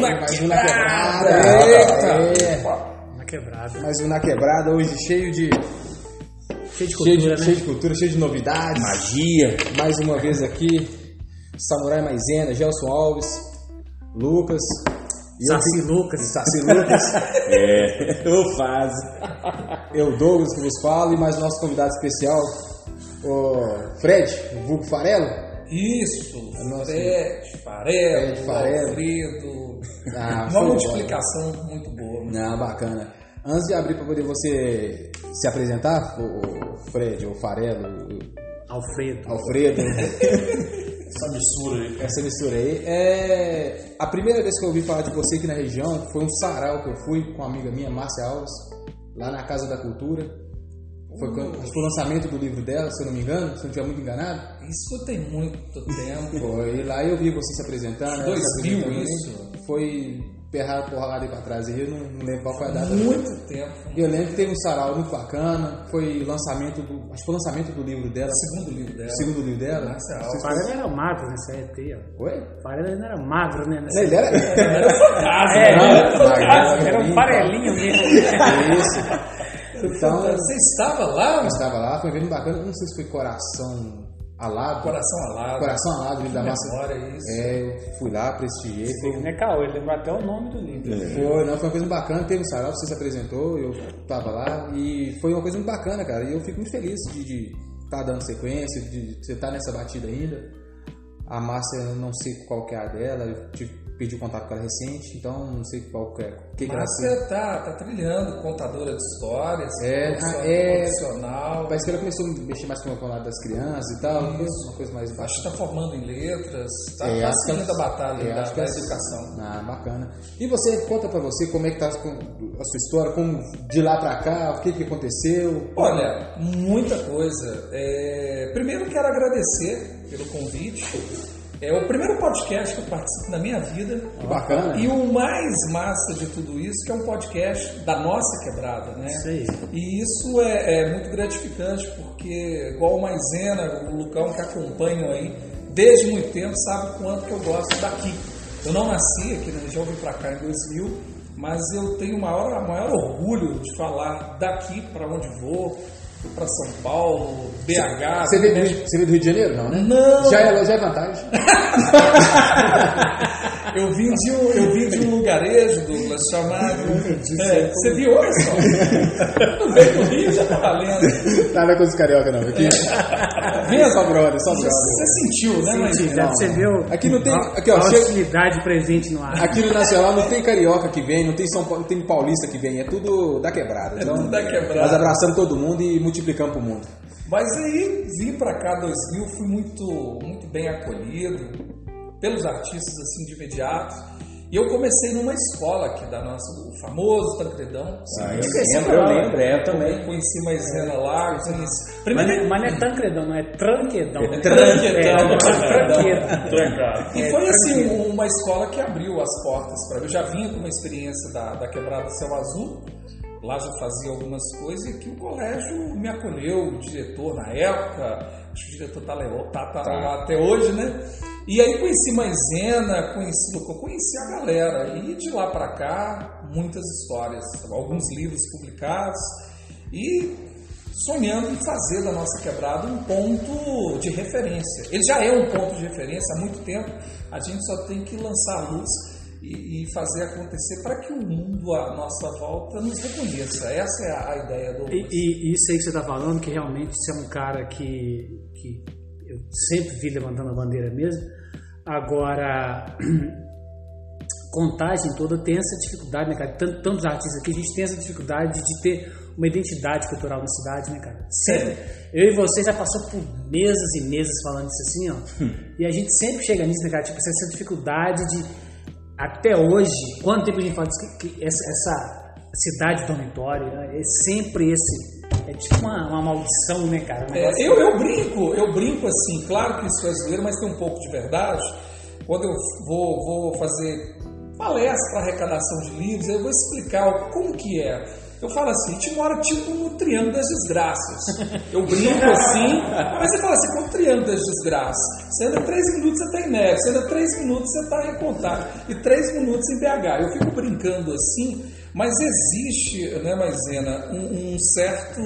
Mais um na mais um na quebrada. Eita! É. Na quebrada. Mais um na quebrada, hoje cheio de. Cheio de Cheio cultura, de, né? cheio de cultura, cheio de novidades. Magia. Mais uma vez aqui, Samurai Maisena, Gelson Alves, Lucas. eu Saci fico- Lucas. Saci Lucas. É, eu faz. eu, Douglas, que vos falo, e mais nosso convidado especial, o Fred, o Vulgo Farelo. Isso, Nossa. Fred, Farelo, Fred, Farelo. Alfredo. Ah, Uma multiplicação muito boa. né? Não, bacana. Antes de abrir para poder você se apresentar, o, o Fred, o Farelo, o Alfredo. Alfredo, Essa mistura aí. essa mistura aí. É, a primeira vez que eu ouvi falar de você aqui na região foi um sarau que eu fui com uma amiga minha, Márcia Alves, lá na Casa da Cultura. Foi, quando- acho que foi o lançamento do livro dela, se eu não me engano, se eu não estiver muito enganado. Isso tem muito tempo. Foi lá eu vi você se apresentando. ela se 2000 apresentando isso? Foi perrado porrada aí pra trás aí, eu não, não lembro qual foi a data. Muito tempo. Eu lembro que teve um sarau muito bacana, foi o lançamento do. Acho que foi o lançamento do livro dela. Segundo livro dela. Segundo livro dela. Não. O Farelo era magro nessa época aí, ó. Oi? O Farelo ainda era magro, né? Nessa... Ele era. É, Magro, era um magro. farelinho mesmo. Isso. Então, eu Você estava lá? estava lá, foi um evento bacana. Não sei se foi Coração Alado. Coração alado. Coração Alado, livro da massa. Memória, isso. É, eu fui lá, prestigiei. Foi, Não é caô, ele lembrou até o nome do livro. Foi, não, foi uma coisa muito bacana. Teve um sarau, você se apresentou, eu tava lá e foi uma coisa muito bacana, cara. E eu fico muito feliz de estar dando sequência, de você estar nessa batida ainda. A Márcia, eu não sei qual que é a dela, eu tive, pedi o contato com ela recente, então não sei qual que é. Que. Márcia tá, tá trilhando, contadora de histórias, É, profissional, ah, é. profissional. Parece que ela começou a mexer mais com o lado das crianças e tal, uma coisa mais Acho baixa. que está formando em letras, está É, tá seguindo a batalha é, da, da é- educação. Ah, bacana. E você, conta pra você como é que tá a sua história, como de lá pra cá, o que que aconteceu. Olha, muita coisa. É, Primeiro quero agradecer pelo convite. É o primeiro podcast que eu participo na minha vida. Que bacana. E o mais massa de tudo isso que é um podcast da nossa quebrada, né? Isso aí. E isso é, é muito gratificante porque, igual o Maisena, o Lucão que acompanham aí, desde muito tempo, sabe o quanto que eu gosto daqui. Eu não nasci aqui na região, vim pra cá em 2000, mas eu tenho o maior, maior orgulho de falar daqui para onde vou, para São Paulo, BH. Você veio, do? Rio, você veio do Rio de Janeiro, não, né? Não. Já é, já é vantagem. Eu vim de um, eu vim de um lugarejo, Douglas, chamado. É, você viu, olha só. Eu veio do Rio, já tá valendo. Nada com os carioca, não. Aqui, Vendo? só brother, só brother. Você sentiu, né, Sim, pra você o, Aqui não tem- a, aqui, ó, a chega- hostilidade presente no ar. Aqui no Nacional não tem carioca que vem, não tem São Paulo, não tem paulista que vem, é tudo da quebrada. Então, tudo da quebrada. Nós abraçamos todo mundo e multiplicamos pro mundo. Mas aí vim pra cá 2000, fui muito, muito bem acolhido pelos artistas assim de imediato. E eu comecei numa escola aqui da nossa, o famoso Tancredão. Ah, Sim, eu lembro, eu lembro, é, eu também. Conheci Maisena lá, conheci. Mas, Primeiro, é- mas não é tancredão, não é tranquedão. É tranquedão. É, tranquedo. Trancado. E foi assim um- uma escola que abriu as portas para mim. Eu já vinha com uma experiência da, da Quebrada Céu Azul, lá já fazia algumas coisas e que o colégio me acolheu, o diretor na época, acho que o diretor tá, lá- tá, tá lá até hoje, né? E aí conheci Maisena, conheci conheci a galera. E de lá para cá, muitas histórias, alguns livros publicados e sonhando em fazer da nossa quebrada um ponto de referência. Ele já é um ponto de referência há muito tempo, a gente só tem que lançar a luz e, e fazer acontecer para que o mundo à nossa volta nos reconheça. Essa é a, a ideia do. E, e isso aí que você está falando, que realmente você é um cara que, que eu sempre vi levantando a bandeira mesmo. Agora, contagem toda tem essa dificuldade, né, cara? Tant- Tantos artistas aqui, a gente tem essa dificuldade de ter uma identidade cultural na cidade, né, cara? Sempre. Eu e você já passou por meses e meses falando isso assim, ó. E a gente sempre chega nisso, né, cara? Tipo, essa dificuldade de, até hoje, quanto tempo a gente fala que, que essa, essa cidade dormitório, né, é sempre esse. É tipo uma, uma maldição, né, cara? Um É, eu, eu brinco, eu brinco assim, claro que isso é zoeira, mas tem um pouco de verdade. Quando eu vou, vou fazer palestra para arrecadação de livros, eu vou explicar como que é. Eu falo assim, a gente mora tipo no Triângulo das Desgraças. Eu brinco assim, mas você fala assim, qual o Triângulo das Desgraças? Você anda três minutos, você está em neve, você anda três minutos, você está em contato, e três minutos em BH. Eu fico brincando assim, mas existe, né, Maisena, um, um certo.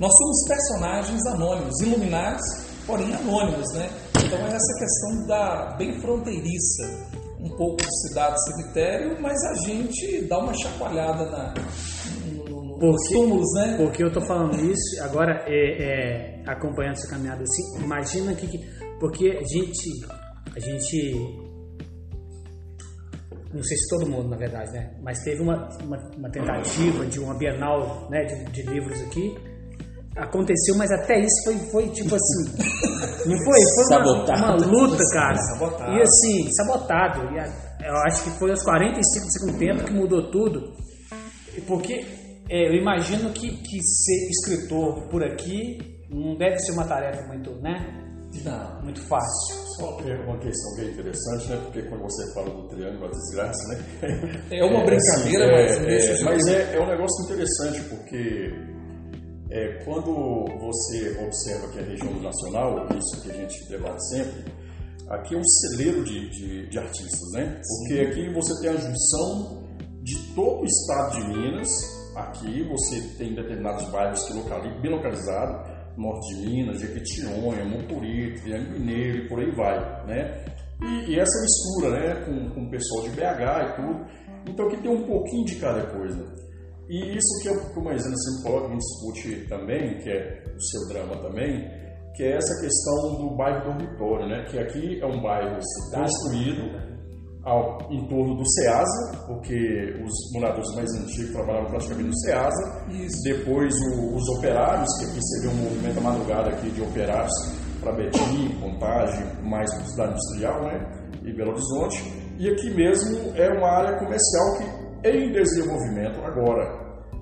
Nós somos personagens anônimos, iluminados, porém anônimos, né? Então é essa questão da bem fronteiriça um pouco de cidade-cemitério, mas a gente dá uma chacoalhada na, túmulos, né? Porque eu tô falando isso, agora é, é, acompanhando essa caminhada assim, imagina que, que. Porque a gente. A gente. Não sei se todo mundo, na verdade, né? Mas teve uma, uma, uma tentativa de uma Bienal né, de, de livros aqui aconteceu, mas até isso foi, foi tipo assim. Não foi? Foi uma, uma luta, cara. Sabotado. E assim, sabotado. E eu acho que foi aos 45 do segundo tempo que mudou tudo. Porque é, eu imagino que, que ser escritor por aqui não deve ser uma tarefa muito, né? Não. Muito fácil. Só uma uma questão bem interessante, né? Porque quando você fala do triângulo, a desgraça, né? É uma brincadeira, assim, mas é, deixa é, de mas é, é um negócio interessante, porque é, quando você observa que a região do nacional, isso que a gente debate sempre, aqui é um celeiro de, de, de artistas, né? Porque aqui você tem a junção de todo o estado de Minas, aqui você tem determinados bairros que locali- bem localizados, norte de Minas, Jequitinhonha, Mucuri, Triângulo Mineiro e por aí vai, né? E, e essa mistura, né, com, com o pessoal de BH e tudo, então aqui tem um pouquinho de cada coisa. E isso que, eu, que o Maisena sempre coloca, a gente discute também, que é o seu drama também, que é essa questão do bairro dormitório, né? Que aqui é um bairro construído ao, em torno do SEASA, porque os moradores mais antigos trabalhavam praticamente no SEASA. Isso. Depois o- os operários, que vê um movimento à madrugada aqui de operários para Betim, Contagem, mais cidade industrial, né? E Belo Horizonte. E aqui mesmo é uma área comercial que é em desenvolvimento agora,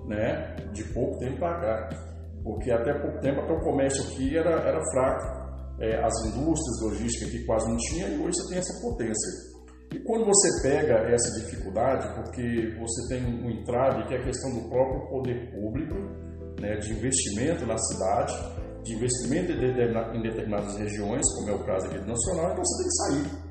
né? De pouco tempo para cá. Porque até pouco tempo até o comércio aqui era, era fraco. É, as indústrias logísticas aqui quase não tinha e hoje você tem essa potência. E quando você pega essa dificuldade, porque você tem um entrave que é a questão do próprio poder público, né, de investimento na cidade, de investimento em determina- em determinadas regiões, como é o caso aqui do Nacional, então você tem que sair.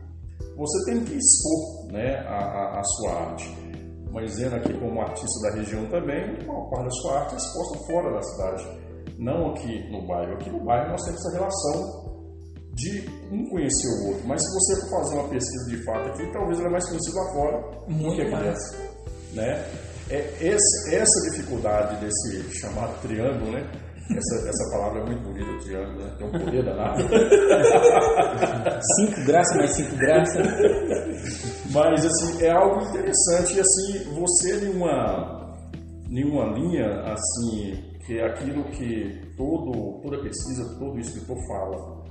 Você tem que expor né, a, a- a sua arte. Mas Zena aqui como artista da região também, a maior parte da sua arte é exposta fora da cidade, não aqui no bairro. Aqui no bairro nós temos essa relação de um conhecer o outro. Mas se você for fazer uma pesquisa de fato aqui, talvez ele é mais conhecido lá fora do Muito que aqui dentro. Né? É esse- essa dificuldade desse chamado triângulo, né? Essa, essa palavra é muito bonita, triângulo, né? tem um poder danado. Cinco graças mais cinco graças. Mas assim, é algo interessante e assim, você nenhuma, nenhuma linha assim, que é aquilo que todo, toda pesquisa, todo escritor fala,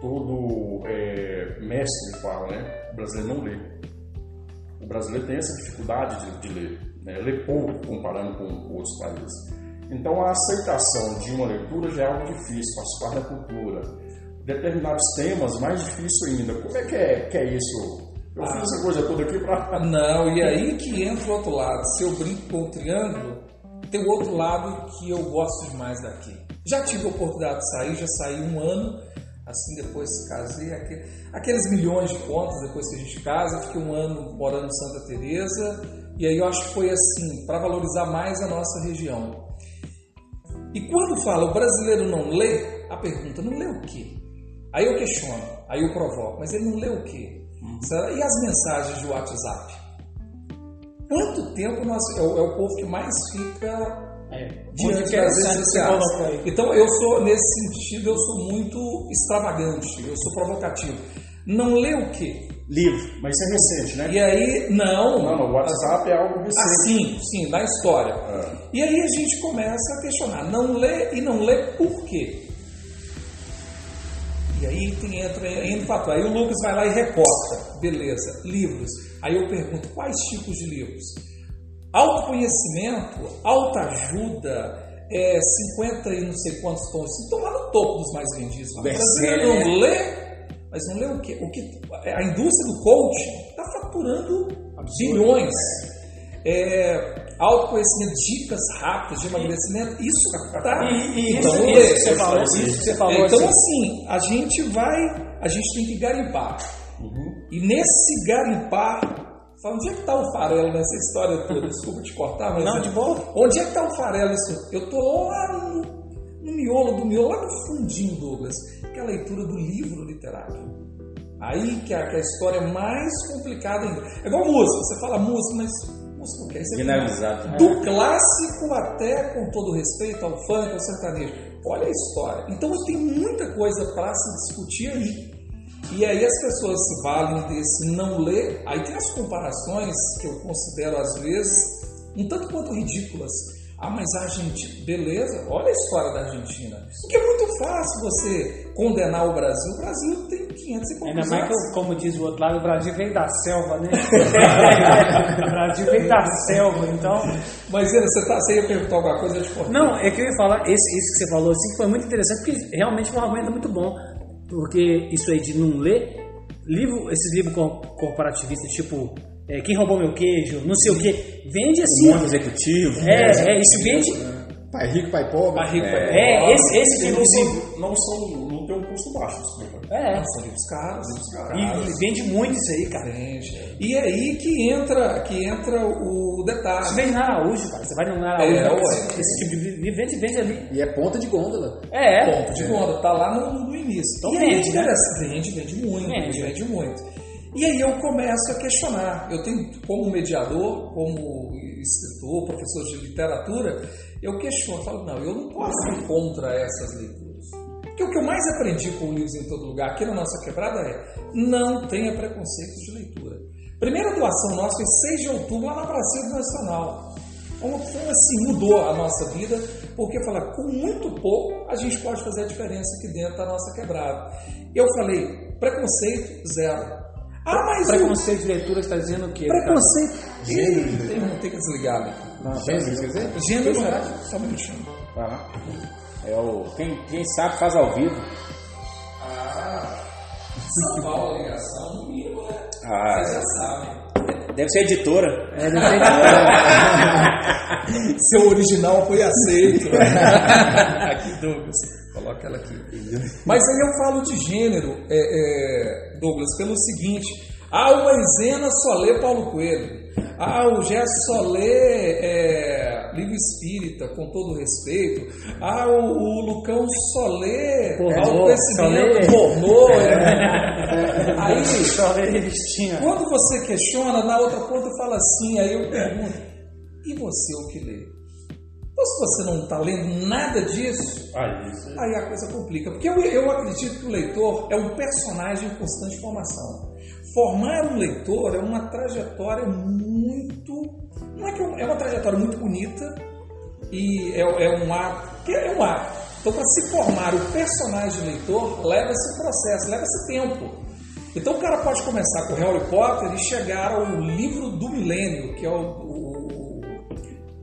todo é, mestre fala, né? O brasileiro não lê. O brasileiro tem essa dificuldade de, de ler, né? lê pouco comparando com outros países. Então a aceitação de uma leitura já é algo difícil, faz parte da cultura. Determinados temas, mais difícil ainda. Como é que é, que é isso? Eu fiz essa coisa toda aqui para Não, e aí que entra o outro lado. Se eu brinco com o triângulo, tem o outro lado que eu gosto demais daqui. Já tive a oportunidade de sair, já saí um ano, assim depois casei, aquele- aqueles milhões de contas depois que a gente casa, fiquei um ano morando em Santa Teresa e aí eu acho que foi assim, para valorizar mais a nossa região. E quando fala o brasileiro não lê, a pergunta, não lê o quê? Aí eu questiono, aí eu provoco, mas ele não lê o quê? Será- E as mensagens de WhatsApp? Quanto tempo nós, é, o, é o povo que mais fica É, diante das redes sociais. Então eu sou, nesse sentido, eu sou muito extravagante, eu sou provocativo. Não lê o quê? livro, mas isso é recente, né? E aí, não. Não, não, o WhatsApp é algo recente. Assim, sim, na história. É. E aí a gente começa a questionar, não lê e não lê por quê? E aí tem, entra, entra o. Aí o Lucas vai lá e recorta. Beleza, livros. Aí eu pergunto, quais tipos de livros? Autoconhecimento, autoajuda, é, 50 e não sei quantos tons. Estão lá no topo dos mais vendidos. O brasileiro não lê, mas não lê o quê? O que a indústria do coaching está faturando bilhões. É, autoconhecimento, dicas rápidas de emagrecimento, isso tá. E, e então, isso, lê. isso que você falou, isso que você falou então, assim, assim, a gente vai, a gente tem que garimpar. E nesse garimpar, fala, onde é que está o farelo nessa história toda? Desculpa te cortar, mas. Não, de boa. Onde é que está o farelo? Isso? Eu tô lá no, no miolo do miolo, lá no fundinho, Douglas, que é a leitura do livro literário. Aí que a, que a história é mais complicada ainda. É igual música, você fala música, mas música o quê? Generalizado. né? do clássico até, com todo respeito, ao funk, ao sertanejo. Olha a história. Então tem muita coisa para se discutir aí. E aí as pessoas se valem desse não ler. Aí tem as comparações que eu considero às vezes um tanto quanto ridículas. Ah, mas a Argentina, beleza, olha a história da Argentina. Porque é muito fácil você condenar o Brasil. O Brasil tem 500 e Ainda poucos mais anos. que, como diz o outro lado, o Brasil veio da selva, né? o Brasil veio da selva, então. Mas Ana, você, tá, você ia perguntar alguma coisa? Eu te cortei. Não, é que eu ia falar, esse, isso que você falou assim, foi muito interessante, porque realmente foi um argumento muito bom. Porque isso aí de não ler, livro, esses livros cor- corporativistas, tipo, é, Quem Roubou Meu Queijo, não sei o que, vende assim. Mundo executivo. É, é, isso vende. Pai rico, pai pobre. Pai rico, pai É, pobre. esse, esse tipo Não de livro. são, não são, não tem um custo baixo. É, São livros caros. e vende muito isso aí, cara. Entende? E é aí que entra, que entra o detalhe. vende na Araújo, cara. Você vai no Araújo, É, ué. esse tipo de livro vende, vende ali. E é ponta de gôndola. É, Ponto de conta, tá lá no, no início. Então e vende, é né? vende, vende muito, Vende. vende. muito. E aí eu começo a questionar. Eu tenho, como mediador, como escritor, professor de literatura, eu questiono, eu falo, não, eu não posso ir contra essas leituras. Porque o que eu mais aprendi com livros em todo lugar, aqui na nossa quebrada, é não tenha preconceitos de leitura. Primeira doação nossa foi 6 de outubro, lá na Praça do Nacional. Então, foi assim, mudou a nossa vida, porque falar com muito pouco a gente pode fazer a diferença aqui dentro da nossa quebrada. Eu falei, preconceito zero. Ah, mas o preconceito de leitura está dizendo o quê? preconceito. Ih, tem, tem que desligar ali. Não, gênero, quer dizer? Gênero é. Só um minutinho. Vai lá. É o, quem, quem sabe faz ao vivo. Ah, São Paulo, a ligação, no mínimo, né? Ah, Vocês já sabem. deve ser editora. É, não tem- Seu original foi aceito. aqui, Douglas. Coloca ela aqui. Mas aí eu falo de gênero, é, é, Douglas, pelo seguinte. Ah, o Maisena só lê Paulo Coelho. Ah, o Gerson só lê é, livro espírita, com todo respeito. Ah, o, o Lucão só lê Pornô, autoconhecimento, só lê- pornô. é. Aí, Só ver revistinha. quando você questiona, na outra ponta fala assim, aí eu pergunto, e você o que lê? Ou se você não está lendo nada disso, Aí, isso aí a coisa complica. Porque eu, eu acredito que o leitor é um personagem em constante formação. Formar um leitor é uma trajetória muito. Não é que é uma- trajetória muito bonita e é, é um que É um ato. Então, para se formar o personagem leitor, leva-se processo, leva-se tempo. Então, o cara pode começar com Harry Potter e chegar ao livro do milênio, que é o, o-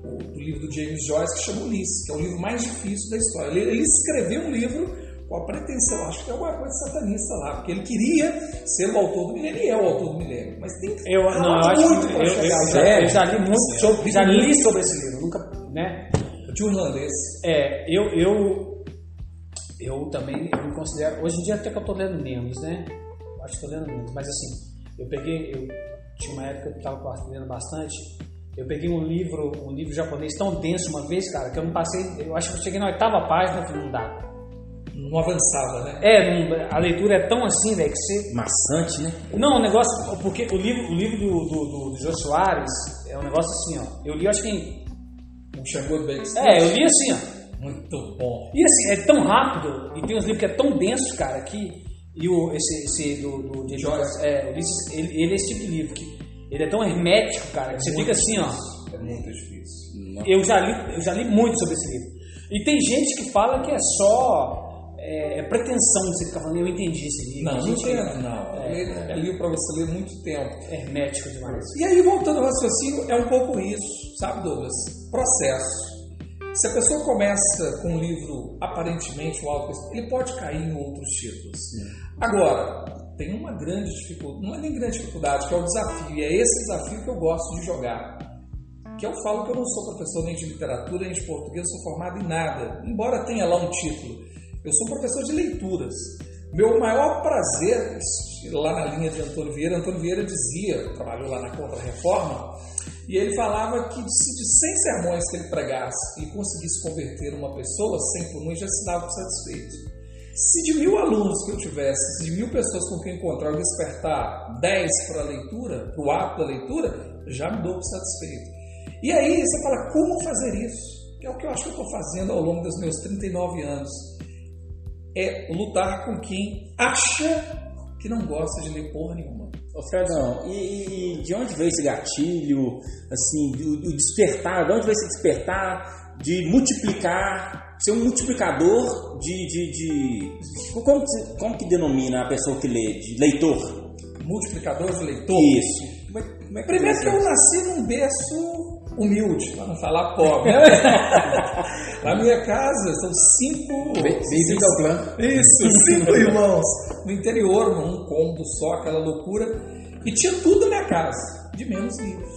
o- do livro do James Joyce, que chama Ulisses, que é o livro mais difícil da história. Ele, ele escreveu um livro com a pretensão, acho que é alguma coisa satanista lá, porque ele queria ser o autor do milênio e é o autor do milênio. Mas tem que Eu, não, eu acho muito pra eu, eu, eu já, eu já li muito sobre, já li sobre esse livro, nunca, né? de um irlandês. É, eu, eu, eu também eu me considero, hoje em dia até que eu tô lendo menos, né? Acho que tô lendo menos, mas assim, eu peguei, eu tinha uma época que eu tava lendo bastante, eu peguei um livro, um livro japonês tão denso uma vez, cara, que eu não passei, eu acho que eu cheguei na oitava página falei, não dá. Não avançava, né? É, não- a leitura é tão assim, velho, que você Maçante, né? Não, o negócio. Porque o livro, o livro do, do, do, do Jô Soares é um negócio assim, ó. Eu li, acho que em. Um Sherwood Bakes. É, eu li assim, ó. Muito bom. E assim, é tão rápido, e tem uns livros que é tão denso, cara, que. E o, esse, esse do, do Joyce, é, Ulisses, ele, ele é esse tipo de livro, que ele é tão hermético, cara, que você fica assim, ó. É muito difícil. Eu já li, eu já li muito sobre esse livro. E tem gente que fala que é só. É, é pretensão de você ficar falando, eu entendi esse livro. Não, não gente, tem, não. É, é livro para você ler muito tempo. é hermético demais. E aí, voltando ao raciocínio, é um pouco isso, sabe, Douglas? Processo. Se a pessoa começa com um livro aparentemente um alto, ele pode cair em outros títulos. Agora, tem uma grande dificuldade, não é nem grande dificuldade, que é o desafio, e é esse desafio que eu gosto de jogar. que eu falo que eu não sou professor nem de literatura, nem de português, sou formado em nada, embora tenha lá um título. Eu sou professor de leituras. Meu maior prazer, lá na linha de Antônio Vieira, Antônio Vieira dizia, trabalhou lá na Contra-Reforma, e ele falava que se de 100 sermões que ele pregasse e conseguisse converter uma pessoa, 100 por um, ele já se dava satisfeito. Se de mil alunos que eu tivesse, de mil pessoas com quem encontrar, eu despertar 10 para a leitura, para o ato da leitura, já me dou por satisfeito. E aí você fala, como fazer isso? Que é o que eu acho que eu estou fazendo ao longo dos meus 39 anos. É lutar com quem acha que não gosta de ler porra nenhuma. Ô Fredão, e, e de onde veio esse gatilho, assim, o, despertar, de onde veio esse despertar de multiplicar, ser um multiplicador de. de, de como, que- como que denomina a pessoa que lê? De leitor? Multiplicador de leitor. Isso. Como é, como é que Primeiro que começa? eu nasci num berço humilde, para não falar pobre. Na minha casa são cinco. Bem- Bem-vindo ao clã. Isso, cinco irmãos. No interior, num cômodo só, aquela loucura. E tinha tudo na minha casa, de menos livros.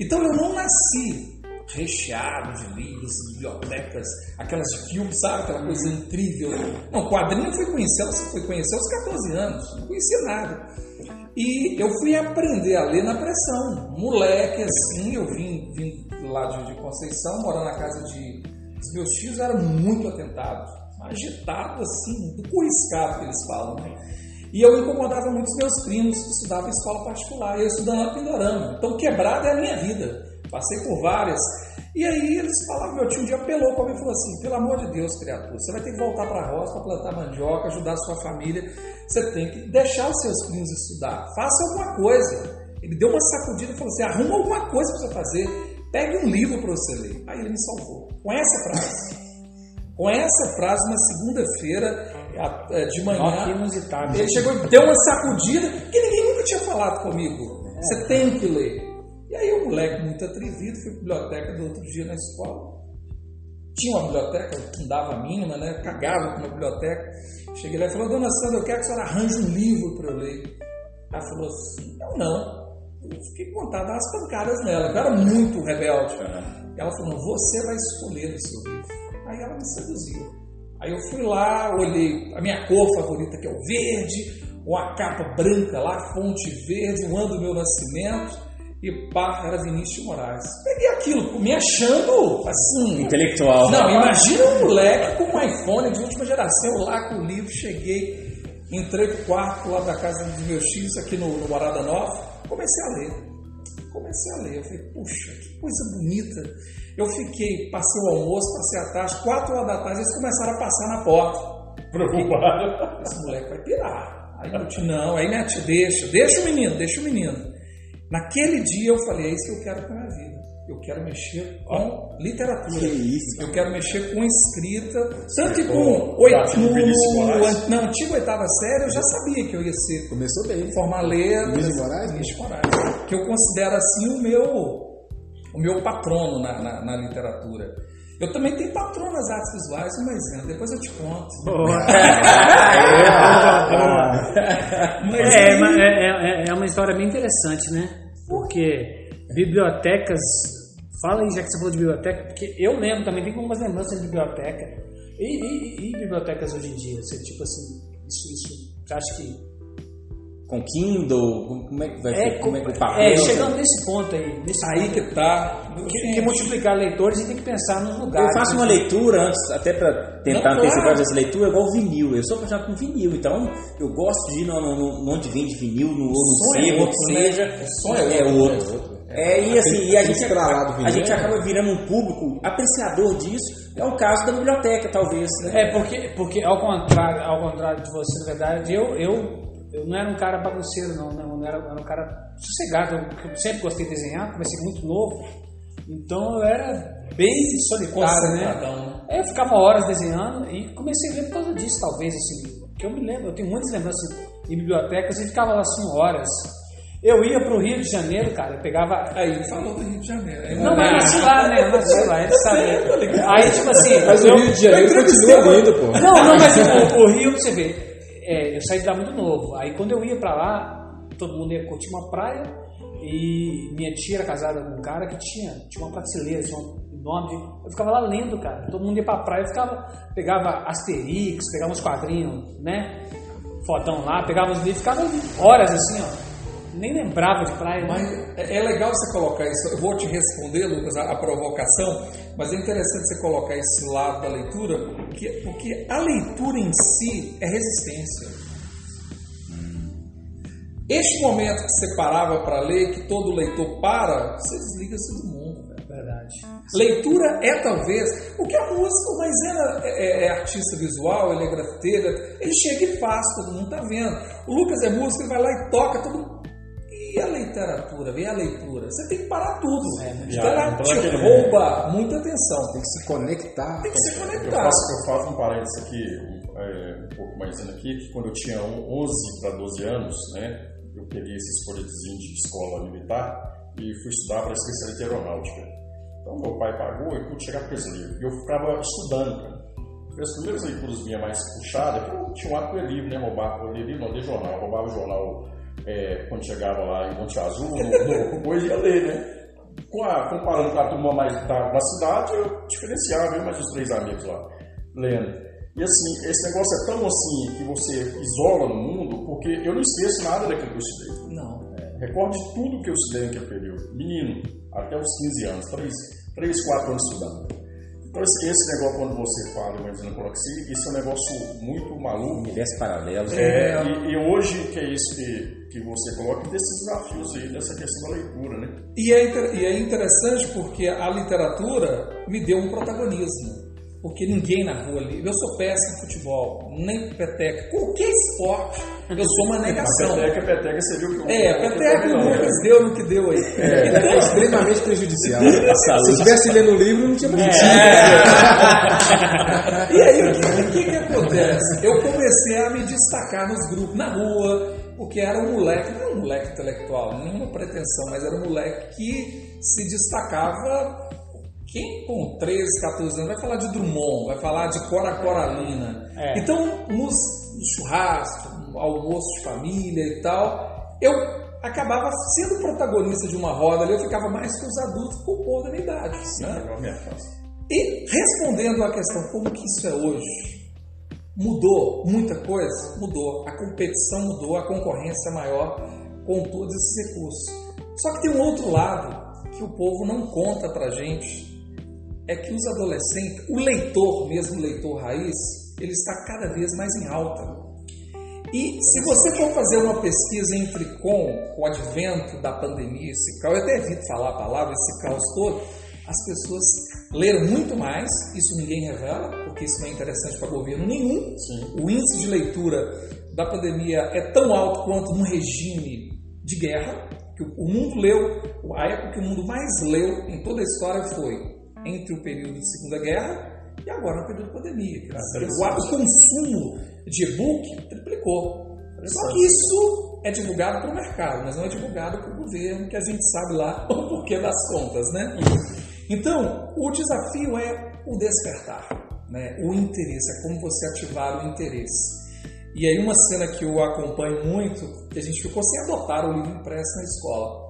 Então eu não nasci recheado de livros, bibliotecas, aquelas de filme, sabe? Aquela coisa incrível. Não, quadrinho eu fui conhecer, fui conhecer aos 14 anos, não conhecia nada. E eu fui aprender a ler na pressão. Moleque, assim, eu vim, vim lá de, de Conceição, morando na casa de, dos meus tios, era muito atentado, agitado, assim, do curiscado que eles falam, né? E eu incomodava muito os meus primos que estudavam em escola particular, eu estudando lá Pindorama. Então, quebrada é a minha vida. Passei por várias. E aí eles falavam, meu tio um dia apelou para mim e falou assim, pelo amor de Deus, criatura, você vai ter que voltar para a roça para plantar mandioca, ajudar a sua família, você tem que deixar os seus primos estudar, faça alguma coisa. Ele deu uma sacudida e falou assim, arruma alguma coisa para você fazer, pegue um livro para você ler. Aí ele me salvou, com essa frase. Com essa frase, na segunda-feira, eh, de manhã, ele chegou e deu uma sacudida que ninguém nunca tinha falado comigo. Você tem que ler. E aí, o moleque muito atrevido, fui para a biblioteca do outro dia na escola. Tinha uma biblioteca, não dava a mínima, né? Cagava com uma biblioteca. Cheguei lá e falou: Dona Sandra, eu quero que a senhora arranje um livro para eu ler. Ela falou assim: Eu não. Eu fiquei dar umas pancadas nela. Eu era muito rebelde. Ela falou: você vai escolher o seu livro. Aí ela me seduziu. Aí eu fui lá, olhei a minha cor favorita, que é o verde, uma capa branca lá, fonte verde, o ano do meu nascimento, e pá, era Vinícius de Moraes. Peguei aquilo, me achando assim. Intelectual. Não, imagina um moleque com um iPhone de última geração, lá com o livro, cheguei, entrei pro quarto lá da casa dos meus tios, aqui no, no Morada Nova, comecei a ler. Comecei a ler, eu falei, puxa, que coisa bonita. Eu fiquei, passei o almoço, passei a tarde, quatro horas da tarde, eles começaram a passar na porta. Preocupado. Esse moleque vai pirar. Aí eu disse, não, aí minha tia, deixa, deixa o menino, deixa o menino. Naquele dia eu falei, é isso que eu quero para minha vida. Eu quero mexer com literatura. Que isso. Eu quero mexer com escrita, tanto que com oito, no, na antiga oitava série eu já sabia que eu ia ser Começou bem. formar letras. De Moraes? De Moraes. Que eu considero assim o meu, o meu patrono na, na, na literatura. Eu também tenho patrono nas artes visuais, mas depois eu te conto. Mas É, aí- é, é- é uma história bem interessante, né? Porque bibliotecas. Fala aí, já que você falou de biblioteca, porque eu lembro também, tem algumas lembranças de biblioteca. E, e- e bibliotecas hoje em dia? Você, tipo assim, isso, isso, você acha que. Com Kindle, com- como é que vai É, ser? Como é que o papel? é, chegando nesse ponto aí. Nesse Aí ponto, que tá. que, que multiplicar leitores e tem que pensar nos Eu lugares. faço uma né? leitura antes, até para tentar Não, antecipar claro. essa leitura, igual vinil. Eu sou apaixonado por vinil, então eu gosto de ir no, no, no, onde vende vinil, no, no som é sebo, que né? seja. Som é é outro, outro. É, e assim, e a gente, estralado a, vinil, gente né? acaba virando um público apreciador disso. É o caso da biblioteca, talvez. Né? É, porque, porque ao, contrário, ao contrário de você, na verdade, eu, eu, eu não era um cara bagunceiro, não. não, eu era, era um cara sossegado. Eu, eu sempre gostei de desenhar, comecei muito novo. Então eu era bem solitário, né? Né? Aí eu ficava horas desenhando e comecei a ler por causa disso, talvez, assim. Porque eu me lembro, eu tenho muitas lembranças em bibliotecas e ficava lá assim horas. Eu ia pro Rio de Janeiro, cara, eu pegava Aí ele falou do Rio de Janeiro. Aí não, mas nasci lá, né? Eu nasci lá, ele sabe. Aí, tipo assim. Mas o eu- Rio de Janeiro continua lindo, pô. Não, não, mas o, o Rio, você ver, é, eu saí de lá muito novo. Aí quando eu ia pra lá, todo mundo ia curtir uma praia E minha tia era casada com um cara que tinha, tinha uma prateleira, tinha um nome. Eu ficava lá lendo, cara. Todo mundo ia pra praia, eu ficava. Pegava Asterix, pegava uns quadrinhos, né? Fodão lá, pegava os livros, ficava horas assim, ó. Nem lembrava de praia, Mas mas. é é legal você colocar isso. Eu vou te responder, Lucas, a, a provocação, mas é interessante você colocar esse lado da leitura, porque, porque a leitura em si é resistência. Este momento que você parava para ler, que todo leitor para, você desliga-se do mundo. velho. Verdade. Leitura é talvez. Porque a música, o Maisena é, é artista visual, ele é grafiteiro, ele chega e faz, todo mundo tá vendo. O Lucas é músico, ele vai lá e toca, todo mundo. E a literatura, vem a leitura. Você tem que parar tudo. então ela então te aquele rouba muita atenção. Tem que se conectar. Tem que se Eu conectar. faço, eu faço um parênteses aqui, um, é, um pouco mais aqui, que quando eu tinha um- 11 para 12 anos, né, eu peguei esse escolhazinho de escola militar e fui estudar para especialidade aeronáutica. Então meu pai pagou e pude chegar com esse livro. E eu ficava estudando, cara. As primeiras leituras minhas mais puxadas, eu tinha um ler livro, né, roubar, eu lia livro, não lia jornal, roubava o jornal é, quando chegava lá em Monte Azul, no, no Coisa, ia ler, né? Com a- comparando com a turma mais da, da cidade, eu diferenciava, eu mais os três amigos lá, lendo. E assim, esse negócio é tão assim que você isola no mundo, porque eu não esqueço nada daquilo que eu estudei. Não. Recordo de tudo que eu estudei naquele período. Menino, até os 15 anos, 3, 3 4 anos estudando. Então esse, esse negócio quando você fala, coloca assim, isso é um negócio muito maluco. Universo paralelo. É, e, e hoje que é isso que, que você coloca desses desafios aí, dessa questão da leitura, né? E é, inter- e é interessante porque a literatura me deu um protagonismo. Porque ninguém na rua ali. Eu sou péssimo em futebol, nem peteca, qualquer esporte, eu sou uma A negação. peteca, peteca, você viu que eu É, peteca o Lucas deu no que deu aí. É extremamente prejudicial. Se eu estivesse lendo o livro, não tinha prejudicial. E aí, o que, o que que acontece? Eu comecei a me destacar nos grupos, na rua, porque era um moleque, não era um moleque intelectual, nenhuma pretensão, mas era um moleque que se destacava. Quem com 13, 14 anos vai falar de Drummond, vai falar de Cora Coralina. É. Então, nos churrascos, no almoço de família e tal, eu acabava sendo protagonista de uma roda ali, eu ficava mais que os adultos com o povo da minha idade. Né? Igual a minha fase. E respondendo à questão como que isso é hoje, mudou muita coisa? Mudou. A competição mudou, a concorrência é maior com todos esses recursos. Só que tem um outro lado que o povo não conta pra gente, é que os adolescentes, o leitor, mesmo o leitor raiz, ele está cada vez mais em alta. E se você for fazer uma pesquisa entre com, com o advento da pandemia, esse caos, eu até evito falar a palavra, esse caos todo, as pessoas leram muito mais, isso ninguém revela, porque isso não é interessante para governo nenhum. Sim. O índice de leitura da pandemia é tão alto quanto num regime de guerra, que o o mundo leu, a época que o mundo mais leu em toda a história foi entre o período de Segunda Guerra e agora no período de pandemia. Quer dizer, o, o consumo de e-book triplicou. Só que isso é divulgado para o mercado, mas não é divulgado para o governo, que a gente sabe lá o porquê das contas, né? Então, o desafio é o despertar, né? o interesse, é como você ativar o interesse. E aí uma cena que eu acompanho muito, que a gente ficou sem adotar o livro impresso na escola,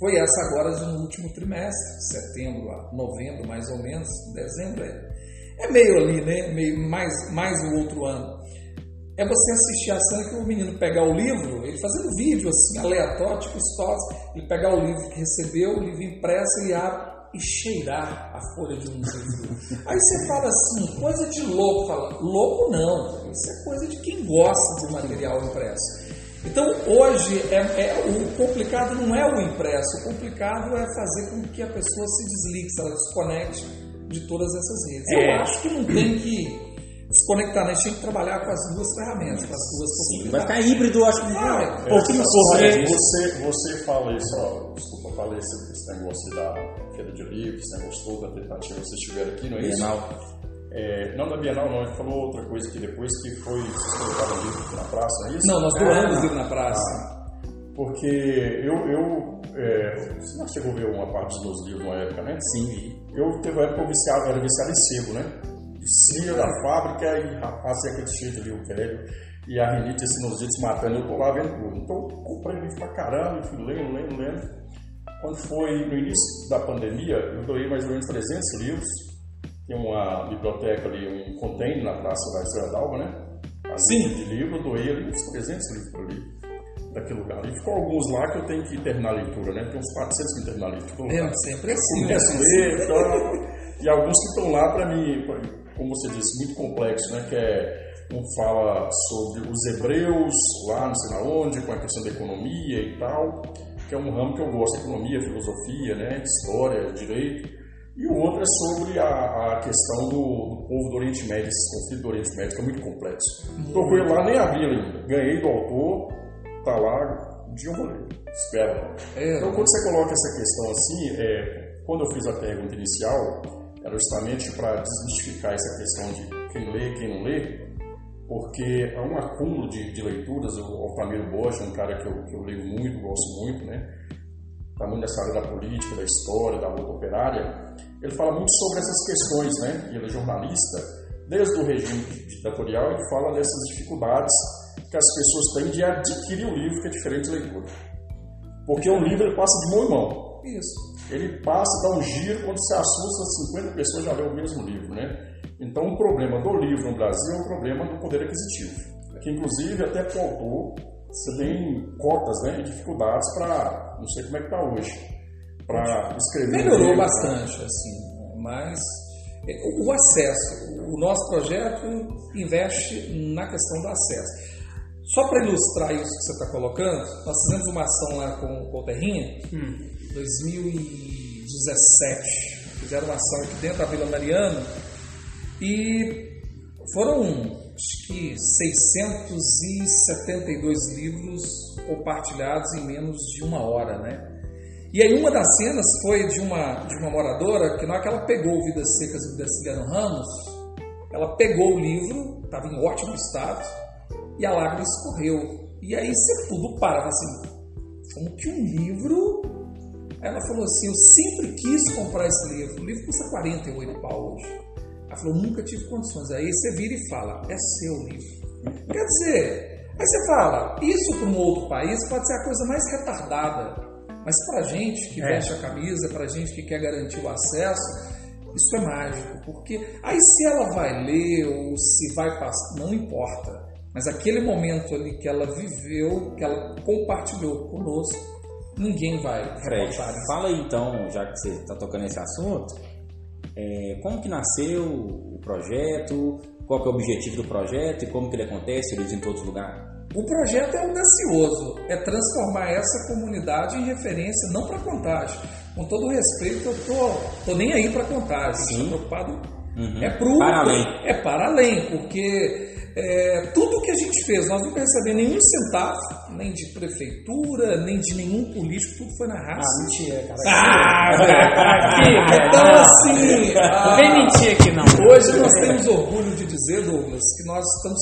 foi essa agora no último trimestre, setembro a novembro mais ou menos, dezembro é, é meio ali, né? Meio mais, mais o outro ano. É você assistir a cena que o menino pegar o livro, ele fazendo vídeo assim, aleatório, tipo stories, ele pegar o livro que recebeu, o livro impresso, ele abre e cheirar a folha de um livro. Aí você fala assim, coisa de louco. Fala, louco não, isso é coisa de quem gosta do material impresso. Então hoje é, é- o complicado não é o impresso, o complicado é fazer com que a pessoa se desligue, se ela desconecte de todas essas redes. É. Eu acho que não tem que desconectar, né? a gente tem que trabalhar com as duas ferramentas, com as duas Sim, vai possibilidades. ficar híbrido, eu acho que Ah, um pouquinho Olha, sobre você, você fala isso, ó, desculpa, falei esse, esse negócio da feira de livros, esse negócio todo, da tentativa que vocês tiveram aqui, não é isso? Bienal. É, não da Bienal, não, ele falou outra coisa que depois que foi, colocaram o livro na praça, não é isso? Não, nós doamos o livro na praça. Ah, porque eu, eu é, você não chegou a ver uma parte dos meus livros na época, né? Sim. Eu teve uma época que eu viciava, era viciado em sebo, né? Descia da fábrica e rapaz, é aquele cheiro ali, o velho. e a rinite e sinusite matando, eu tô lá vendo tudo. Então, eu comprei livro pra caramba, fui lendo, lendo, lendo. Quando foi no início da pandemia, eu doei mais ou menos 300 livros. Tem uma biblioteca ali, um container na Praça da Estrela d'Alba, né? Sim. De livro, eu doei ali uns 300 livros por ali, daquele lugar. E ficou alguns lá que eu tenho que terminar a leitura, né? Tem uns 400 que terminar a leitura. É, sempre assim. Começo a ler, então, e alguns que estão lá para mim, como você disse, muito complexo, né? Que é um fala sobre os hebreus lá, não sei na onde, com a questão da economia e tal, que é um ramo que eu gosto, economia, filosofia, né, história, direito. E o outro é sobre a, a questão do, do, povo do Oriente Médio, esse conflito do Oriente Médio, que é muito complexo. Estou com ele lá, nem abri ainda. Ganhei do autor, tá lá, de um rolê. Espera. É, então, quando você coloca essa questão assim, é, quando eu fiz a pergunta inicial, era justamente para desmistificar essa questão de quem lê e quem não lê, porque há um acúmulo de, de leituras. O Altamiro é um cara que eu, que eu leio muito, gosto muito, né? Está muito nessa área da política, da história, da luta operária. Ele fala muito sobre essas questões, né? E ele é jornalista. Desde o regime ditatorial, ele fala dessas dificuldades que as pessoas têm de adquirir o livro, que é diferente de leitura. Porque o livro ele passa de mão em mão. Isso. Ele passa, dá um giro, quando se assusta, 50 pessoas já lêem o mesmo livro, né? Então, o problema do livro no Brasil é um problema do poder aquisitivo, que inclusive até pautou, você tem cotas né, e dificuldades para, não sei como é que está hoje, para escrever. Melhorou livro, bastante, né? assim, mas é, o acesso, o nosso projeto investe na questão do acesso. Só para ilustrar isso que você está colocando, nós fizemos uma ação lá com o Terrinha, hum. 2017. Fizeram uma ação aqui dentro da Vila Mariana e foram acho que 672 livros compartilhados em menos de uma hora, né? E aí uma das cenas foi de uma, de uma moradora que na hora que ela pegou o Vidas Secas do Graciliano Ramos, ela pegou o livro, estava em ótimo estado, e a lágrima escorreu. E aí você tudo para, assim, como que um livro... Ela falou assim, eu sempre quis comprar esse livro, o livro custa 48 pau hoje. Ela falou, nunca tive condições. Aí você vira e fala, é seu livro. Quer dizer, aí você fala, isso para um outro país pode ser a coisa mais retardada. Mas para gente que é. veste a camisa, para gente que quer garantir o acesso, isso é mágico. Porque aí se ela vai ler ou se vai passar, não importa. Mas aquele momento ali que ela viveu, que ela compartilhou conosco, ninguém vai Fred, fala aí então, já que você está tocando esse assunto, é, como que nasceu o projeto, qual é o objetivo do projeto e como que ele acontece, ele em todos os lugares? O projeto é audacioso, é transformar essa comunidade em referência, não para contagem. Com todo respeito, eu tô, tô nem aí para contagem, estou preocupado. Uhum. É pro, para além. É para além, porque é, tudo que a gente fez, nós não recebemos nenhum centavo, nem de prefeitura, nem de nenhum político, tudo foi na raça. Ah, mentira, cara. Ah, aqui, então assim. Ah, Vem mentir aqui não. Hoje nós temos orgulho de dizer, Douglas, que nós estamos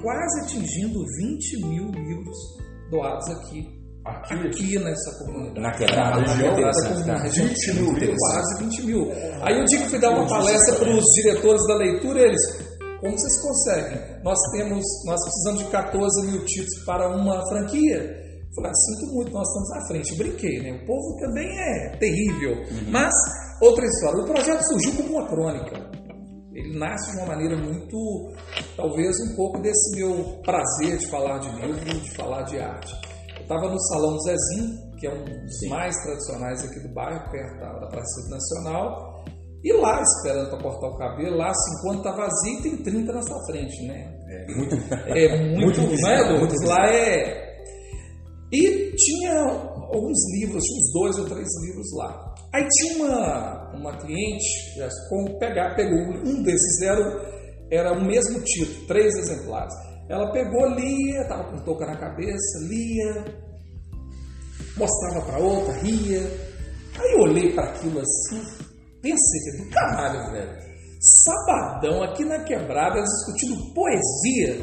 quase atingindo 20 mil livros doados aqui. Aqui, aqui nessa comunidade. Na quebrada, na região, na região 20 mil, quase 20 mil. Aí eu digo que fui dar uma palestra para os diretores da leitura, eles, como vocês conseguem? Nós temos, nós precisamos de 14 mil títulos para uma franquia. Falei, ah, sinto muito, nós estamos à frente. Brinquei, né? O povo também é terrível. Uhum. Mas, outra história, o projeto surgiu como uma crônica. Ele nasce de uma maneira muito, talvez um pouco desse meu prazer de falar de livro, de falar de arte. Eu estava no Salão Zezinho, que é um dos Sim. mais tradicionais aqui do bairro, perto da, da Praça Nacional, e lá, esperando para cortar o cabelo, lá 50 tá vazio e tem 30 na sua frente, né? É muito, é muito, muito né? Lá é. E tinha alguns livros, tinha uns dois ou três livros lá. Aí tinha uma, uma cliente, como pegar, pegou um desses, era, era o mesmo título, três exemplares. Ela pegou, lia, estava com touca na cabeça, lia, mostrava para outra, ria. Aí eu olhei para aquilo assim, Pensei que do caralho, velho. Sabadão aqui na quebrada, discutindo poesia.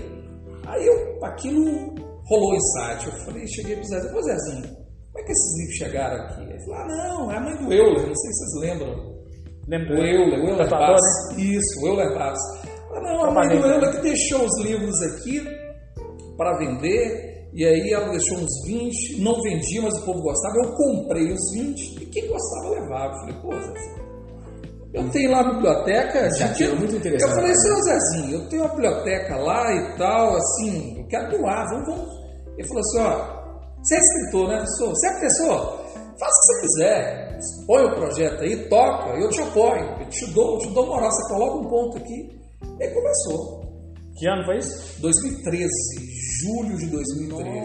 Aí eu, aquilo rolou insight. Eu falei, cheguei pro Zezinho, ô Zezinho, como é que esses livros chegaram aqui? Ele falou, ah, não, é a mãe do Euler, não sei se vocês lembram. Lembro. O Euler, o Euler Bass. Né? Isso, o Euler Bass. Ah, não, a mãe do Euler que deixou os livros aqui para vender. E aí ela deixou uns 20, não vendia, mas o povo gostava. Eu comprei os 20 e quem gostava levava. Eu falei, pô, Zé, eu tenho lá a biblioteca. Já gente, tinha muito interessante, Eu falei, seu Zezinho, eu tenho uma biblioteca lá e tal, assim, eu quero doar, vamos, vamos. Ele falou assim, ó, você é escritor, né? Sou. Você é professor? Faça o que você quiser. Põe o projeto aí, toca, eu te apoio, eu te dou, eu te dou moral, você coloca um ponto aqui. E aí começou. Que ano foi isso? 2013, julho de 2013.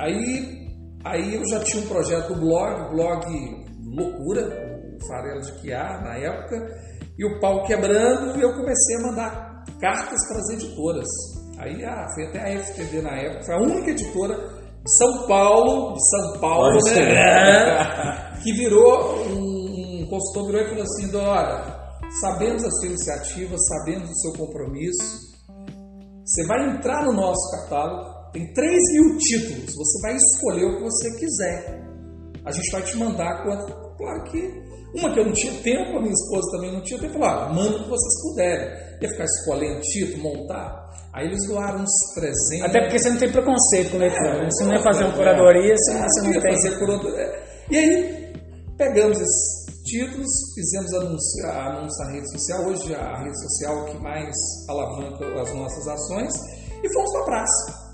Aí, aí eu já tinha um projeto do blog, blog Loucura, o Farelo de Quiar na época, e o pau quebrando, e eu comecei a mandar cartas para as editoras. Aí ah, foi até a FTD na época, foi a única editora de São Paulo, de São Paulo, né? que virou um, um consultor virou e falou assim, olha, sabemos a sua iniciativa, sabemos o seu compromisso, você vai entrar no nosso catálogo, tem 3 mil títulos, você vai escolher o que você quiser. A gente vai te mandar quanto. Claro que. Uma que eu não tinha tempo, a minha esposa também não tinha tempo, falou: ah, manda o que vocês puderem. Ia ficar escolhendo título, montar. Aí eles doaram uns 300. Até porque você não tem preconceito com leitura. É, né? Você não ia fazer uma curadoria, você, Ah, você eu não ia tem. fazer curadoria. E aí, pegamos esses títulos, fizemos anúncio, anúncio na rede social. Hoje, a rede social que mais alavanca as nossas ações. E fomos para a praça.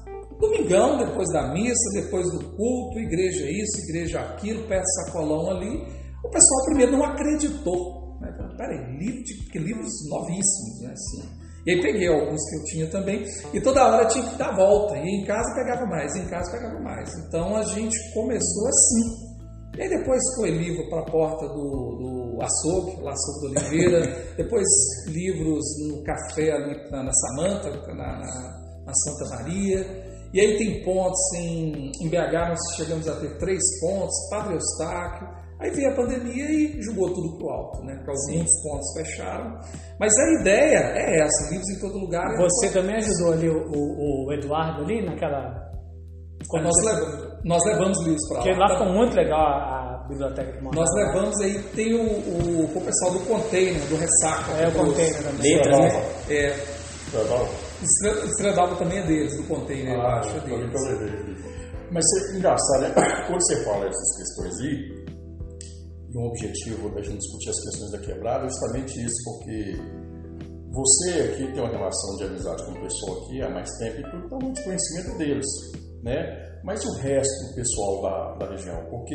Domingão, depois da missa, depois do culto, igreja isso, igreja aquilo, pé de sacolão ali. O pessoal primeiro não acreditou. Né? Peraí, livro de, livros novíssimos, né? Assim. E aí peguei alguns que eu tinha também, e toda hora tinha que dar volta. E em casa pegava mais, em casa pegava mais. Então a gente começou assim. E aí depois foi livro para a porta do, do açougue, lá açougue do Oliveira, depois livros no café ali na, na Samanta, na, na, na Santa Maria. E aí tem pontos em, em BH, nós chegamos a ter três pontos, Padre Eustáquio. Aí veio a pandemia e jogou tudo pro alto, né? Porque alguns pontos fecharam. Mas a ideia é essa, livros em todo lugar. Você também ajudou ali o, o- o Eduardo ali naquela. Quando nós, você- levamos, nós levamos livros para Porque lá. lá ficou muito legal a, a biblioteca que Nós levamos aí, tem o, o, o pessoal do container, do Ressaca. É o container também. Letras, né? É, Legal? Estrela- Estrela d'Alva também é deles, do container, eu acho, é também deles. Mas é engraçado, né? Quando você fala essas questões aí, e um objetivo da gente discutir as questões da quebrada é justamente isso, porque você aqui tem uma relação de amizade com o pessoal aqui há mais tempo e então muito conhecimento deles, né? Mas o resto do pessoal da, da região? Porque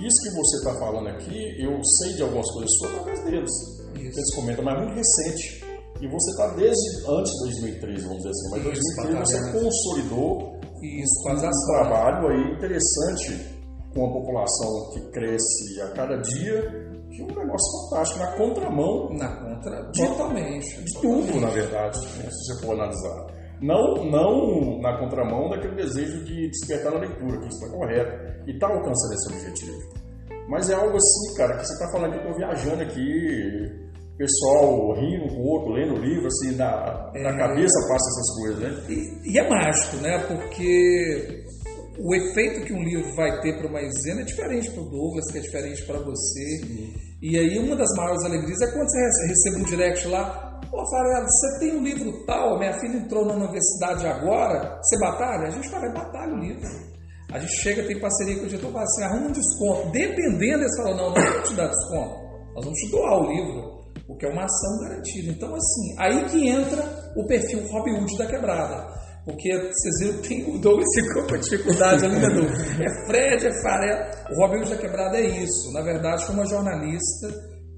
isso que você está falando aqui, eu sei de algumas coisas suas através deles. Eles comentam, mas é muito recente. E você está desde antes de 2013, vamos dizer assim, mas Isso, 2013 você consolidou Isso, um as trabalho aí interessante com a população que cresce a cada dia, que é um negócio fantástico, na contramão Na contra, totalmente. de tudo, na verdade, né, se você for analisar. Não, não na contramão daquele desejo de despertar na leitura, que isso está correto, e está alcançando esse objetivo. Mas é algo assim, cara, que você está falando que eu estou viajando aqui, pessoal rindo com o outro, lendo o livro, assim, na, na cabeça passa essas coisas, né? E, e é mágico, né? Porque o efeito que um livro vai ter para uma Isena é diferente para o Douglas, que é diferente para você. E aí uma das maiores alegrias é quando você rece- recebe um direct lá, Pô, Farelo, você tem um livro tal, minha filha entrou na universidade agora, você batalha? A gente fala, "É batalha o livro. A gente chega, tem parceria com o editor, fala assim, arruma um desconto. Dependendo, eles falam, não, não vamos te dar desconto. Nós vamos te doar o livro, porque é uma ação garantida. Então, assim, aí que entra o perfil Robin Hood da quebrada. Porque vocês viram que tem o Douglas ficou com dificuldade né, Douglas? É Fred, é Farelo. O Robin Hood da quebrada é isso. Na verdade, foi uma jornalista,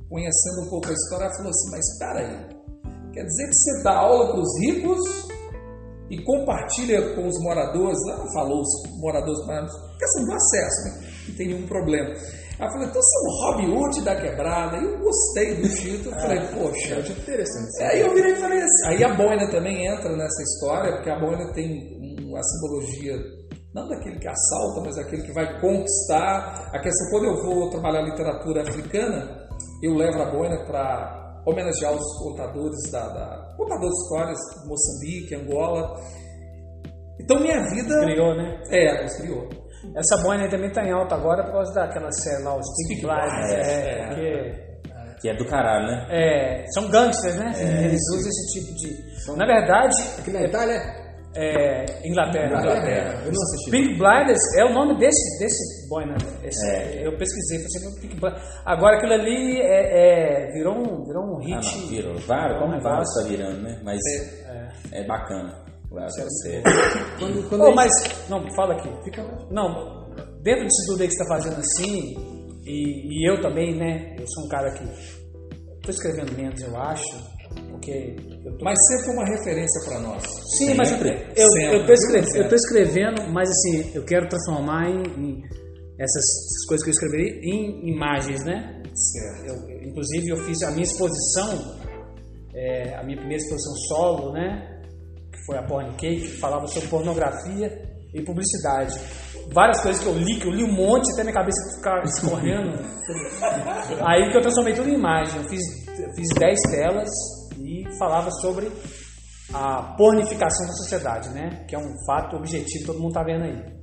conhecendo um pouco a história, ela falou assim, mas espera aí, quer dizer que você dá aula para os ricos e compartilha com os moradores, lá não falou os moradores, mas questão do acesso, né? Não tem nenhum problema. Ela falou, então você é um Robin Hood da quebrada. E eu gostei do título, eu falei, poxa, Interessante. Aí eu virei e falei assim. Aí a boina também entra nessa história, porque a boina tem uma simbologia, não daquele que assalta, mas daquele que vai conquistar. A questão, quando eu vou trabalhar literatura africana, eu levo a boina para homenagear os contadores da, da contadores de histórias de Moçambique, Angola. Então minha vida Criou, né? é, ela criou. Essa boina aí também tá em alta agora por causa daquela série lá, os Stick Stick Blinders. É, é. porque Que é do caralho, né? é, são gangsters, né? Eles usam esse tipo de. Na verdade, Aqui na Itália, É, Inglaterra. Inglaterra. Eu não assisti. Pink Blinders é o nome desse, desse boy, né? Esse- É. Eu pesquisei, falei, Pink Blinders. Agora aquilo ali é, é- virou, um, virou um Ah, hit. não, virou. Vários, como vários tá virando, né? Mas é, bacana. Claro, é. Quando, quando gente- mas, não, fala aqui. Não, dentro disso tudo aí que você está fazendo assim, e, e eu também, né? Eu sou um cara que tô escrevendo menos, eu acho, porque tô Mas sempre uma referência para nós. Sim, mas eu, Sempre. eu, Sempre. eu, tô escrevendo, Sempre. eu tô escrevendo, mas assim, eu quero transformar em, em essas coisas que eu escrevi em imagens, né? Certo. Eu- inclusive, eu fiz a minha exposição, é, a minha primeira exposição solo, né? Que foi a Porn Cake, que falava sobre pornografia e publicidade. Várias coisas que eu li, que eu li um monte, até minha cabeça ficar escorrendo. Aí que eu transformei tudo em imagem. Eu fiz, eu fiz 10 telas e falava sobre a pornificação da sociedade, né? Que é um fato objetivo, todo mundo tá vendo aí.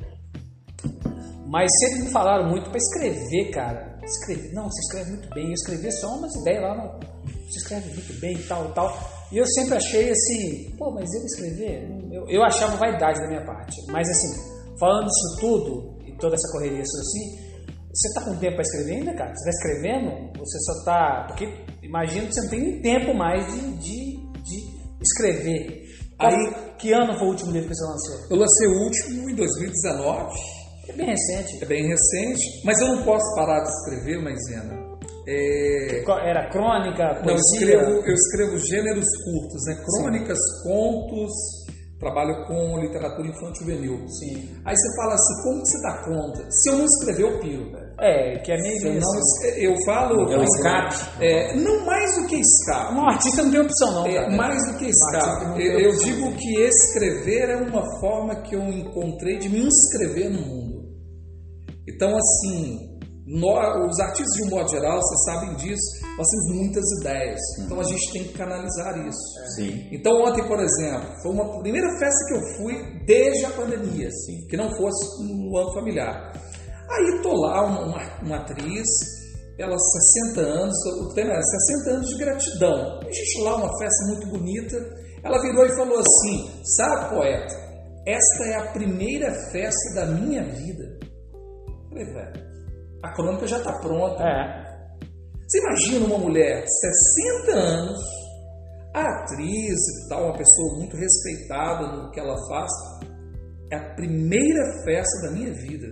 Mas sempre me falaram muito para escrever, cara. Escrever, não, você escreve muito bem. Eu escrevi só umas ideias lá, não, você escreve muito bem e tal, tal. E eu sempre achei assim, pô, mas eu escrever? Eu, eu achava vaidade da minha parte. Mas assim, falando disso tudo e toda essa correria isso assim, você tá com tempo para escrever ainda, cara? Você tá escrevendo? Você só tá. Porque imagino que você não tem nem tempo mais de, de, de escrever. Aí, que ano foi o último livro que você lançou? Eu lancei o último em 2019. É bem recente. É bem recente, mas eu não posso parar de escrever, Maisena. É... Era crônica, Não, eu poesia? escrevo, eu escrevo gêneros curtos, né? Crônicas, contos, trabalho com literatura infantil juvenil. Sim. Aí você fala assim, como que você dá conta? Se eu não escrever, eu piro, velho. É, que é meio Se isso. não, eu falo... É o escape. É, não mais do que escape. Um artista não tem opção, não, É, mais do que escape. Eu, eu digo que escrever é uma forma que eu encontrei de me inscrever no mundo. Então, assim, nó- os artistas de um modo geral, vocês sabem disso, nós temos muitas ideias. Então a gente tem que canalizar isso. Sim. Então ontem, por exemplo, foi uma primeira festa que eu fui desde a pandemia, assim, que não fosse no ano familiar. Aí tô lá, uma, uma- uma atriz, ela 60 anos, o tema era 60 anos de gratidão. A gente lá, uma festa muito bonita, ela virou e falou assim, sabe poeta, esta é a primeira festa da minha vida. Eu Falei, velho, a crônica já está pronta. É. Você imagina uma mulher, 60 anos, atriz e tal, uma pessoa muito respeitada no que ela faz. É a primeira festa da minha vida.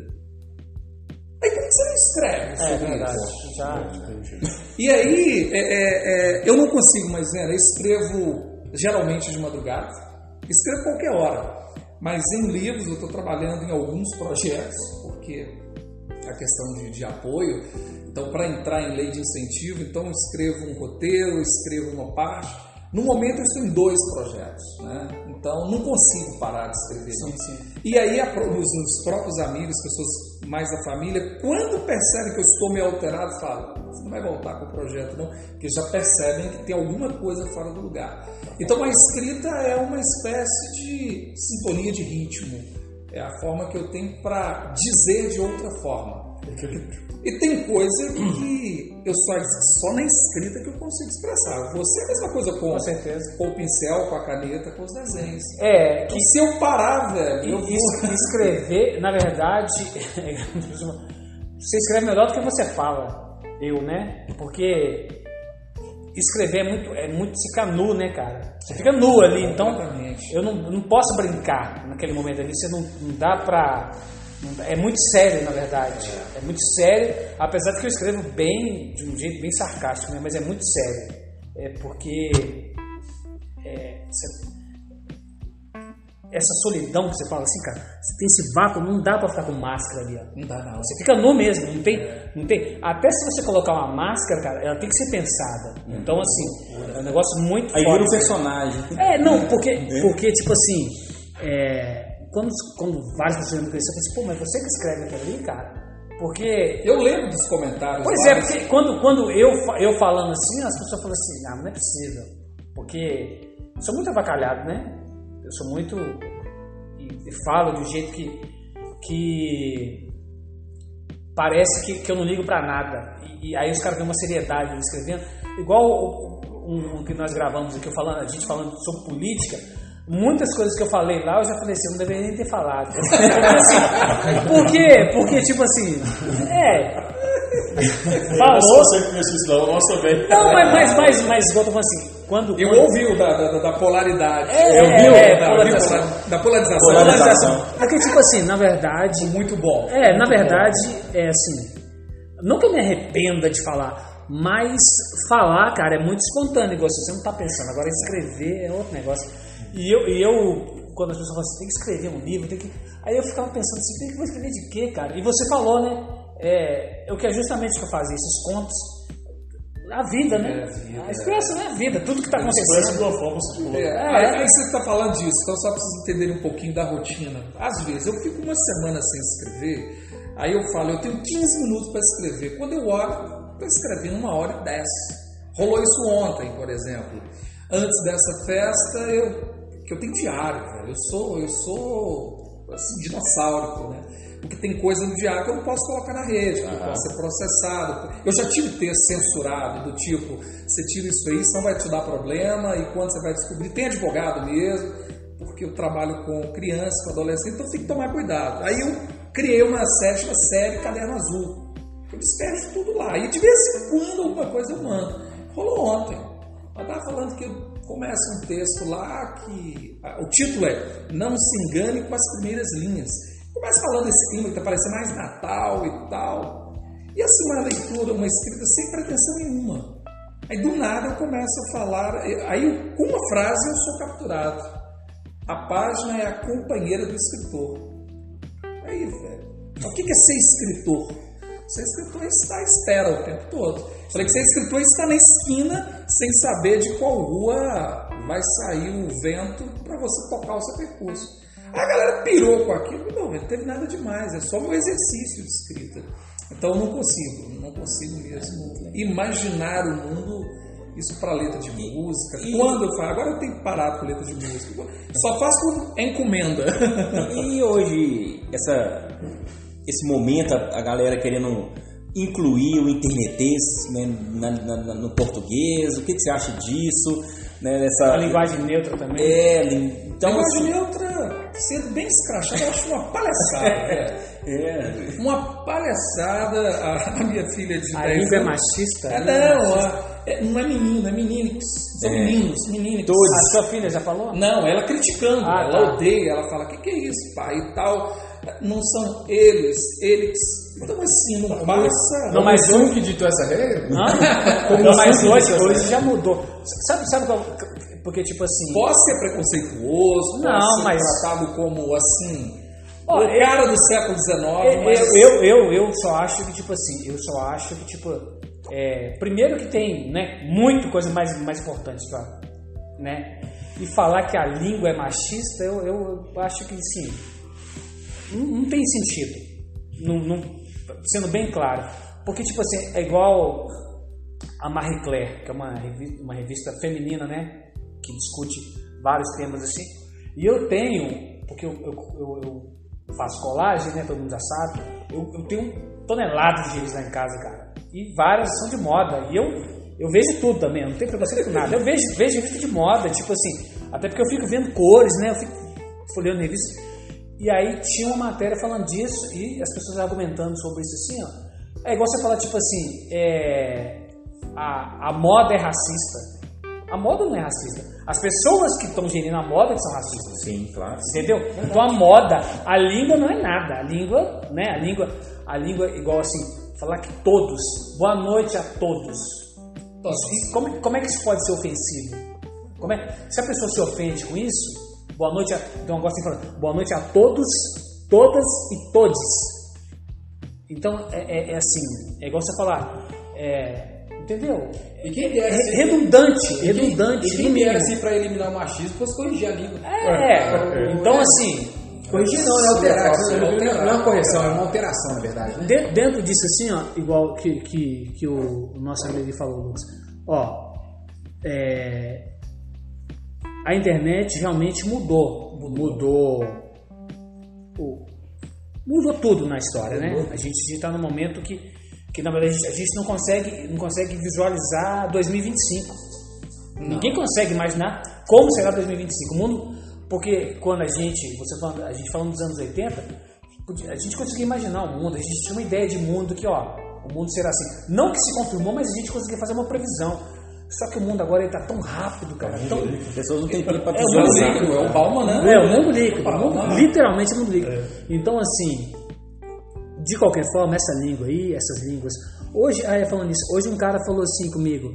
Aí por que você não escreve É sobre verdade. isso? Já. E aí, é, é, é, eu não consigo mais ver, eu escrevo geralmente de madrugada, escrevo qualquer hora, mas em livros eu estou trabalhando em alguns projetos, porque a questão de, de apoio, então para entrar em lei de incentivo, então escrevo um roteiro, escrevo uma parte. No momento eu estou em dois projetos, né? então não consigo parar de escrever. Sim, sim. E aí os próprios amigos, pessoas mais da família, quando percebem que eu estou meio alterado, falam, você não vai voltar com o projeto não, porque já percebem que tem alguma coisa fora do lugar. Então a escrita é uma espécie de sintonia de ritmo, é a forma que eu tenho para dizer de outra forma. E tem coisa que eu só, só na escrita que eu consigo expressar. Você é a mesma coisa com, Com certeza. com o pincel, com a caneta, com os desenhos. É, Então, que se eu parar, velho, eu vou... es- escrever, na verdade, você escreve melhor do que você fala. Eu, né? Porque escrever é muito, é muito ficar nu, né, cara? Você fica nu ali, então Exatamente. eu não, não posso brincar naquele momento ali. Você não, não dá pra. É muito sério, na verdade. É. muito sério, apesar de que eu escrevo bem, de um jeito bem sarcástico, né? Mas é muito sério. É porque. é, essa solidão que você fala assim, cara, você tem esse vácuo, não dá pra ficar com máscara ali, ó. Não dá, não. Você fica nu mesmo, não tem, não tem. Até se você colocar uma máscara, cara, ela tem que ser pensada. Então, assim, é um negócio muito Aí vira um personagem. É, não, porque, porque tipo assim, é, quando, quando várias pessoas me conheciam, eu falei assim, pô, mas você que escreve aquilo ali, cara? Porque. Eu lembro dos comentários. Pois é, porque quando, quando eu, eu falando assim, as pessoas falam assim, ah, não é possível. Porque eu sou muito avacalhado, né? Eu sou muito. E, e falo de um jeito que. que parece que, que eu não ligo pra nada. E, e aí os caras têm uma seriedade escrevendo. Igual o- o- um, um que nós gravamos aqui, eu falando, a gente falando sobre política. Muitas coisas que eu falei lá, eu já falei assim, eu não deveria nem ter falado. Assim, por quê? Porque, tipo assim, é. Falou. Você conhece isso não, mas, mas, mas, mas igual eu tô falando assim, quando. Eu quando- ouvi o da, da, da polaridade. É, eu é, vi o é, da, polarização. da polarização. Polarização. Porque, tipo assim, na verdade. Muito bom. É, na verdade, é assim. Não que eu me arrependa de falar, mas falar, cara, é muito espontâneo, igual você não tá pensando. Agora, escrever é outro negócio. E eu, e eu quando as pessoas falam assim, tem que escrever um livro, tem que. Aí eu ficava pensando assim, tem que escrever de quê, cara? E você falou, né? É, o que é justamente o que eu fazia, esses contos. A vida, né? É, a vida, a né? A vida, tudo que tá Expressa acontecendo. de uma forma, você falou. É, É. aí, aí você está falando disso, então só para vocês entenderem um pouquinho da rotina. Às vezes eu fico uma semana sem escrever, aí eu falo, eu tenho 15 minutos para escrever. Quando eu olho, estou escrevendo uma hora e dez. Rolou isso ontem, por exemplo. Antes dessa festa, eu, que eu tenho diário, velho. Eu sou, eu sou assim, dinossauro, né? Porque tem coisa no diário que eu não posso colocar na rede, que pode ser processado. Eu já tive texto censurado, do tipo, você tira isso aí, senão vai te dar problema, e quando você vai descobrir, tem advogado mesmo, porque eu trabalho com criança, com adolescente, então tem que tomar cuidado. Aí eu criei uma série, uma série Caderno Azul. Eu despejo tudo lá. E de vez em quando alguma coisa eu mando. Rolou ontem. Eu estava falando que começa um texto lá que. O título é Não se engane com as primeiras linhas. Começa falando desse clima que tá parecendo mais Natal e tal. E assim, uma leitura, uma escrita sem pretensão nenhuma. Aí do nada eu começo a falar. Aí com uma frase eu sou capturado. A página é a companheira do escritor. Aí, velho. O que é ser escritor? Ser escritor estar à espera o tempo todo. Falei que ser escritor estar na esquina sem saber de qual rua vai sair o vento para você tocar o seu percurso. A galera pirou com aquilo. Não, não teve nada demais. É só um exercício de escrita. Então eu não consigo, não consigo mesmo imaginar o mundo isso para letra de música. Quando eu faço, agora eu tenho que parar com letra de música. Só faço encomenda. E hoje, essa, esse momento, a, a galera querendo incluir o internetês né, na- na- na- no português, o que, que você acha disso? Né, essa, A linguagem neutra também. É, lin- então Então, assim, neutra, sendo bem escrachado, eu acho uma palhaçada. velho. é, Uma palhaçada. A, a minha filha de A 10 língua é anos- machista? É, né? não, a- é, não é menino, é menino. São É. meninos, meninos. Todos. A sua filha já falou? Não, ela criticando, Ah, ela tá. odeia, ela fala, o que, que é isso, pai? E tal. Não são eles, eles. Então assim, não passa. Não, mas um que ditou essa regra? Não, mas hoje, hoje já mudou. Sabe, sabe qual, porque tipo assim. Pode ser preconceituoso, Não, pode ser mas- tratado como assim. Ó, o eu- cara do século XIX, Eu, mas. eu, eu, eu só acho que, tipo assim, eu só acho que, tipo, é, primeiro que tem, né, muito coisa mais, mais importante pra, né, e falar que a língua é machista, eu, eu, eu acho que, sim, não, não tem sentido, não, não- sendo bem claro, porque, tipo assim, é igual a Marie Claire, que é uma revista, uma revista feminina, né, que discute vários temas assim, e eu tenho, porque eu, eu, eu- faço colagem, né, todo mundo já sabe, eu, eu tenho toneladas de revistas lá em casa, cara, e várias são de moda, e eu, eu vejo tudo também, não tenho preconceito com nada, eu vejo, vejo revista de moda, tipo assim, até porque eu fico vendo cores, né, eu fico folheando revista, e aí tinha uma matéria falando disso e as pessoas argumentando sobre isso assim, ó. É igual você falar, tipo assim, é, a, a moda é racista. A moda não é racista. As pessoas que estão gerindo a moda que são racistas. sim, claro. Entendeu? Então a moda, a língua não é nada. A língua, né? A língua, a língua é igual assim, falar que todos. Boa noite a todos. Isso- como, como é que isso pode ser ofensivo? Como é, se a pessoa se ofende com isso, boa noite a. Um negócio assim falando, boa noite a todos, todas e todes. Então é, é- é assim, é igual você falar. é, entendeu? E quem vier É assim, redundante, e quem- redundante, E quem assim pra eliminar o machismo, fosse corrigir a língua. É, então assim, Corrigir não, é alterar. Não, é uma correção, é uma alteração, na verdade, né? De- dentro disso assim, ó, igual que, que, que o, o nosso amigo falou, Lucas, ó, é, a internet realmente mudou, mudou, o- mudou tudo na história, né? A gente está num momento que, que na verdade a gente não consegue, não consegue visualizar 2025. Ninguém consegue imaginar como será 2025. O mundo, Porque quando a gente, você falando, a gente falando dos anos 80, podia- a gente conseguia imaginar o mundo, a gente tinha uma ideia de mundo que, ó, o mundo será assim. Não que se confirmou, mas a gente conseguia fazer uma previsão. Só que o mundo agora ele tá tão rápido, cara. Tão, As pessoas não têm tempo para É, o mundo líquido, é o Bauman, né? é, o mundo líquido, o mundo- literalmente o mundo líquido. Então, assim, de qualquer forma, essa língua aí, essas línguas. Hoje, ah, é, falando isso, hoje um cara falou assim comigo,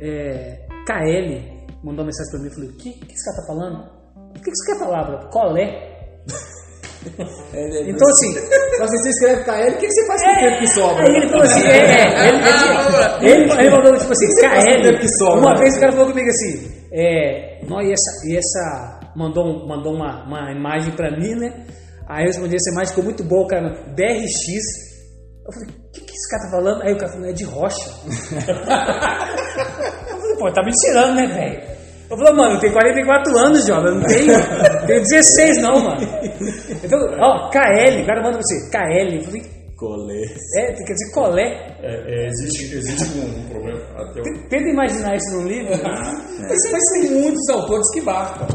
é, KL, mandou uma mensagem pra mim, eu falei, o que, que esse cara tá falando? O que, que você quer falar? Colé? É, é, Então, assim, você escreve KL, o que você faz com o tempo que sobra? Aí ele falou assim, é, é, ele, ele, ele, ele mandou tipo assim, KL. que sobra? Uma vez o cara falou comigo assim, é, não, e essa, e essa mandou, mandou uma, uma imagem pra mim, né? Aí eu respondi, essa imagem ficou muito boa, cara, BRX. Eu falei, o que, que esse cara tá falando? Aí o cara falou, é de rocha. eu falei, pô, tá me tirando, né, velho? Eu falei, mano, eu tenho 44 anos, jovem, eu não tenho, tenho 16 não, mano. Então, ó, KL, o cara manda pra você, KL. Eu falei, Colê. é, quer dizer, colé. É, é, existe existe um, um problema. Até o- Tenta imaginar isso num livro. Mas, mas tem muitos autores que barcam.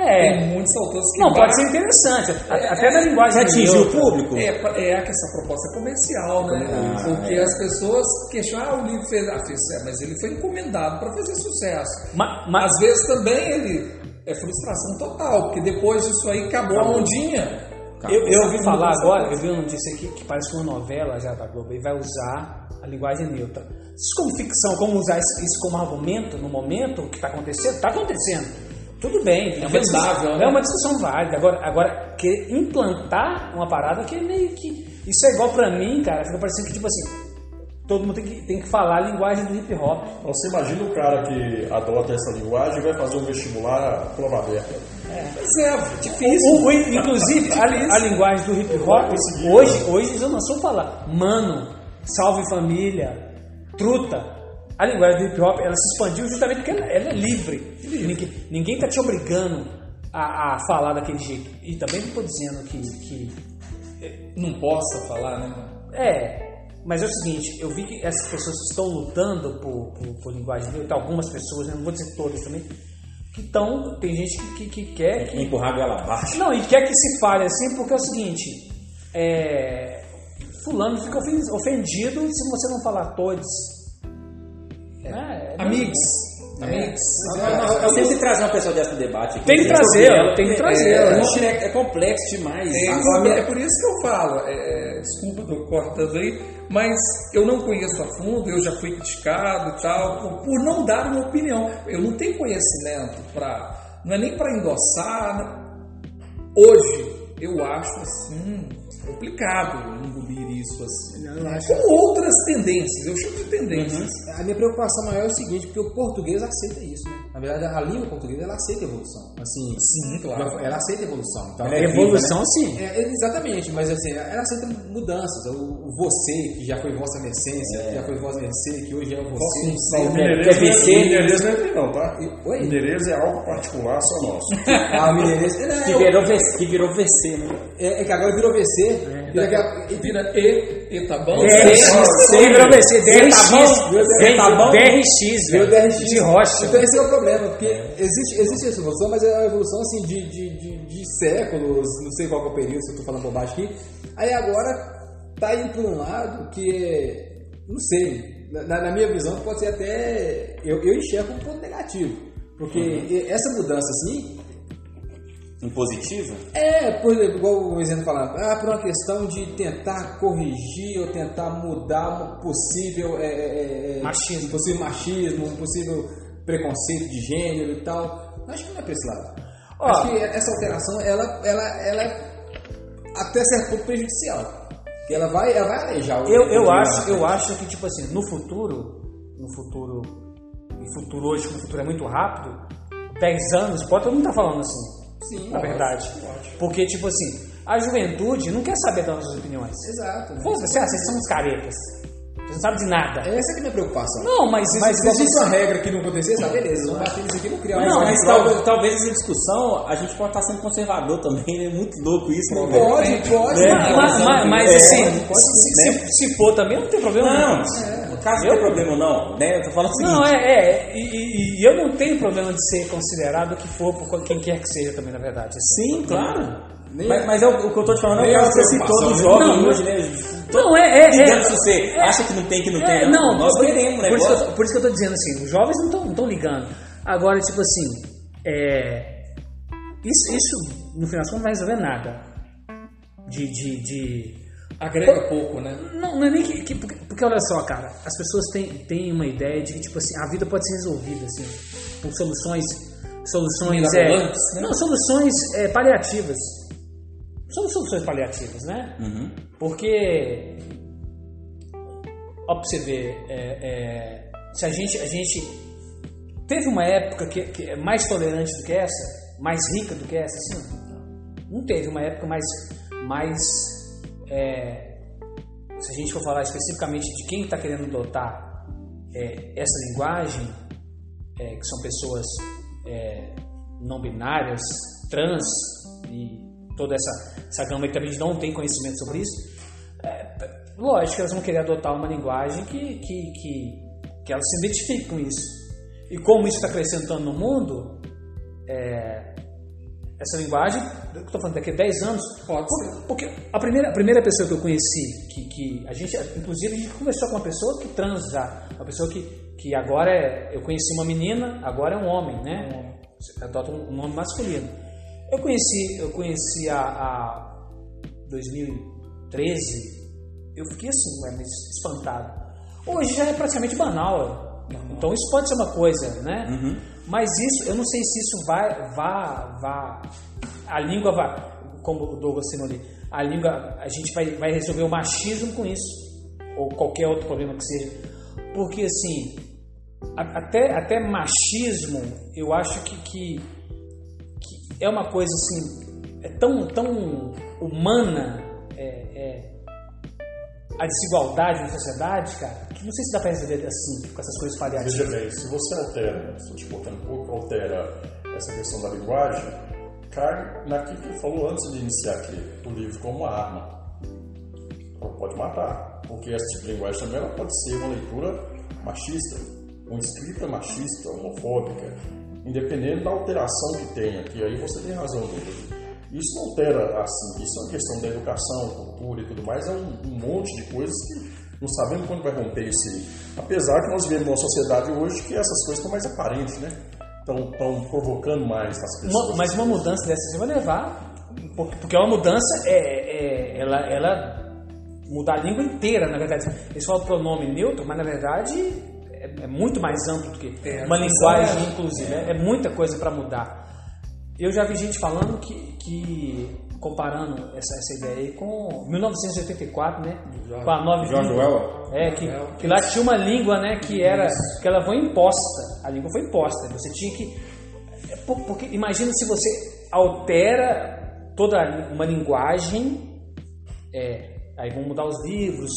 É. Tem muitos autores que Não, pode ser interessante. A- Até na linguagem Atingiu o público? É, é que essa proposta é comercial, né? Ah, Porque é. as pessoas questionam, ah, o livro fez, ah, fez é, mas ele foi encomendado para fazer sucesso. Ma- Mas, Às vezes também ele é frustração total, porque depois disso aí acabou a ondinha. eu, eu ouvi falar agora, você eu vi uma notícia aqui que parece uma novela já da Globo e vai usar a linguagem neutra. Isso como ficção, como usar isso, isso como argumento no momento, o que está acontecendo? Está acontecendo. Tudo bem, é uma, vendável, discussão, né? é uma discussão válida. Agora, agora querer implantar uma parada que é meio que. Isso é igual pra mim, cara, fica parecendo que, tipo assim, todo mundo tem que, tem que falar a linguagem do hip hop. Então, você imagina o cara que adota essa linguagem e vai fazer um vestibular prova aberta. Mas é difícil. O- o- inclusive, a, li- a linguagem do hip hop, hoje, hoje eles não são falar mano, salve família, truta. A linguagem do hip hop ela se expandiu justamente porque ela, ela é livre. Ninguém, ninguém tá te obrigando a, a falar daquele jeito. E também não estou dizendo que, que Não possa falar, né? é, mas é o seguinte, eu vi que essas pessoas que estão lutando por, por, por linguagem neutra, algumas pessoas, né, não vou dizer todas também, que estão, tem gente que, que, que quer que... Empurrar ela abaixo. Não, e quer que se fale assim, porque é o seguinte, é, fulano fica ofen- ofendido se você não falar todos. É, é Amigos. Amigos. Eu sempre trazer uma pessoa dessa pro debate aqui. Tem que trazer, Ela- tem que trazer. É, é, é complexo demais. É, Agora, é por isso que eu falo, é, desculpa, tô cortando aí, mas eu não conheço a fundo, eu já fui criticado e tal, por, por não dar uma opinião. Eu não tenho conhecimento para. Não é nem para endossar. né? Hoje, eu acho assim, complicado engolir isso assim. Não, eu acho- Como outras tendências, eu chamo de tendências. A minha preocupação maior é o seguinte, porque o português aceita isso, né? Na verdade, a língua portuguesa, ela aceita a evolução. Assim, Sim, claro. ela aceita a evolução. Então, Ela é Evolução, sim. É, exatamente, mas assim, ela aceita mudanças. O, o você, que já foi vossa essência, que já foi vossa mercê, que hoje é o você. Não, o Mineirês não é- o não é assim, não, tá? Oi? Mineirês é algo particular só nosso. Ah, o mineirês. É, não, que, é, virou VC, que virou VC, né? é, é que agora virou VC. E Vira E, E tá bom? DRX, Sim, pra você, tá. DRX. DRX, Virou velho, DRX. de rocha. Então esse é o problema, porque existe, existe essa evolução, mas é uma evolução assim de, de, de, de séculos, não sei qual que é o período, se eu tô falando bobagem aqui. Aí agora tá indo para um lado que, não sei, na, na minha visão pode ser até, eu, eu enxergo como um ponto negativo. Porque essa mudança assim, Impositiva? é, por exemplo, igual o exemplo falando, ah, por uma questão de tentar corrigir ou tentar mudar um possível é, é, é, Machismo. um possível machismo, um possível preconceito de gênero e tal. Acho que não é pra esse lado. Ó. Acho que essa alteração, ela, ela, ela é até certo ponto prejudicial. Porque ela vai, ela vai alejar o Eu, eu, acho, eu acho que, tipo assim, no futuro, no futuro, no futuro hoje, que o futuro é muito rápido, 10 anos, pode todo mundo tá falando assim, Sim, na verdade. Porque, tipo assim, a juventude não quer saber das nossas opiniões. Exato. né? Foda-se, ah, vocês são uns caretas. Vocês não sabem de nada. Essa que é a minha preocupação. Não, mas, Se, mas se existe uma regra que não acontecer, tá beleza, vamos bater nisso aqui não criar mais mas talvez, talvez essa discussão a gente pode estar sendo conservador também, é muito louco isso, né? velho? Pode, pode. É, Mas, mas- mas, É, assim, pode se, se, se for também não tem problema. Não, nenhum. Caso Eu- tenha problema ou não, né? Eu tô falando o seguinte. Não, é, é e, e- e eu não tenho problema de ser considerado o que for por quem quer que seja também, na verdade. Sim, claro. Mas, mas é o, o que eu tô te falando é Nem o é caso que você citou do né? jovem Não, hoje, né? Não, é, é, Ligando é. se você acha que não tem, que não tem. É, não, Nós por, queremos, né? por, isso que eu, tô- por isso que eu tô dizendo assim, os jovens não estão ligando. Agora, tipo assim, é, isso, isso no final das contas não vai resolver nada. De. de, de Agrega pouco, né? não, não é nem que. que- porque, porque olha só, cara, as pessoas têm, têm uma ideia de que, tipo assim, a vida pode ser resolvida, assim, por soluções. Soluções. É, né? Não, soluções é, paliativas. São soluções paliativas, né? Uhum. Porque, ó, pra você ver, é, é, se a gente, a gente teve uma época que, que é mais tolerante do que essa, mais rica do que essa, assim, não teve uma época mais, mais é, se a gente for falar especificamente de quem está querendo adotar é, essa linguagem, é, que são pessoas é, não binárias, trans e toda essa, essa gama que também não tem conhecimento sobre isso, é, lógico que elas vão querer adotar uma linguagem que, que, que, que elas se identifiquem com isso. E como isso está crescendo tanto no mundo, é, essa linguagem, eu estou falando daqui a 10 anos, Pode ser. porque a primeira, a primeira pessoa que eu conheci, que, que a gente, inclusive a gente conversou com uma pessoa que trans já, uma pessoa que, que agora é, eu conheci uma menina, agora é um homem, né? Adota um nome masculino. Eu conheci, eu conheci a, a 2013, eu fiquei assim, ué, espantado. Hoje já é praticamente banal. Então isso pode ser uma coisa, né? Mas isso, eu não sei se isso vai, vá, vá, a língua vai, como o Douglas ensinou ali, a língua, a gente vai, vai resolver o machismo com isso, ou qualquer outro problema que seja. Porque assim, até, até machismo, eu acho que, que, que é uma coisa assim, é tão, tão humana, é, é, a desigualdade na sociedade, cara, que não sei se dá pra resolver assim, com essas coisas Veja paliativas. bem, se você altera, te botando um altera essa questão da linguagem, cai naquilo que ele falou antes de iniciar aqui, o livro como uma arma. Ela pode matar, porque esse tipo de linguagem também ela pode ser uma leitura machista, uma escrita machista, homofóbica, independente da alteração que tenha, que aí você tem razão, Douglas. Isso não altera assim, isso é uma questão da educação, cultura e tudo mais, é um, um monte de coisas que não sabemos quando vai romper isso aí. Apesar que nós vivemos numa sociedade hoje que essas coisas estão mais aparentes, né? Estão provocando mais nas pessoas. Uma- mas uma mudança dessa vai levar, porque, porque uma mudança é, é- ela, ela mudar a língua inteira, na verdade. Eles falam pronome neutro, mas na verdade é, é muito mais amplo do que É, uma a linguagem, é- inclusive. É, é muita coisa para mudar. Eu já vi gente falando que, que comparando essa, essa ideia aí com 1984, né? Com a nova. Orwell. É, que, que lá tinha uma língua, né, que era que ela foi imposta. A língua foi imposta. Você tinha que é, por- porque imagina se você altera toda uma linguagem, é, aí vão mudar os livros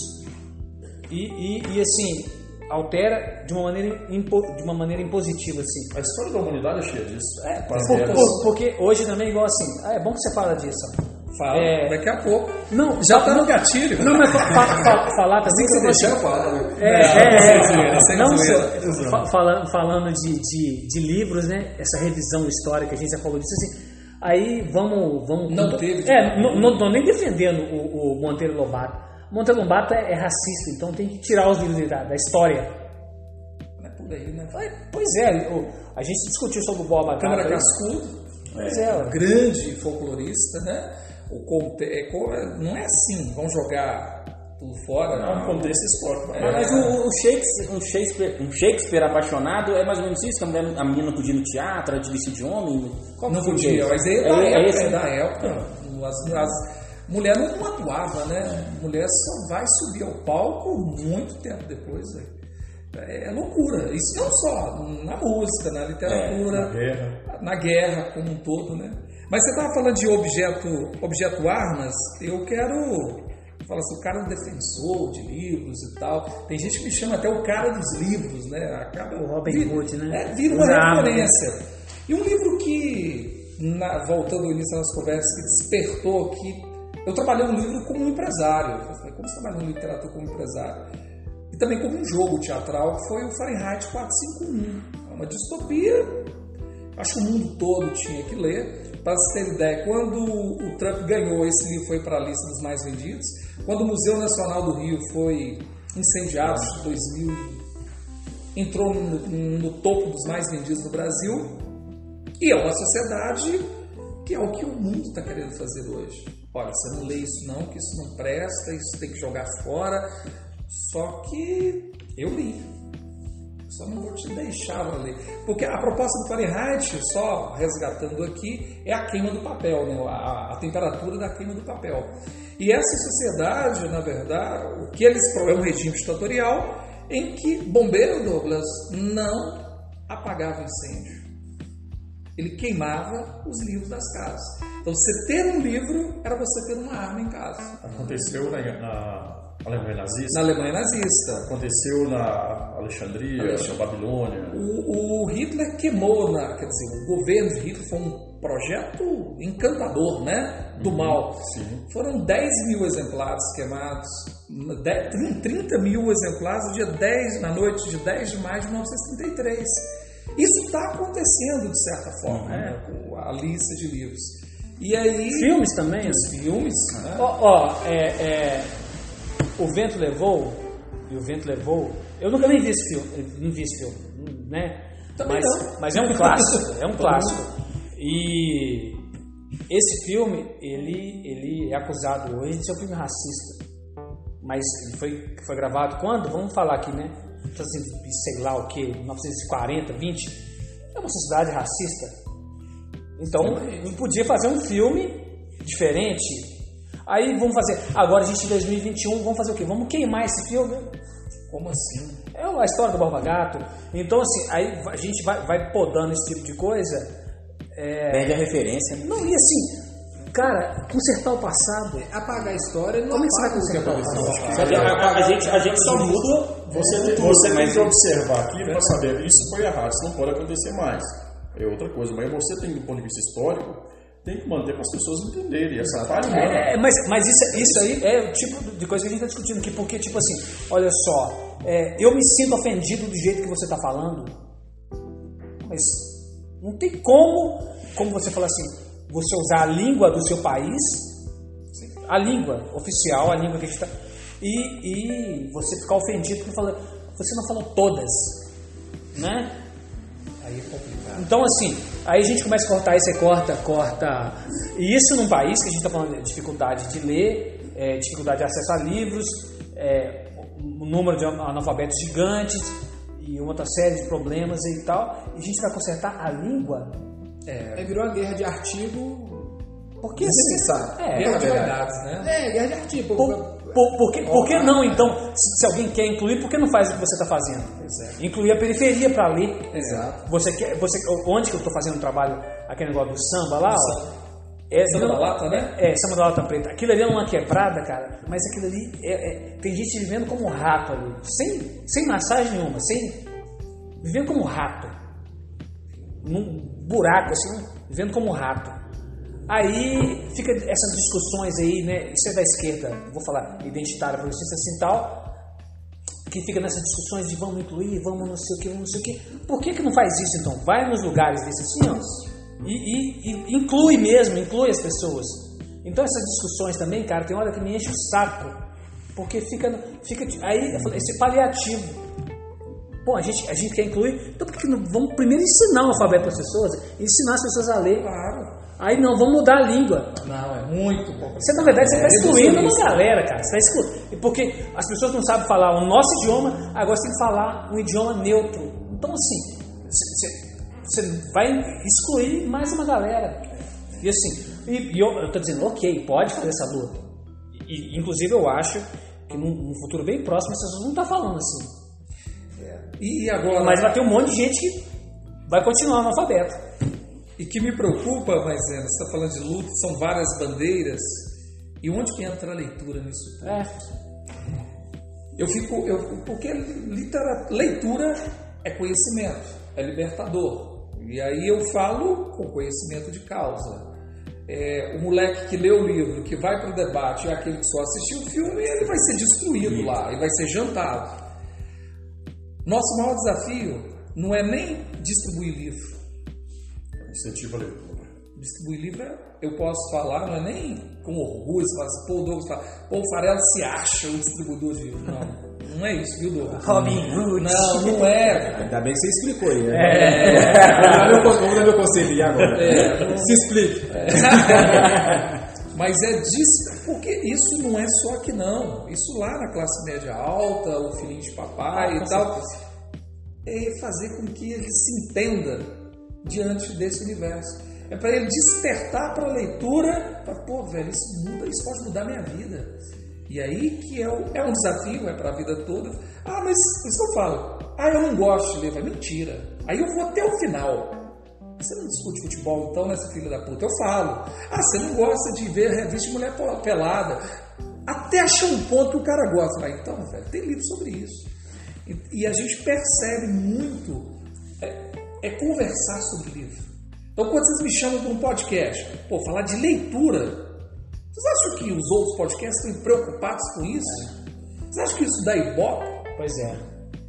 e, e, e, assim altera de uma maneira impo- de uma maneira impositiva assim. A história da humanidade é cheia disso. É, por- por- porque hoje também é igual assim. Ah, é bom que você fala disso. Fala, É. daqui a pouco. Não, Já tá no gatilho. Não, mas fa- fa- fa- falar também. Se você você deixar, eu falo. É, é, é. Não, zoeira. só- fa- falando, falando de, de, de livros, né? Essa revisão histórica, a gente já falou disso assim. Aí vamos. vamos Não teve É, não, não tô nem defendendo o, o Monteiro Lobato. Monteiro Lobato é, é racista, então tem que tirar os livros da, da história. Não é por aí, né? Pois é, a gente discutiu sobre o Boba Câmara aí. Cascudo, Pois é, grande folclorista, né? O conte- é não é assim, vamos jogar tudo fora. É um não. contexto histórico. É. Mas o, o Shakespeare, um, Shakespeare, um Shakespeare apaixonado é mais ou menos isso, que a, mulher, a menina não podia ir no teatro, era de de homem. Qual Não podia, isso? mas aí é da É- é época, esse? é da época. As, as, mulher não atuava, né? Mulher só vai subir ao palco muito tempo depois. velho. É, loucura. Isso não só na música, na literatura, Na guerra. na guerra como um todo, né? Mas você estava falando de objeto, objeto armas, eu quero fala assim, o cara é um defensor de livros e tal. Tem gente que me chama até o cara dos livros, né? Acaba O Robin vira- Hood, né? É, vira uma Usa arma, referência. E um livro que, na- voltando ao início das conversas, que despertou que eu trabalhei um livro como um empresário. Eu falei, como você trabalha em literatura como empresário? E também como um jogo teatral, que foi o Fahrenheit 451. É uma distopia, acho que o mundo todo tinha que ler. Para você ter ideia, quando o Trump ganhou, esse livro foi para a lista dos mais vendidos. Quando o Museu Nacional do Rio foi incendiado em 2000, entrou no, no topo dos mais vendidos do Brasil. E é uma sociedade que é o que o mundo está querendo fazer hoje. Olha, você não lê isso não, que isso não presta, isso tem que jogar fora. Só que eu li. Só não vou te deixar ler. Porque a proposta do Fahrenheit, só resgatando aqui, é a queima do papel, né? a, a temperatura da queima do papel. E essa sociedade, na verdade, o que eles é um regime ditatorial em que bombeiro Douglas não apagava incêndio. Ele queimava os livros das casas. Então, você ter um livro era você ter uma arma em casa. Aconteceu na, na Alemanha nazista? Na Alemanha nazista. Aconteceu na Alexandria, Alexandria. na Babilônia. O, o, Hitler queimou, na, quer dizer, o governo de Hitler foi um projeto encantador, né? Do uhum, mal. Sim. Foram 10 mil exemplares queimados, 10, 30 mil exemplares no dia 10, na noite de 10 de maio de 1933. Isso está acontecendo, de certa forma, uhum. né? com a lista de livros. E aí. Filmes também? Os filmes. Né? Ó, ó é, é, O Vento Levou, e O Vento Levou. Eu nunca nem vi esse filme, não vi esse filme, né? Também mas, não. mas é um clássico, é um clássico. E esse filme, ele, ele é acusado hoje de ser um filme racista. Mas ele foi, foi gravado quando? Vamos falar aqui, né? Assim, sei lá o que, 1940, 20. É uma sociedade racista. Então, não podia fazer um filme diferente. Aí vamos fazer, agora a gente em 2021, vamos fazer o quê? Vamos queimar esse filme? Como assim? É a história do Borba Gato. Então, assim, aí a gente vai, vai podando esse tipo de coisa. É... Perde a referência. Não, e assim, cara, consertar o passado. Apagar a história não Como é que você vai consertar o passado? A, a- a gente, a gente só muda. Você, tem, você tem que observar aqui para saber isso foi errado, isso não pode acontecer mais. É outra coisa, mas você tem, do ponto de vista histórico, tem que manter para as pessoas entenderem essa falha humana. É, mas, mas isso, isso aí é o tipo de coisa que a gente está discutindo aqui, porque, tipo assim, olha só, é, eu me sinto ofendido do jeito que você está falando, mas não tem como, como você fala assim, você usar a língua do seu país, a língua oficial, a língua que a gente está. E, e você ficar ofendido porque fala, você não falou todas, né? Aí é complicado. Então, assim, aí a gente começa a cortar, aí você corta, corta. E isso num país que a gente está falando de dificuldade de ler, é, dificuldade de acesso a livros, é, um número de analfabetos gigantes e uma outra série de problemas e tal. E a gente vai consertar a língua. É, virou uma guerra de artigo Porque assim, é, Guerra de verdade. vaidades, né? É, guerra de artigo. Por, por, por, que, por que não, então, se, se alguém quer incluir, por que não faz o que você está fazendo? É. Incluir a periferia para ler. Exato. Você quer, você, onde que eu estou fazendo o trabalho, aquele negócio do samba lá? ó? samba. É, Samba da lata, né? É, samba da lata preta. Aquilo ali é uma quebrada, cara, mas aquilo ali é, é- tem gente vivendo como rato ali, sem, sem massagem nenhuma, sem vivendo como rato, num buraco assim, vivendo como rato. Aí fica essas discussões aí, né? Isso é da esquerda, vou falar identitária, progressista assim tal, que fica nessas discussões de vamos incluir, vamos não sei o que, vamos não sei o que. Por que, que não faz isso então? Vai nos lugares desses assim, e, e- e inclui mesmo, inclui as pessoas. Então essas discussões também, cara, tem hora que me enche o saco, porque fica, fica aí esse paliativo. Pô, a gente, a gente quer incluir, então por que não vamos primeiro ensinar o alfabeto para as pessoas, ensinar as pessoas a ler. Claro. Aí não, vamos mudar a língua. Não, é muito complicado. Você, na verdade, você está É, excluindo uma galera, cara. Você está excluindo. Porque as pessoas não sabem falar o nosso idioma, agora você tem que falar um idioma neutro. Então, assim, você, você vai excluir mais uma galera. E assim, e, e eu estou dizendo, ok, pode fazer essa luta. E, inclusive, eu acho que num, num futuro bem próximo, essas pessoas não estão falando assim. E agora, Mas vai ter um monte de gente que vai continuar analfabeto. E que me preocupa, Maisena, você está falando de luta, são várias bandeiras, e onde que entra a leitura nisso tudo? É. Eu fico, eu, porque litera- leitura é conhecimento, é libertador. E aí eu falo com conhecimento de causa. É, o moleque que lê o livro, que vai para o debate, é aquele que só assistiu o filme, ele vai ser destruído lá, e vai ser jantado. Nosso maior desafio não é nem distribuir livro. Incentiva a leitura. Distribuir livro, é- eu posso falar, não é nem com orgulho, você fala assim, pô, o Douglas fala, pô, o Farelo se acha um distribuidor de livro. Não, não é isso, viu, Douglas? Robin Hood. Não, não é. Ainda bem que você explicou aí, né? Meu, vamos dar meu conselho aí agora. É. Se explique. Mas é disso, porque isso não é só aqui não. Isso lá na classe média alta, o filhinho de papai e tal, é fazer com que ele se entenda diante desse universo. É para ele despertar para a leitura, para, pô, velho, isso muda, isso pode mudar minha vida. E aí que é, o- é um desafio, é para a vida toda. Ah, mas isso eu falo. Ah, eu não gosto de ler, vai mentira. Aí eu vou até o final. Você não discute futebol então, né, seu filho da puta? Eu falo. Ah, você não gosta de ver revista de mulher pelada. Até achar um ponto que o cara gosta. Ah, então, velho, tem livro sobre isso. E, e a gente percebe muito é, conversar sobre livro. Então, quando vocês me chamam para um podcast, pô, falar de leitura, vocês acham que os outros podcasts estão preocupados com isso? Vocês acham que isso dá ibope? Pois é.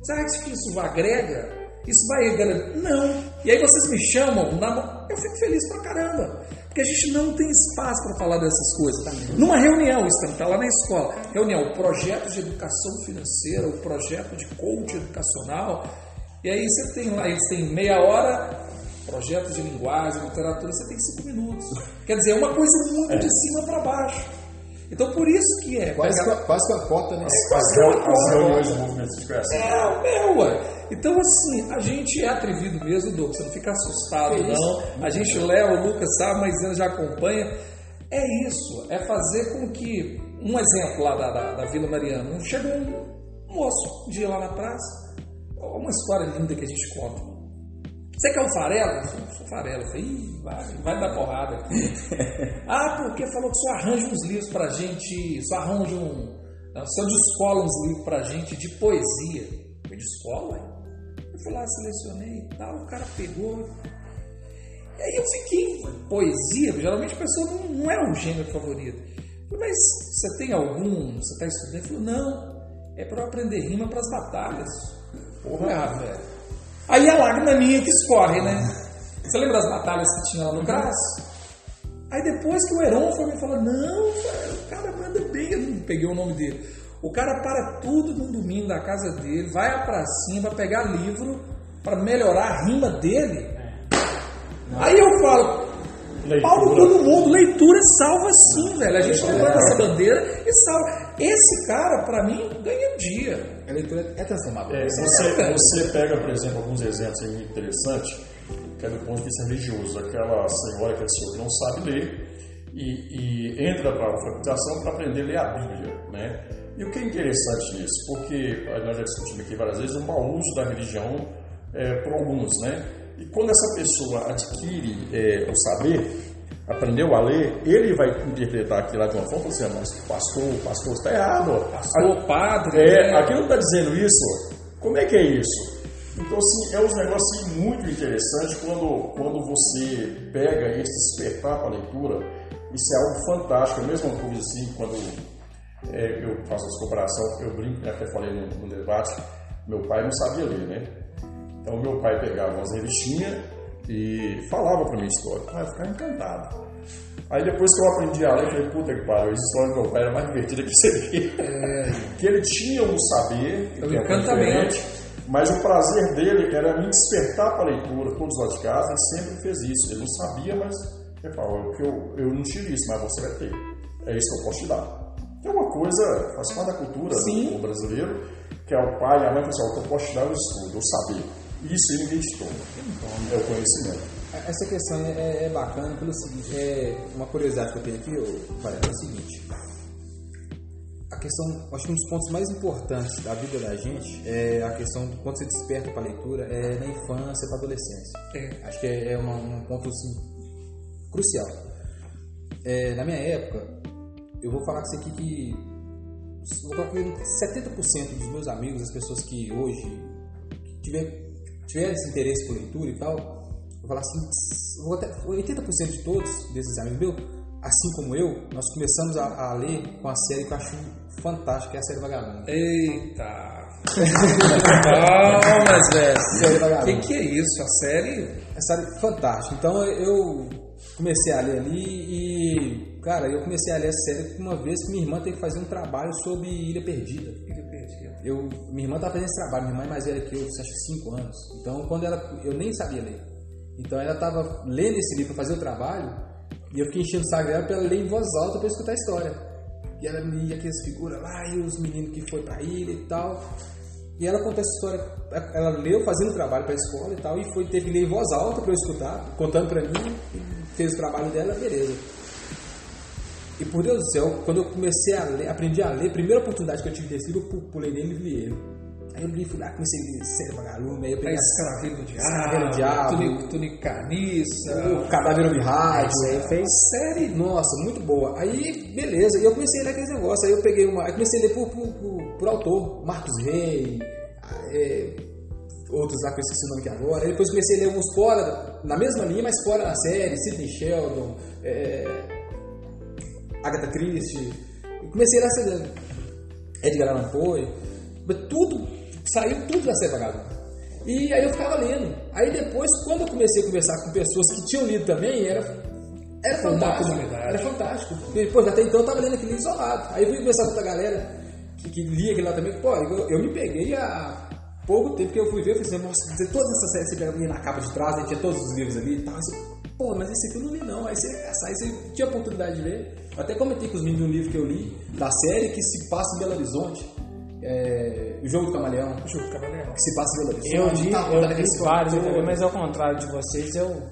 Você acha que isso agrega? Isso vai agregar? Não. E aí vocês me chamam, na eu fico feliz pra caramba. Porque a gente não tem espaço para falar dessas coisas. Numa reunião, isso está lá na escola. Reunião, o projeto de educação financeira, o projeto de coach educacional. E aí você tem lá, eles têm meia hora, projeto de linguagem, literatura, você tem cinco minutos. Quer dizer, é uma coisa muito de cima para baixo. Então por isso que é. Quase, que- quase que uma cota, né? As, reu- as reuniões do movimento de é, meu, ué. Então, assim, a gente é atrevido mesmo, Douglas. Você não fica assustado, não. A gente, Léo, o Lucas sabe, mas ele já acompanha. É isso, é fazer com que. Um exemplo lá da, da, da Vila Mariana. Chegou um moço um dia lá na praça. Uma história linda que a gente conta. Você quer um farelo? Eu falei, sou farelo. Eu falei, vai, vai dar porrada ah, porque falou que só arranja uns livros pra gente, só arranja um. não, Só descola uns livros pra gente de poesia. Eu falei, de escola? Eu fui lá, selecionei e tal, o cara pegou. E aí eu fiquei, poesia, geralmente a pessoa não, não é o gênero favorito. Falei, mas você tem algum, você está estudando? Ele falou, não, é para eu aprender rima para as batalhas. Porra, ah, velho. Aí a lágrima minha que escorre, né? Você lembra das batalhas que tinha lá no Graz? Aí depois que o Heron foi me falar, não, velho, o cara manda bem, eu não peguei o nome dele. O cara para tudo num domingo da casa dele, vai à pracinha, vai pegar livro para melhorar a rima dele. Aí eu falo, Paulo todo mundo, leitura salva sim, velho. A gente levanta essa bandeira e salva. Esse cara, pra mim, ganha um dia. A leitura é transformadora. É, você, você pega, por exemplo, alguns exemplos aí muito interessantes, que é do ponto de vista religioso. Aquela senhora que é senhor que não sabe ler e, e entra para a alfabetização para aprender a ler a Bíblia, né? E o que é interessante nisso? Porque nós já discutimos aqui várias vezes o mau uso da religião é, por alguns, né? E quando essa pessoa adquire é, o saber, aprendeu a ler, ele vai interpretar aquilo lá de uma forma assim, "Ah, mas pastor, pastor, está errado. Pastor, padre. É, né? aqui não está dizendo isso. Como é que é isso? Então, assim, é um negócio assim, muito interessante quando, quando você pega esse despertar para a leitura. Isso é algo fantástico. É a mesma coisa assim, quando é, eu faço essa comparação, eu brinco, né, até falei no, no debate, meu pai não sabia ler, né? Então, meu pai pegava umas revistinhas e falava para mim história. Ah, eu ficava encantado. Aí depois que eu aprendi a ler, eu falei, puta que pariu, essa história do meu pai era mais divertida que você vê. que ele tinha um saber, É que era encantamento. mas o prazer dele era me despertar para a leitura, todos lá de casa, ele sempre fez isso. Ele não sabia, mas ele falou, "É eu, eu não tive isso, mas você vai ter. É isso que eu posso te dar. É uma coisa, faz parte da cultura Sim. do brasileiro, que é o pai e a mãe que falam, eu posso te dar o estudo, o saber. Isso ninguém te toma. É o conhecimento. Essa questão é, é bacana pelo seguinte, é uma curiosidade que eu tenho aqui, Varela, é o seguinte. A questão, acho que um dos pontos mais importantes da vida da gente é a questão de quando você desperta para a leitura, é na infância para adolescência. É. Acho que é, é uma- um ponto assim, crucial. É, na minha época, eu vou falar com você aqui que vou colocar que 70% dos meus amigos, as pessoas que hoje tiver, tiveram esse interesse por leitura e tal, vou falar assim, vou até, 80% de todos desses amigos meus assim como eu, nós começamos a, a ler com a série que eu acho fantástica, que é a série Vagalume. Eita! Palmas, velho. O que, que é isso? A série? É série fantástica. Então eu comecei a ler ali e, cara, eu comecei a ler essa série uma vez que minha irmã teve que fazer um trabalho sobre Ilha Perdida. Ilha Perdida. Eu, minha irmã estava fazendo esse trabalho, minha irmã é mais velha que eu, acho que 5 anos. Então, quando ela. Eu nem sabia ler. Então, ela estava lendo esse livro para fazer o trabalho e eu fiquei enchendo o saco dela para ela ler em voz alta para escutar a história. E ela lia aquelas figuras lá e os meninos que foi para a ilha e tal. E ela contou essa história. Ela leu fazendo o trabalho para a escola e tal, e foi, teve que ler em voz alta para eu escutar, contando para mim, fez o trabalho dela, beleza. E por Deus do céu, quando eu comecei a ler, aprendi a ler, a primeira oportunidade que eu tive desse livro, eu pu- pulei nele e li ele. Aí eu li, fui lá, comecei a ler Série Vagalume, aí eu peguei Escraveiro do Escraveiro do Diabo, Diabo. Tunic, Tunic Carniça. o Cadáver no Rádio, Aí fez. série, nossa, muito boa. Aí, beleza, e eu comecei a ler aqueles negócios. Aí eu peguei uma. Aí comecei a ler por, por, por, por autor, Marcos Rey, é, outros lá que eu esqueci o nome aqui agora. Aí depois comecei a ler alguns fora, na mesma linha, mas fora da série, Sidney Sheldon, é, Agatha Christie. Eu comecei a ler Edgar Allan Poe, tudo, saiu tudo da série Vagalume. E aí eu ficava lendo. Aí depois, quando eu comecei a conversar com pessoas que tinham lido também, era, era fantástico. Era fantástico. E, pô, até então eu tava lendo aquele livro isolado. Aí eu fui conversar com outra galera que, que lia aquele lá também. Pô, eu, eu me peguei há pouco tempo que eu fui ver, eu falei assim, nossa, dizer, todas essas séries você pega ali na capa de trás, aí tinha todos os livros ali e tal. Aí você, pô, mas esse aqui eu não li não. Aí você, aí você tinha a oportunidade de ler. Eu até comentei com os meninos de um livro que eu li, da série que se passa em Belo Horizonte. É, o Jogo do Camaleão. O Jogo Cavaleiro. Que se passa em Belo Horizonte. Eu li, tal, eu tá li vários também, mas ao contrário de vocês, eu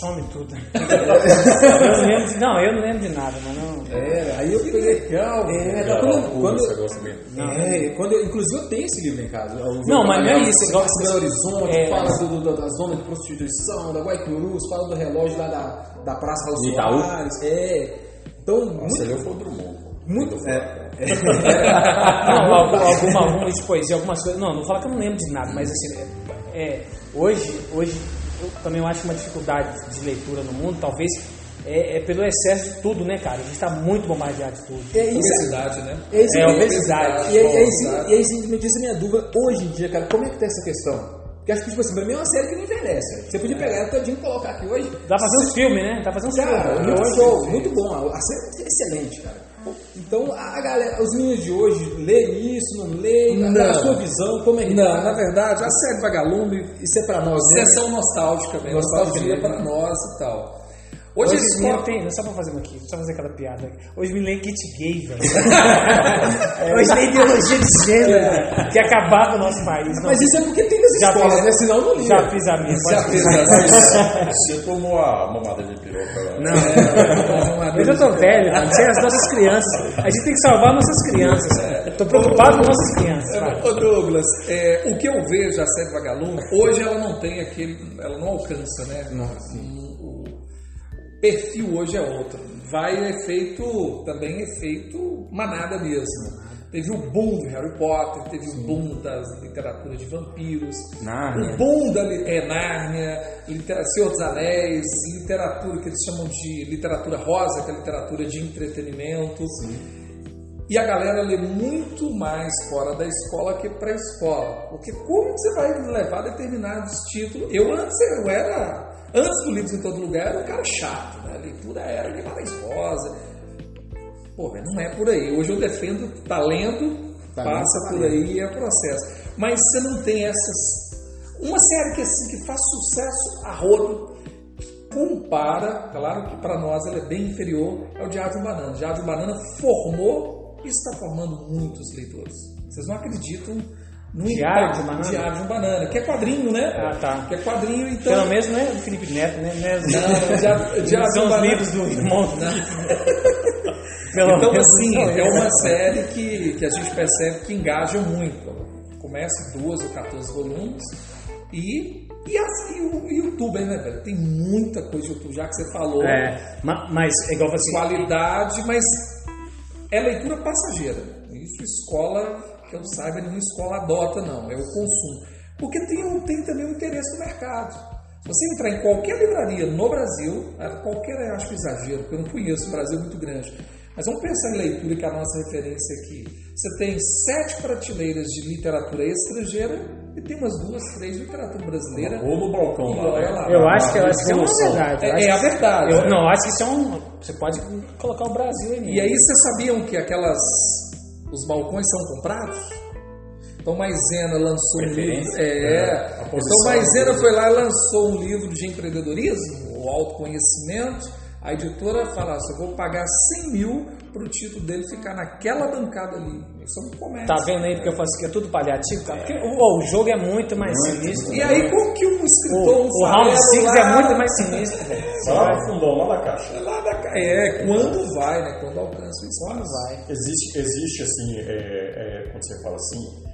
some tudo. eu não lembro de, não, eu não lembro de nada, mas não. É, aí eu peguei. Legal. É, Legal, quando- quando-. É, quando eu, inclusive eu tenho esse livro em casa. Não, do mas não é Camaleão, isso, passa em Belo Horizonte, É. fala do, do- da zona de prostituição, da Guaicurus, fala do relógio lá da, da Praça Raul Do Itaú? Soares. É. Então, Nossa, muito, ele foi o Drummond. muito, Muito é, Não, algum- alguma, alguma de poesia, algumas coisas. Não, não fala que eu não lembro de nada, mas assim, é, é, hoje, hoje eu também acho que uma dificuldade de leitura no mundo, talvez, é, é pelo excesso de tudo, né, cara? A gente tá muito bombardeado de tudo. é isso. Obesidade, né? É, isso É, que- obesidade. E aí, e aí, Obesidade. e aí simplesmente essa é a minha dúvida hoje em dia, cara, como é que tá essa questão? Porque acho que, tipo assim, pra mim é uma série que não envelhece. Você podia pegar ela todinha e colocar aqui hoje. Dá pra fazer uns filmes, né? Dá pra fazer uns Cara, filmes. muito Hoje- show, muito bom. A série é excelente, cara. Então, a galera, os meninos de hoje leem isso, não leem, Não. a sua visão, como é que Não, tá? na verdade, a série Vagalume Isso é pra nós, né? sessão nostálgica mesmo, Nostálgica nostalgia mesmo. para nós e tal. Hoje, Hoje foco- tem, só pra fazer uma aqui, só fazer aquela piada. Hoje me lê kit gay, velho. Hoje tem ideologia de gênero, velho, que acabar com o nosso país. Não, Mas isso é porque tem nas Já escolas, fiz- né? Senão não liga. já fiz a minha. Já fez fazer. essa Você tomou a mamada de piroca lá. Não, eu já tô velho, mano. Tem as nossas crianças. A gente tem que salvar nossas crianças. Eu tô preocupado com nossas crianças. Ô Douglas, é, o que eu vejo a série Vagalume, hoje ela não tem aquele. Ela não alcança, né? O perfil hoje é outro. Vai efeito, também efeito manada mesmo. Teve o boom do Harry Potter, teve o boom das literaturas de vampiros, Nárnia. o boom da é, Nárnia, litera, Senhor dos Anéis, literatura que eles chamam de literatura rosa, que é literatura de entretenimento. E a galera lê muito mais fora da escola que para a escola. Porque como você vai levar determinados títulos? Eu antes eu era. Antes do Livros em Todo Lugar, era um cara chato, né? A leitura era Guimarães Rosa. Pô, não é por aí. Hoje eu defendo talento, Talento passa por talento. aí é processo. Mas você não tem essas. Uma série que, assim, que faz sucesso a rodo, compara, claro que para nós ela é bem inferior, é o Diário de um Banana. O Diário de um Banana formou e está formando muitos leitores. Vocês não acreditam no Diário impacto de um Banana? Diário de um Banana, que é quadrinho, né? Ah, tá. Que é quadrinho, então. Pelo menos não é do Felipe Neto, né? Não é os, Não, Diário- Diário de são um os Banana. livros do irmão. Pelo Então, assim, é uma série que, que a gente percebe que engaja muito. Começa em 12 ou 14 volumes e, e, assim, o youtuber, né, velho? Tem muita coisa de YouTube, já que você falou. É, ma- mas é igual assim. Qualidade, mas é leitura passageira. Isso escola, que eu saiba, nenhuma escola adota, não. É o consumo. Porque tem, um- tem também o interesse do mercado. Se você entrar em qualquer livraria no Brasil, é, qualquer eu acho exagero, porque eu não conheço, o Brasil é muito grande. Mas vamos pensar em leitura, que é a nossa referência aqui. Você tem sete prateleiras de literatura estrangeira e tem umas duas, três de literatura brasileira. Ou no balcão E lá. né? lá. Eu acho que, eu Na acho que isso é uma verdade. É- é a verdade. eu- não, eu acho que isso é um. Você pode colocar o Brasil aí. E aí vocês sabiam que aquelas. Os balcões são comprados? Então Maisena lançou um livro. É, É, a então Maisena foi lá e lançou um livro de empreendedorismo, o autoconhecimento. A editora fala, assim, eu vou pagar 100 mil para o título dele ficar naquela bancada ali. Isso é um comércio. Tá vendo aí porque eu faço que é tudo paliativo, cara? Porque o, o jogo é muito mais sinistro. E aí, como que um O, escritor, um o Round farelo 6 lá- é muito mais sinistro, velho. Vai lá no fundão, lá da caixa. Lá da ca- É, quando vai, né? Quando alcança o espaço. Quando vai? Existe, existe assim, é, é, quando você fala assim,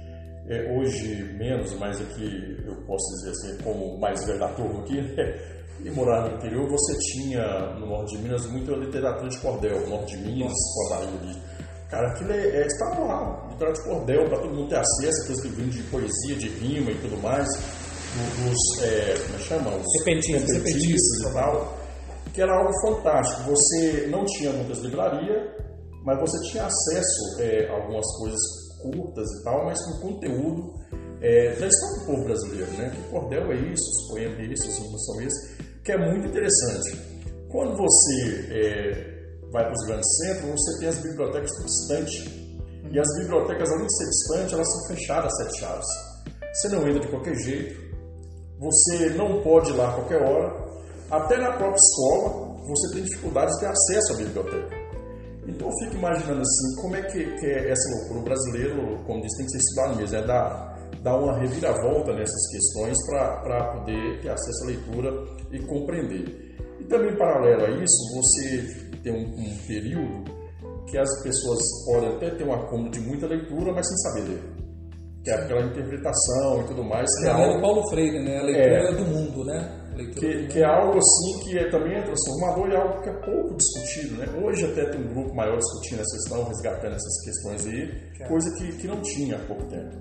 é, hoje menos, mas aqui eu posso dizer assim, como mais velho da turma aqui, né? E morar no interior, você tinha no norte de Minas muita literatura de cordel, norte de Minas, Cordaria ali. Cara, aquilo é, é estava lá, literatura de cordel, para todo mundo ter acesso, aqueles livrinhos de poesia, de rima e tudo mais, do- dos, é, como é que chama? Os Repentistas. repentistas e tal, que era algo fantástico. Você não tinha muitas livrarias, mas você tinha acesso é, a algumas coisas curtas e tal, mas com conteúdo é, da história do povo brasileiro, né? Que cordel é isso, os poemas é isso, os rimas são esses, que é muito interessante. Quando você é, vai para os grandes centros, você tem as bibliotecas distantes. E as bibliotecas, além de ser distantes, elas são fechadas sete chaves. Você não entra de qualquer jeito, você não pode ir lá a qualquer hora. Até na própria escola, você tem dificuldade de ter acesso à biblioteca. Então eu fico imaginando assim, como é que, que é essa loucura? O brasileiro, como diz, tem que ser estudado mesmo, é dar, dar uma reviravolta nessas questões para poder ter acesso à leitura e compreender. E também, paralelo a isso, você tem um, um período que as pessoas podem até ter um acúmulo de muita leitura, mas sem saber ler. Que é aquela interpretação e tudo mais, que é É algo Paulo Freire, né? A leitura do mundo, né? Do que, mundo. que é algo assim que é, também é transformador e é algo que é pouco discutido, né? Hoje até tem um grupo maior discutindo essa questão, resgatando essas questões aí, coisa que, que não tinha há pouco tempo.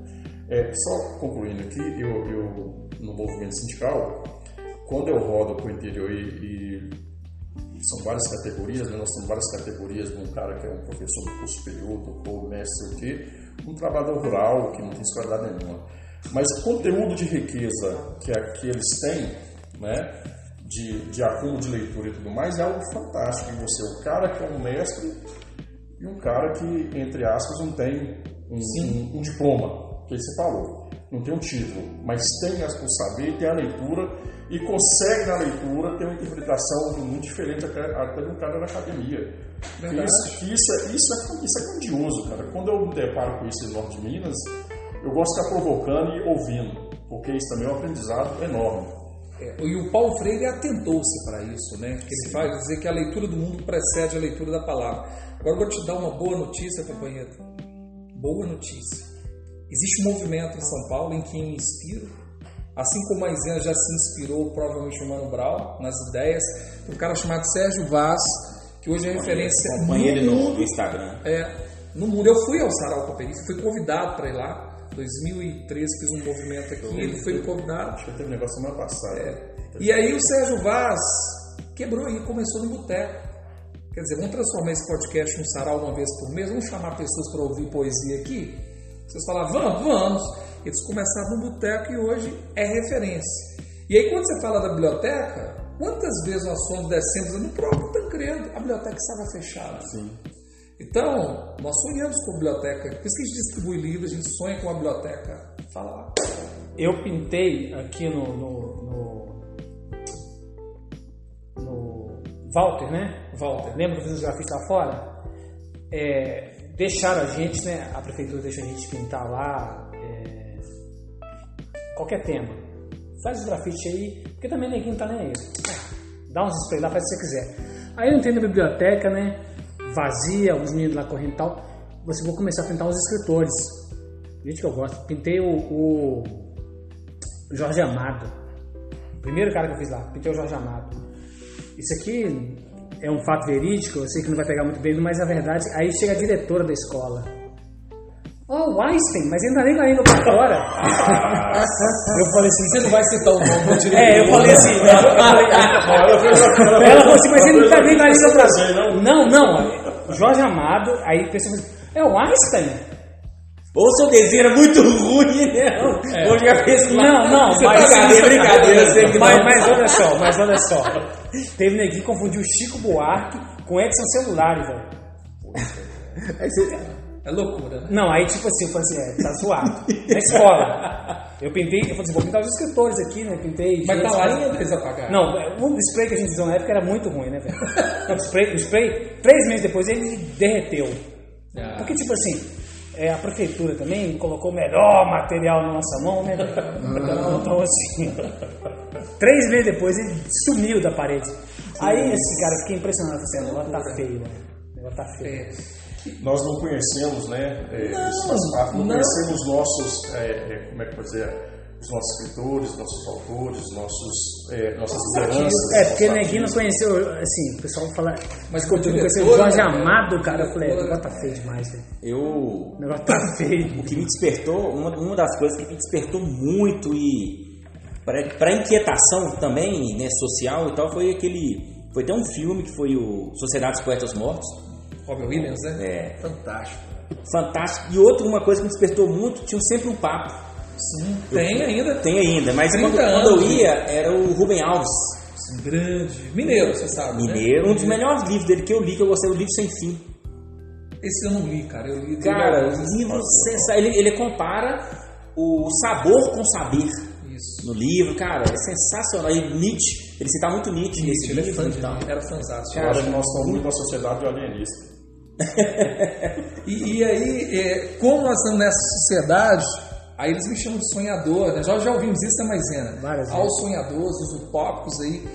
É, só concluindo aqui, eu, eu no movimento sindical, quando eu rodo para o interior e, e são várias categorias, né? nós temos várias categorias de um cara que é um professor do curso superior, doutor, mestre, o quê, um trabalhador rural que não tem escolaridade nenhuma. Mas o conteúdo de riqueza que, que eles têm, né, de, de acúmulo de leitura e tudo mais, é algo fantástico. E você, o cara que é um mestre e um cara que, entre aspas, não tem um, um- um diploma, que você falou, não tem um título, mas tem as- o saber, tem a leitura e consegue na leitura ter uma interpretação muito diferente até, até de um cara da academia. Isso, isso, é, isso, é, isso é grandioso, cara. Quando eu me deparo com isso em Norte de Minas, eu gosto de ficar provocando e ouvindo, porque isso também é um aprendizado enorme. É, e o Paulo Freire atentou-se para isso, né? Que ele faz dizer que a leitura do mundo precede a leitura da palavra. Agora eu vou te dar uma boa notícia, companheiro. Boa notícia. Existe um movimento em São Paulo em que me inspiro, assim como a Isena já se inspirou, provavelmente o Mano Brown, nas ideias, um cara chamado Sérgio Vaz, que hoje é referência Acompanhe ele no no, Instagram. é, no mundo. Eu fui ao Sarau Cooperife, fui convidado para ir lá. 2013 fiz um movimento aqui, ele foi convidado. Acho que teve um negócio semana passada. É. E aí o Sérgio Vaz quebrou e começou no boteco. Quer dizer, vamos transformar esse podcast em um sarau uma vez por mês, vamos chamar pessoas para ouvir poesia aqui? Vocês falaram, vamos, vamos. Eles começaram no boteco e hoje é referência. E aí quando você fala da biblioteca, quantas vezes nós fomos descendo no próprio Tancredo, a biblioteca estava fechada. Sim. Então, nós sonhamos com a biblioteca. Por isso que a gente distribui livros, a gente sonha com a biblioteca. Fala lá. Eu pintei aqui no, no, no, no Walter, né? Walter. Lembra que eu fiz os grafites lá fora? É, deixaram a gente, né? A prefeitura deixa a gente pintar lá é, qualquer tema. Faz os grafites aí, porque também ninguém tá nem aí. Dá uns spray lá, faz o que você quiser. Aí eu entrei na biblioteca, né? Vazia, os meninos lá correndo e tal. Você vou começar a pintar os escritores. Gente que eu gosto. Pintei o, o Jorge Amado. O primeiro cara que eu fiz lá, pintei o Jorge Amado. Isso aqui é um fato verídico, eu sei que não vai pegar muito bem, mas na verdade, aí chega a diretora da escola. Ó, o Einstein, mas ele não tá nem a língua pra fora. eu falei assim, Você não vai citar o nome do diretor. É, eu falei assim. eu falei- ela falou assim, mas ele não tá nem a língua pra fora. Não, não. Jorge Amado, aí a pessoa assim, é o Einstein? Ou seu desenho era muito ruim, né? Ou já fez. Não, não, Você mas- tá brincadeira, brincadeira, eu sei que Mas, não. mas olha só, mas olha só. Teve neguinho que confundiu Chico Buarque com Edson Celulari, velho. É loucura, né? Não, aí tipo assim, eu falei assim, é, tá zoado. Na escola. Eu pintei, eu falei assim, vou pintar os escritores aqui, né? Pintei. Mas tá lá ainda eles apagaram. Não, o spray que a gente usou na época era muito ruim, né, velho? O spray, o spray, três meses depois ele derreteu. Ah. Porque, tipo assim, é, a prefeitura também colocou o melhor material na nossa mão, né, velho? Então, assim, três meses depois ele sumiu da parede. Aí, esse cara, eu fiquei impressionado, assim, o negócio tá feio, velho. O negócio tá feio. É. Nós não conhecemos, né? é, Não, parte, não, não. conhecemos nossos, é, é, como é que pode dizer, os nossos escritores, nossos autores, nossos, é, nossas lideranças. É, porque Neguinho não conheceu, assim, o pessoal fala. Mas eu não conheceu o Jorge né, Amado, cara. Eu falei, o negócio tá feio demais, velho. Eu. O negócio tá feio. O que me despertou, uma, uma das coisas que me despertou muito e para inquietação também, né, social e tal, foi aquele. Foi até um filme que foi o Sociedade dos Poetas Mortos. Robin Williams, né? É. Fantástico. Fantástico. E outro, uma coisa que me despertou muito, tinha sempre um papo. Sim, tem ainda. Tem ainda, mas 30 quando, quando eu ia, era o Rubem Alves, Sim, grande. Mineiro, você sabe. né? mineiro. Um dos melhores livros dele que eu li, que eu gostei, o livro Sem Fim. Esse eu não li, cara. Eu li Cara, livro sensacional. Ele, ele compara o sabor com saber Isso. no livro, cara, é sensacional. E Nietzsche, ele cita muito Nietzsche, nesse Ele é livro. fã de então. era fantástico. Eu acho que nós somos muito uma sociedade alienista. E, e aí, é, como nós estamos nessa sociedade, aí eles me chamam de sonhador, né? já, já ouvimos isso na Maisena. Várias Aos sonhadores, os utópicos aí,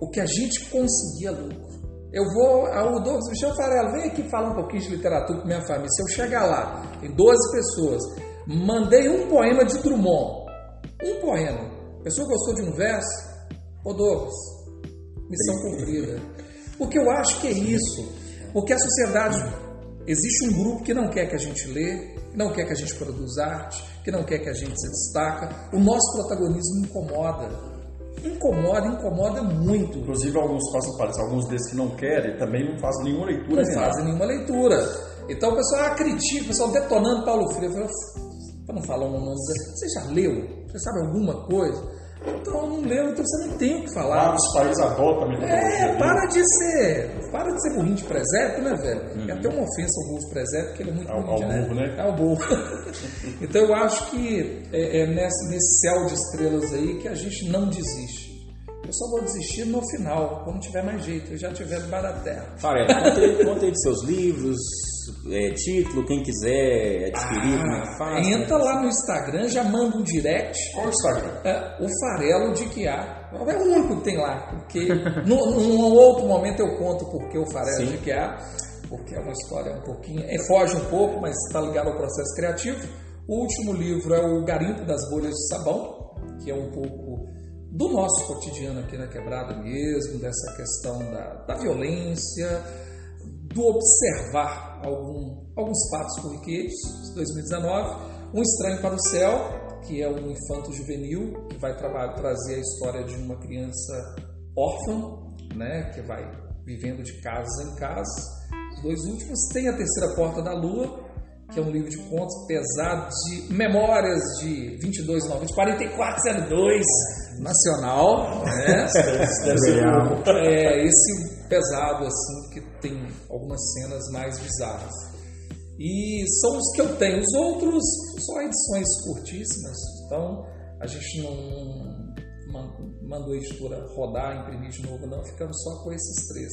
o que a gente conseguia lucro. Eu vou, ao Douglas Michel Farelo, vem aqui falar um pouquinho de literatura com minha família. Se eu chegar lá, tem 12 pessoas, mandei um poema de Drummond, um poema, a pessoa gostou de um verso, ô Douglas, missão cumprida. Porque eu acho que é isso. Porque a sociedade. Existe um grupo que não quer que a gente lê, não quer que a gente produza arte, que não quer que a gente se destaca. O nosso protagonismo incomoda. Incomoda, incomoda muito. Inclusive, alguns façam parte, alguns desses que não querem também não fazem nenhuma leitura. Não nada. fazem nenhuma leitura. Então o pessoal ah, critica, o pessoal detonando Paulo Freire. Eu falo, Para não falar o nome você já leu? Você sabe alguma coisa? Então não leu, então você não tem o que falar. Vários países adotam a metodologia É, para de ser. Para de ser burrinho de presépio, né, velho? É até uma ofensa ao burro de presépio, porque ele é muito Ao- burrinho, ao burro, né? É o burro. então eu acho que é, é nesse, nesse céu de estrelas aí que a gente não desiste. Eu só vou desistir no final, quando tiver mais jeito, eu já tiver debaixo da terra. Farelo, conta aí, conta aí de seus livros, é, título, quem quiser adquirir, como é que faz. Ah, Entra lá no Instagram, já manda um direct. Qual o Instagram? É, o farelo de que há. É o único que tem lá, porque num, num outro momento eu conto porque o farelo de que há, porque é uma história um pouquinho. É, foge um pouco, mas está ligado ao processo criativo. O último livro é o Garimpo das Bolhas de Sabão, que é um pouco do nosso cotidiano aqui na quebrada mesmo, dessa questão da, da violência, do observar algum, alguns fatos corriqueiros de 2019. Um Estranho para o Céu, que é um infanto juvenil, que vai trabalhar, trazer a história de uma criança órfã, né, que vai vivendo de casa em casa. Os dois últimos. Tem A Terceira Porta da Lua, que é um livro de contos pesado de memórias de 2290, 4402, nacional, né? É, esse pesado, assim, que tem algumas cenas mais bizarras. E são os que eu tenho. Os outros são edições curtíssimas. Então, a gente não man- mandou a editora rodar, imprimir de novo, não. Ficamos só com esses três.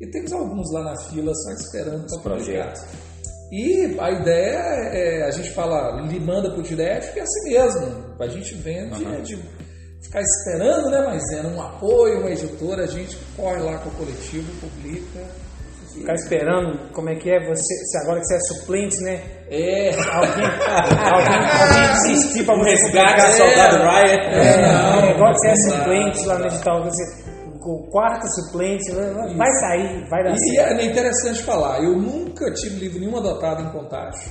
E temos alguns lá na fila só esperando para publicar. E a ideia é, a gente fala, lhe manda pro direct, que é assim mesmo. A gente vende, é de ficar esperando, né? Mas é um apoio, uma editora, a gente corre lá com o coletivo, publica. Ficar esperando, como é que é você, se agora que você é suplente, né? É, Alguém, alguém, alguém desistir pra você Resgate a soldado Ryan. É, não, não, igual que você é suplente lá no edital, você, o quarto suplente, vai sair, vai dar E certo. é interessante falar, eu nunca tive livro nenhum adotado em contágio.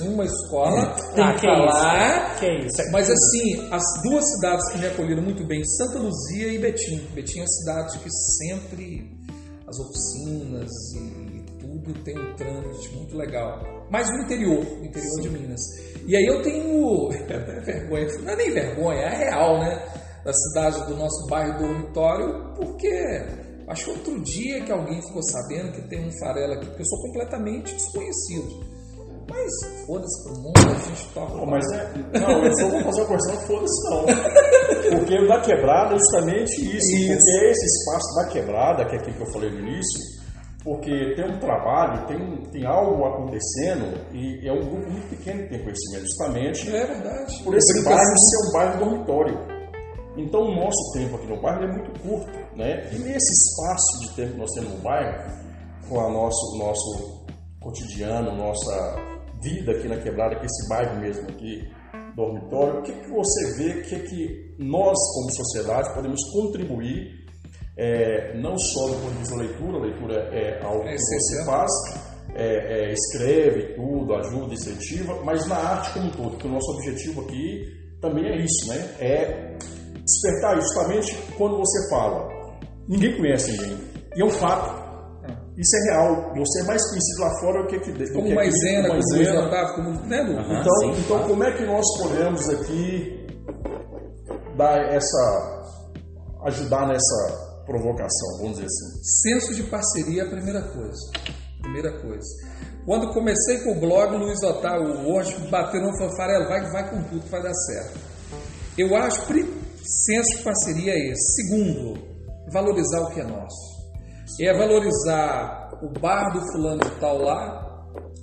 nenhuma escola Ah, tem que que falar. isso? Que isso? Mas assim, as duas cidades que me acolheram muito bem, Santa Luzia e Betim. Betim é uma cidade que sempre as oficinas e tudo tem um trânsito muito legal. Mas no interior, no interior de Minas. E aí eu tenho até vergonha, não é nem vergonha, é real, né? Da cidade do nosso bairro dormitório, porque acho que outro dia que alguém ficou sabendo que tem um farelo aqui, porque eu sou completamente desconhecido. Mas foda-se pro mundo, a gente toca. Pô, mas é. Não, eu só vou fazer uma correção, foda-se não. Porque o da quebrada é justamente isso. Isso. Porque é esse espaço da quebrada, que é aquilo que eu falei no início, porque tem um trabalho, tem, tem algo acontecendo e é um grupo muito pequeno que tem conhecimento, justamente É verdade. por esse bairro ser um bairro dormitório. Então o nosso tempo aqui no bairro é muito curto, né? E nesse espaço de tempo que nós temos no bairro, com a nosso, o nosso cotidiano, nossa vida aqui na quebrada, que é esse bairro mesmo aqui, dormitório, o que, que você vê que, que nós, como sociedade, podemos contribuir, é, não só do ponto de vista da leitura, a leitura é algo que você faz, é, é, escreve tudo, ajuda, incentiva, mas na arte como um todo, porque o nosso objetivo aqui também é isso, né? É despertar justamente quando você fala, ninguém conhece ninguém, e é um fato. Isso é real. Você é mais conhecido lá fora do que aqui dentro. Como Maisena, como Luiz. Otávio, como. Né, Lu? Então, sim, então como é que nós podemos aqui dar essa. ajudar nessa provocação, vamos dizer assim? Senso de parceria é a primeira coisa. Primeira coisa. Quando comecei com o blog, o Luiz Otávio, Orge, bateu no falou, Farelo, vai, vai com tudo, vai dar certo. Eu acho que senso de parceria é esse. Segundo, valorizar o que é nosso. É valorizar o bar do fulano de tal lá,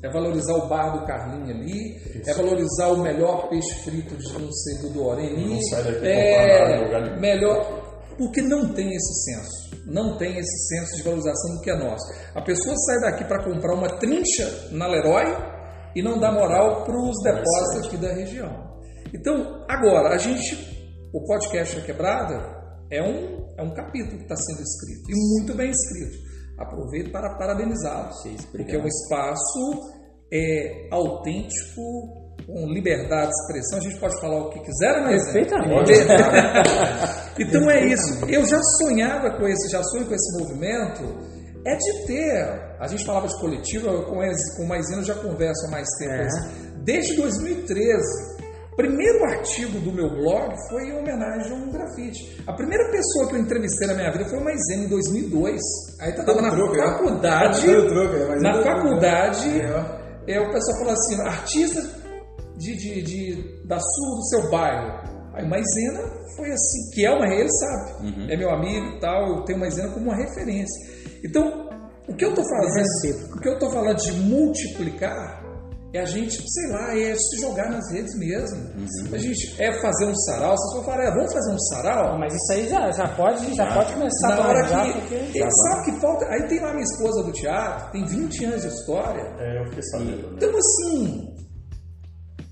é valorizar o bar do Carlinho ali, é valorizar o melhor peixe frito de não sei do ali, Não sai daqui é nada melhor porque não tem esse senso. Não tem esse senso de valorização do que é nosso. A pessoa sai daqui para comprar uma trincha na Leroy e não dá moral para os depósitos aqui da região. Então, agora, a gente, o podcast A Quebrada é um, é um capítulo que está sendo escrito, e muito bem escrito. Aproveito para parabenizá-los, porque é um espaço é, autêntico, com liberdade de expressão. A gente pode falar o que quiser, mas. Perfeitamente. Então é isso. Eu já sonhava com esse, já sonho com esse movimento, é de ter. A gente falava de coletivo, eu com, o Maisena eu já converso há mais tempo. É. Desde 2013. Primeiro artigo do meu blog foi em homenagem a um grafite. A primeira pessoa que eu entrevistei na minha vida foi o Maisena em 2002. Aí tá Tava na troco, né? faculdade. Troco, né? Mas na é troco, né? faculdade, É, é, o pessoal falou assim: artista de, de, de- da sul do seu bairro. Aí Maisena foi assim, que é uma ele sabe, é meu amigo e tal, eu tenho Maisena como uma referência. Então, o que eu tô fazendo, o que eu tô falando de multiplicar é a gente, sei lá, é se jogar nas redes mesmo. A gente é fazer um sarau, vocês vão falar, é, vamos fazer um sarau? Mas isso aí já, já, pode, já pode começar Na a hora que. porque... Ele sabe que falta. Aí tem lá minha esposa do teatro, tem 20 anos de história. É, eu fiquei sabendo. né? Então, assim,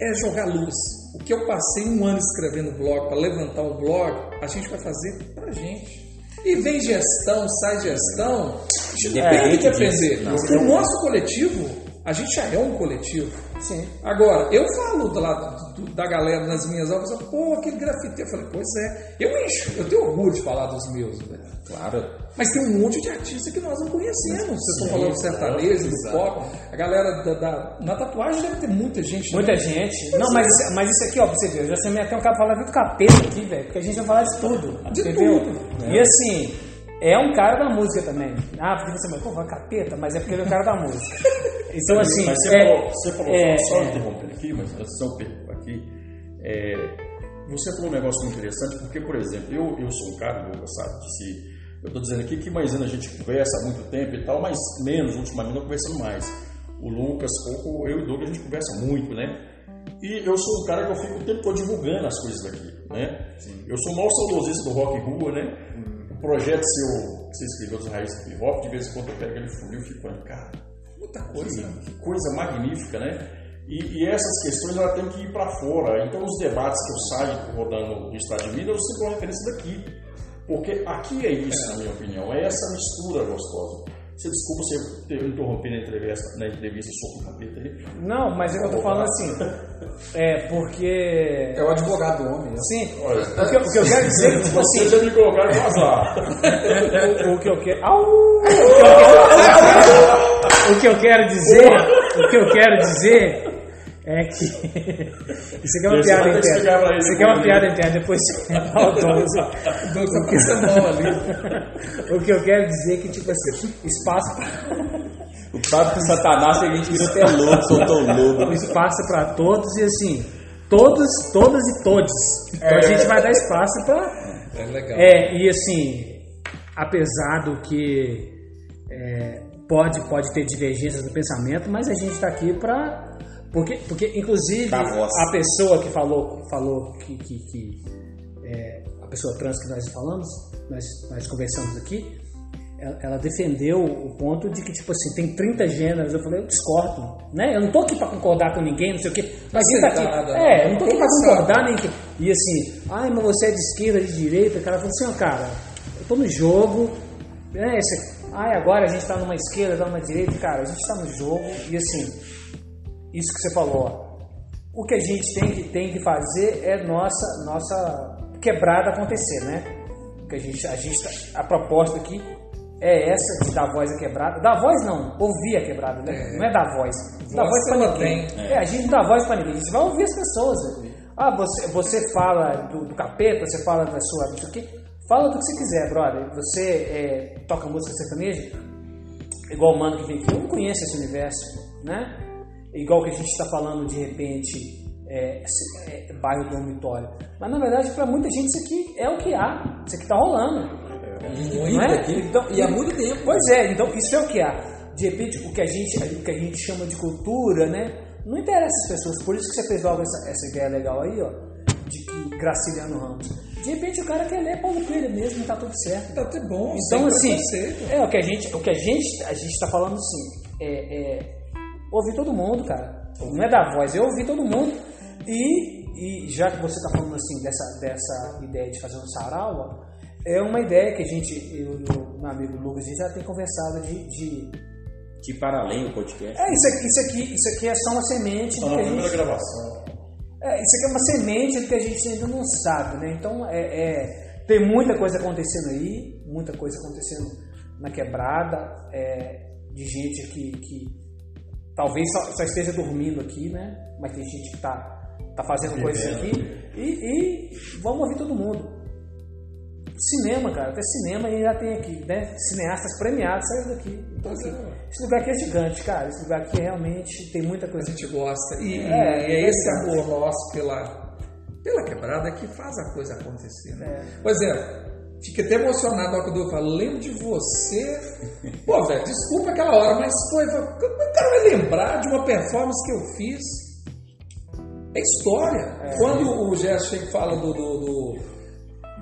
é jogar luz. O que eu passei um ano escrevendo blog, para levantar um blog, a gente vai fazer pra gente. E vem gestão, sai gestão, a gente não tem que. Porque o nosso coletivo, a gente já é um coletivo. Sim. Agora, eu falo do da galera nas minhas falo, pô, aquele grafiteiro. Eu falei, pois é, eu encho, eu tenho orgulho de falar dos meus, velho. Claro. Mas tem um monte de artista que nós não conhecemos. Vocês estão falando do sertanejo, do pop. A galera da, da- Na tatuagem deve ter muita gente. né? Muita gente. Não, mas, isso- mas isso aqui, ó, pra você ver, eu já chamei até um cara falar do capeta aqui, velho, porque a gente vai falar de tudo. De entendeu? tudo. E assim, é um cara da música também. Ah, porque você pô, vai capeta, mas é porque ele é o cara da música. Então, assim. Mas você é- falou, você falou é- só é. interrompendo aqui, mas eu perguntar aqui, é, você falou um negócio muito interessante, porque, por exemplo, eu, eu sou um cara, Lucas, sabe, que se, eu estou dizendo aqui que Maisena a gente conversa há muito tempo e tal, mas menos, ultimamente, não conversando mais. O Lucas, pouco, eu e o Douglas, a gente conversa muito, né? E eu sou um cara que eu fico o tempo todo divulgando as coisas daqui, né? Eu sou o maior saudosista do rock rua, né? Projeto seu, que você escreveu dos raízes do hip hop, de vez em quando eu pego ele funil e fico falando, cara, Muita coisa. que, que coisa magnífica, né? E, e essas questões ela tem que ir para fora. Então, os debates que eu saio rodando no estado de Minas, eu sempre referência daqui. Porque aqui é isso, na minha opinião, é essa mistura gostosa. Você desculpa você ter interrompido na entrevista, na entrevista sobre o capeta aí. Não, mas é que eu tô falando assim. É, porque. É o advogado do homem. né? Sim, Olha, o que, eu- o que eu quero dizer é que, tipo assim, Você já me colocaram no azar. o, o que eu quero. Au! O que eu quero dizer, o que eu quero dizer é que isso aqui é uma Esse piada que interna. Isso aqui é uma piada interna, depois Douglas tá pensando mal ali. O que eu quero dizer é que tipo assim, espaço pra- O papo com Satanás que a gente virou até louco, soltou o lobo. espaço para todos e assim, todos, todas e todos. Então a gente vai dar espaço para É legal. É, e assim, apesar do que é, pode, pode ter divergências no pensamento, mas a gente está aqui para. Porque, porque, inclusive, voz. a pessoa que falou, falou que. que, que, é, a pessoa trans que nós falamos, nós, nós conversamos aqui, ela, ela defendeu o ponto de que, tipo assim, tem 30 gêneros. Eu falei, eu discordo, né? Eu não tô aqui para concordar com ninguém, não sei o quê. Mas quem tá aqui. sentada, É, eu não tô aqui para Conversando. concordar nem. que- E assim, ai, mas você é de esquerda, de direita. O cara falou assim, ó, cara, eu tô no jogo, né? Esse, ai, agora a gente tá numa esquerda, tá numa direita. Cara, a gente tá no jogo e assim, isso que você falou, ó. O que a gente tem que, tem que fazer é nossa, nossa quebrada acontecer, né? Que a gente, a gente, tá- a proposta aqui é essa de dar voz à quebrada. Dar voz não, ouvir a quebrada, né? É. Não é dar voz. Dar Voz ela ninguém. tem. É, a gente não dá voz pra ninguém. A gente vai ouvir as pessoas. né? Ah, você, você fala do, do capeta, você fala da sua. Não sei o quê. Fala do que você quiser, brother. Você é, toca música sertaneja, igual o mano que vem aqui, eu não conheço esse universo, né? Igual que a gente está falando de repente, é, se- é, bairro dormitório. Mas na verdade, para muita gente, isso aqui é o que há, isso aqui está rolando. Muito Não é? aqui. Então- e há muito tempo. Pois é, então isso é o que há. De repente, o que a gente, o que a gente chama de cultura, né? Não interessa as pessoas. Por isso que você fez logo essa, essa ideia legal aí, ó, de que Graciliano Ramos. De repente o cara quer ler Paulo Coelho mesmo, tá tudo certo. Tá até bom. Então, assim, é o que a gente, o que a gente, a gente tá falando assim, é, é ouvir todo mundo, cara. Não é dar voz, é ouvir todo mundo. E, e já que você tá falando assim dessa, dessa ideia de fazer um sarau, ó, é uma ideia que a gente, eu e o meu amigo Lucas, a gente já tem conversado de, de De para além o podcast. é isso aqui, isso aqui, isso aqui é só uma semente Só do na que a primeira gente, gravação. é, isso aqui é uma semente do que a gente ainda não sabe, né? Então é, é- tem muita coisa acontecendo aí, muita coisa acontecendo na quebrada, é, de gente que, que talvez só, só esteja dormindo aqui, né? Mas tem gente que tá, tá fazendo coisas aqui e, e vamos ouvir todo mundo. Cinema, cara, até cinema e já tem aqui, né? Cineastas premiados saíram daqui. Então, assim, esse lugar aqui é gigante, cara. Esse lugar aqui realmente tem muita A coisa. gente gosta. E e É, é, é esse amor nosso pela, pela quebrada que faz a coisa acontecer. Né? É. Por exemplo, fiquei até emocionado que eu falo, lembro de você. Pô, velho, desculpa aquela hora, mas foi. foi- O cara vai lembrar de uma performance que eu fiz. É história. Quando o Gerson chega e fala do, do, do,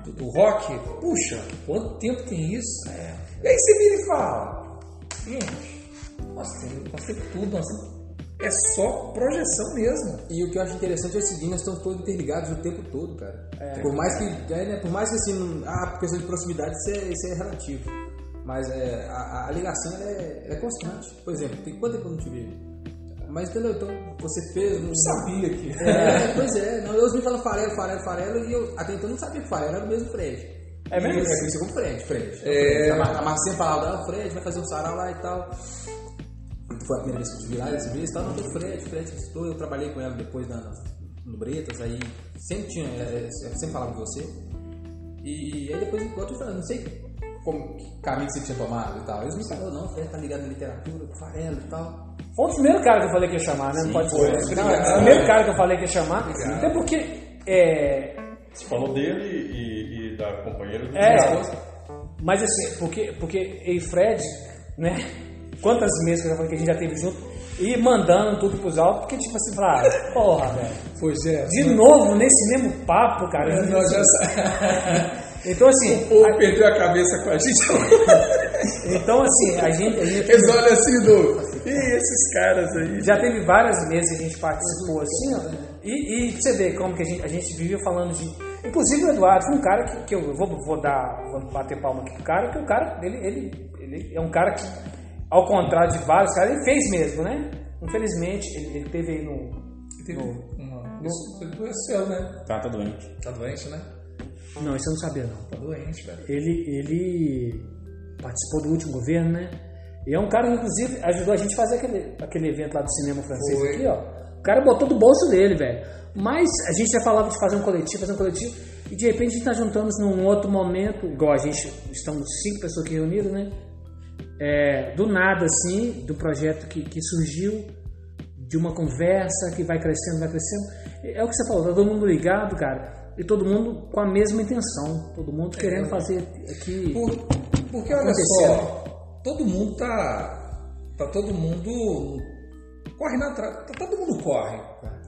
do- do rock, puxa, quanto tempo tem isso? E aí você vira e fala, gente, nós temos, nós temos tudo, nós temos é só projeção mesmo. E o que eu acho interessante é o seguinte, nós estamos todos interligados o tempo todo, cara. por mais que, é, né, por mais que assim, não- ah, por questão de proximidade, isso é, isso é relativo. Mas é, a, a ligação é, é constante. Por exemplo, tem quanto tempo eu não te vejo? Mas entendeu? Então você fez. Eu sabia que. É, pois é. Não, eu me falando farelo, farelo, farelo, e eu até então não sabia que farelo era do mesmo Fred. É mesmo? E Eu conheci como Fred, Fred. É. A, Mar- a Marcia sempre falava, ah, o Fred vai fazer um sarau lá e tal. Foi a primeira vez que eu vi lá dessa vez e tal. Não, tem o Fred, Fred estou. Eu trabalhei com ela depois na, no Bretas, aí sempre tinha, é, é, eu sempre falava com você. E aí depois, igual eu tô falando, não sei como, que caminho que você tinha tomado e tal. Eles me falaram, não, o Fred tá ligado na literatura, com farelo e tal. Foi o primeiro cara que eu falei que ia chamar, né? Não pode foi. ser. Não, é o primeiro cara que eu falei que ia chamar. Até porque. É, Você falou dele e, e da companheira do É, mas assim, porque, porque e Fred, né? Quantas meses que a gente já teve junto, e mandando tudo pros altos, porque tipo assim, pra, porra, velho. Pois é. De novo, nesse mesmo papo, cara. Nós já Então assim, O povo perdeu a cabeça com a gente. então assim, a gente, a gente Eles olham assim do. Ih, esses caras aí. já teve várias vezes que a gente participou assim, ó. E, e você ver como que a gente, a gente vivia falando de. Inclusive o Eduardo foi um cara que, que eu vou, vou dar. Vou bater palma aqui pro cara, que o cara, ele, ele, ele é um cara que ao contrário de vários caras, ele fez mesmo, né? Infelizmente, ele, ele teve aí no. Teve uma, isso, ele adoeceu, né? Tá, tá doente. Tá doente, né? Não, isso eu não sabia, não. Tá doente, velho. Ele, ele participou do último governo, né? E é um cara que, inclusive, ajudou a gente a fazer aquele, aquele evento lá do cinema francês Foi. aqui, ó. O cara botou do bolso dele, velho. Mas a gente já falava de fazer um coletivo, fazer um coletivo, e de repente a gente tá juntando num outro momento, igual a gente, estamos cinco pessoas aqui reunidas, né? É, do nada, assim, do projeto que, que surgiu, de uma conversa que vai crescendo, vai crescendo. É o que você falou, tá todo mundo ligado, cara, e todo mundo com a mesma intenção, todo mundo querendo fazer aqui. Por- porque olha só, todo mundo tá. Tá todo mundo. Corre na tá Todo mundo corre.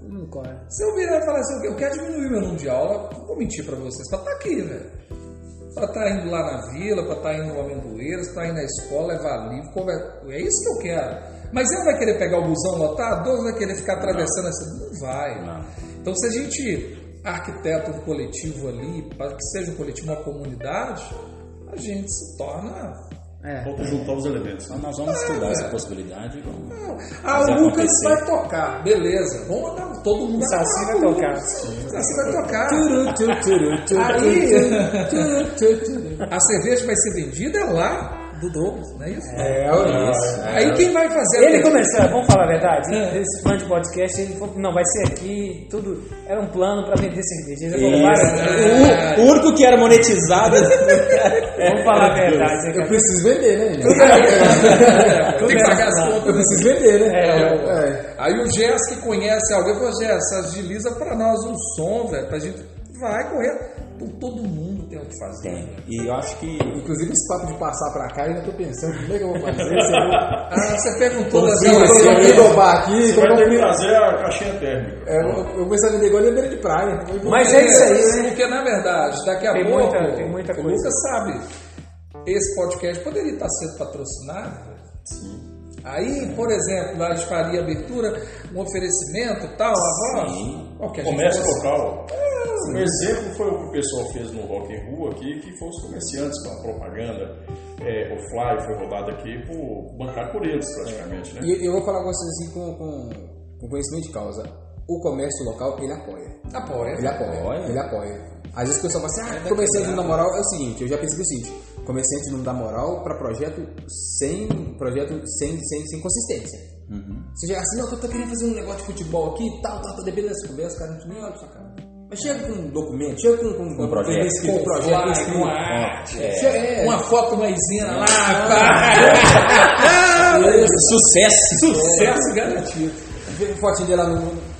Todo mundo corre. Se eu virar e falar assim, eu quero diminuir meu número de aula, não vou mentir pra vocês, pra estar aqui, velho. Pra estar indo lá na vila, pra estar indo no Amendoeiras, pra estar indo na escola, levar livro, conversar. É isso que eu quero. Mas ele vai querer pegar o busão lotado? Ou vai querer ficar atravessando essa. Não vai. Não. Então, se a gente arquiteta um coletivo ali, para que seja um coletivo, uma comunidade, a gente se torna. É. Falta juntar os elementos. Então nós vamos estudar essa possibilidade. Vamos... Ah, o Lucas acontecer. vai tocar, beleza. Vamos mandar todo mundo. O Saci vai tocar. O Saci vai tocar. Turu, turu, turu, turu, Aí, turu, turu, turu. a cerveja vai ser vendida lá do Douglas, não é isso? É, olha isso. Aí quem vai fazer Ele começou, vamos falar a verdade, É. esse plano de podcast, ele falou, não, vai ser aqui, tudo, era um plano para vender cerveja. Ele. O, único que era monetizado. Vamos falar a verdade. Eu cara. preciso vender, né? gente? Tem que pagar as Eu contas. preciso vender, né? É. É. Aí o Gess que conhece alguém falou, Gess, agiliza pra nós um som, velho, pra gente. Vai correr. Então, todo mundo tem o que fazer. Tem. velho. E eu acho que. Inclusive esse papo de passar pra cá, eu ainda tô pensando como é que eu vou fazer. Eu Ah, você perguntou das Sim, se eu vou englobar aqui, Você vai ter que trazer a caixinha térmica. É, eu eu começar a vender igual beira de praia. Mas é isso aí, né? Porque, na verdade, daqui a Tem pouco, muita- tem muita o coisa. Lucas sabe, esse podcast poderia estar sendo patrocinado. velho. Aí, por exemplo, a gente faria abertura, um oferecimento tal, a voz. Sim. A Comércio local. Um exemplo foi o que o pessoal fez no Rock in Rua aqui, que foi os comerciantes com a propaganda. É, o Fly foi rodado aqui por bancar por eles praticamente, né? E eu vou falar com vocês assim com, com, com conhecimento de causa. O comércio local, ele apoia. Apoia. Ele apoia. Apoia. Ele apoia. Às vezes o pessoal fala assim, ah, comerciante não dá moral. É o seguinte, eu já percebi o seguinte, comerciante não dá moral para projeto sem projeto sem, sem, sem consistência. Você chega assim, não, eu tô querendo fazer um negócio de futebol aqui tal, tal, tá dependendo dessa conversa, cara, a gente nem olha pra sua cara. Mas chega com um documento, chega com, com, Um projeto. com um projeto com arte, é. Chega- é. Uma foto maisena lá, pá. Sucesso! Sucesso garantido. Fotinha dele lá no.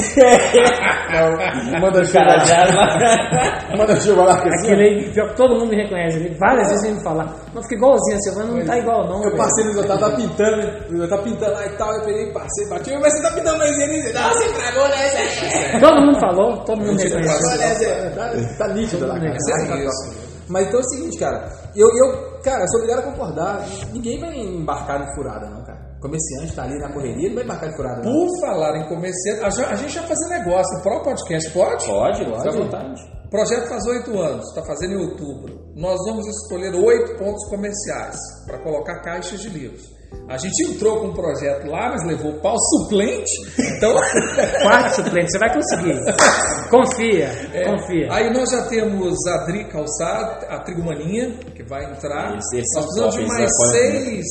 Não, manda lá. já- Manda chuva lá. que assim, Aquele pior que todo mundo me reconhece. Ele, várias vezes ele me fala, não fica igualzinho, a Silvana não tá igual não. Eu velho." passei no eu tava pintando, eu tava pintando lá e tal, eu peguei, passei, bati, mas você tá pintando mais ele, você tá, você estragou, né? Todo mundo falou, todo mundo reconheceu. Estragou, né? Tá, tá nítido lá, cara. É Tá top. Mas então é o seguinte, cara, eu, eu, cara, eu sou obrigado a concordar, ninguém vai embarcar no furada, não, cara. O comerciante tá ali na correria, não vai embarcar de furada, não. Por falar em comerciante, a gente já fazer negócio. O próprio podcast pode? Pode, Pode. fica à vontade. O projeto faz oito anos, está fazendo em outubro. Nós vamos escolher oito pontos comerciais para colocar caixas de livros. A gente entrou com um projeto lá, mas levou pau suplente. Então, Quarto suplente, você vai conseguir. Confia, é, confia. aí nós já temos a Dri Calçado, a Trigumaninha, que vai entrar. Esse- esse nós precisamos de mais seis,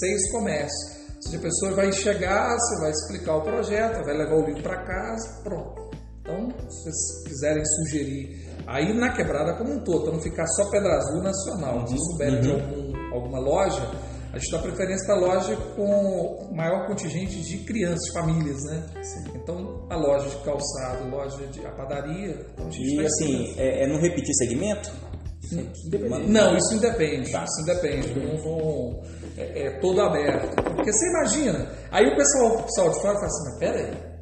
seis comércios. Ou seja, a pessoa vai chegar, você vai explicar o projeto, vai levar o livro para casa, pronto. Então, se vocês quiserem sugerir, aí na quebrada como um todo, para não ficar só Pedra Azul Nacional. Se souberem de algum, alguma loja, a gente dá preferência para loja com maior contingente de crianças, de famílias, né? Então, a loja de calçado, loja de a padaria. Então a gente E assim, é, é não repetir segmento? não, isso independe. Isso independe. Não vão. É, é todo aberto. Porque você imagina. Aí o pessoal, o pessoal de fora fala assim: mas peraí.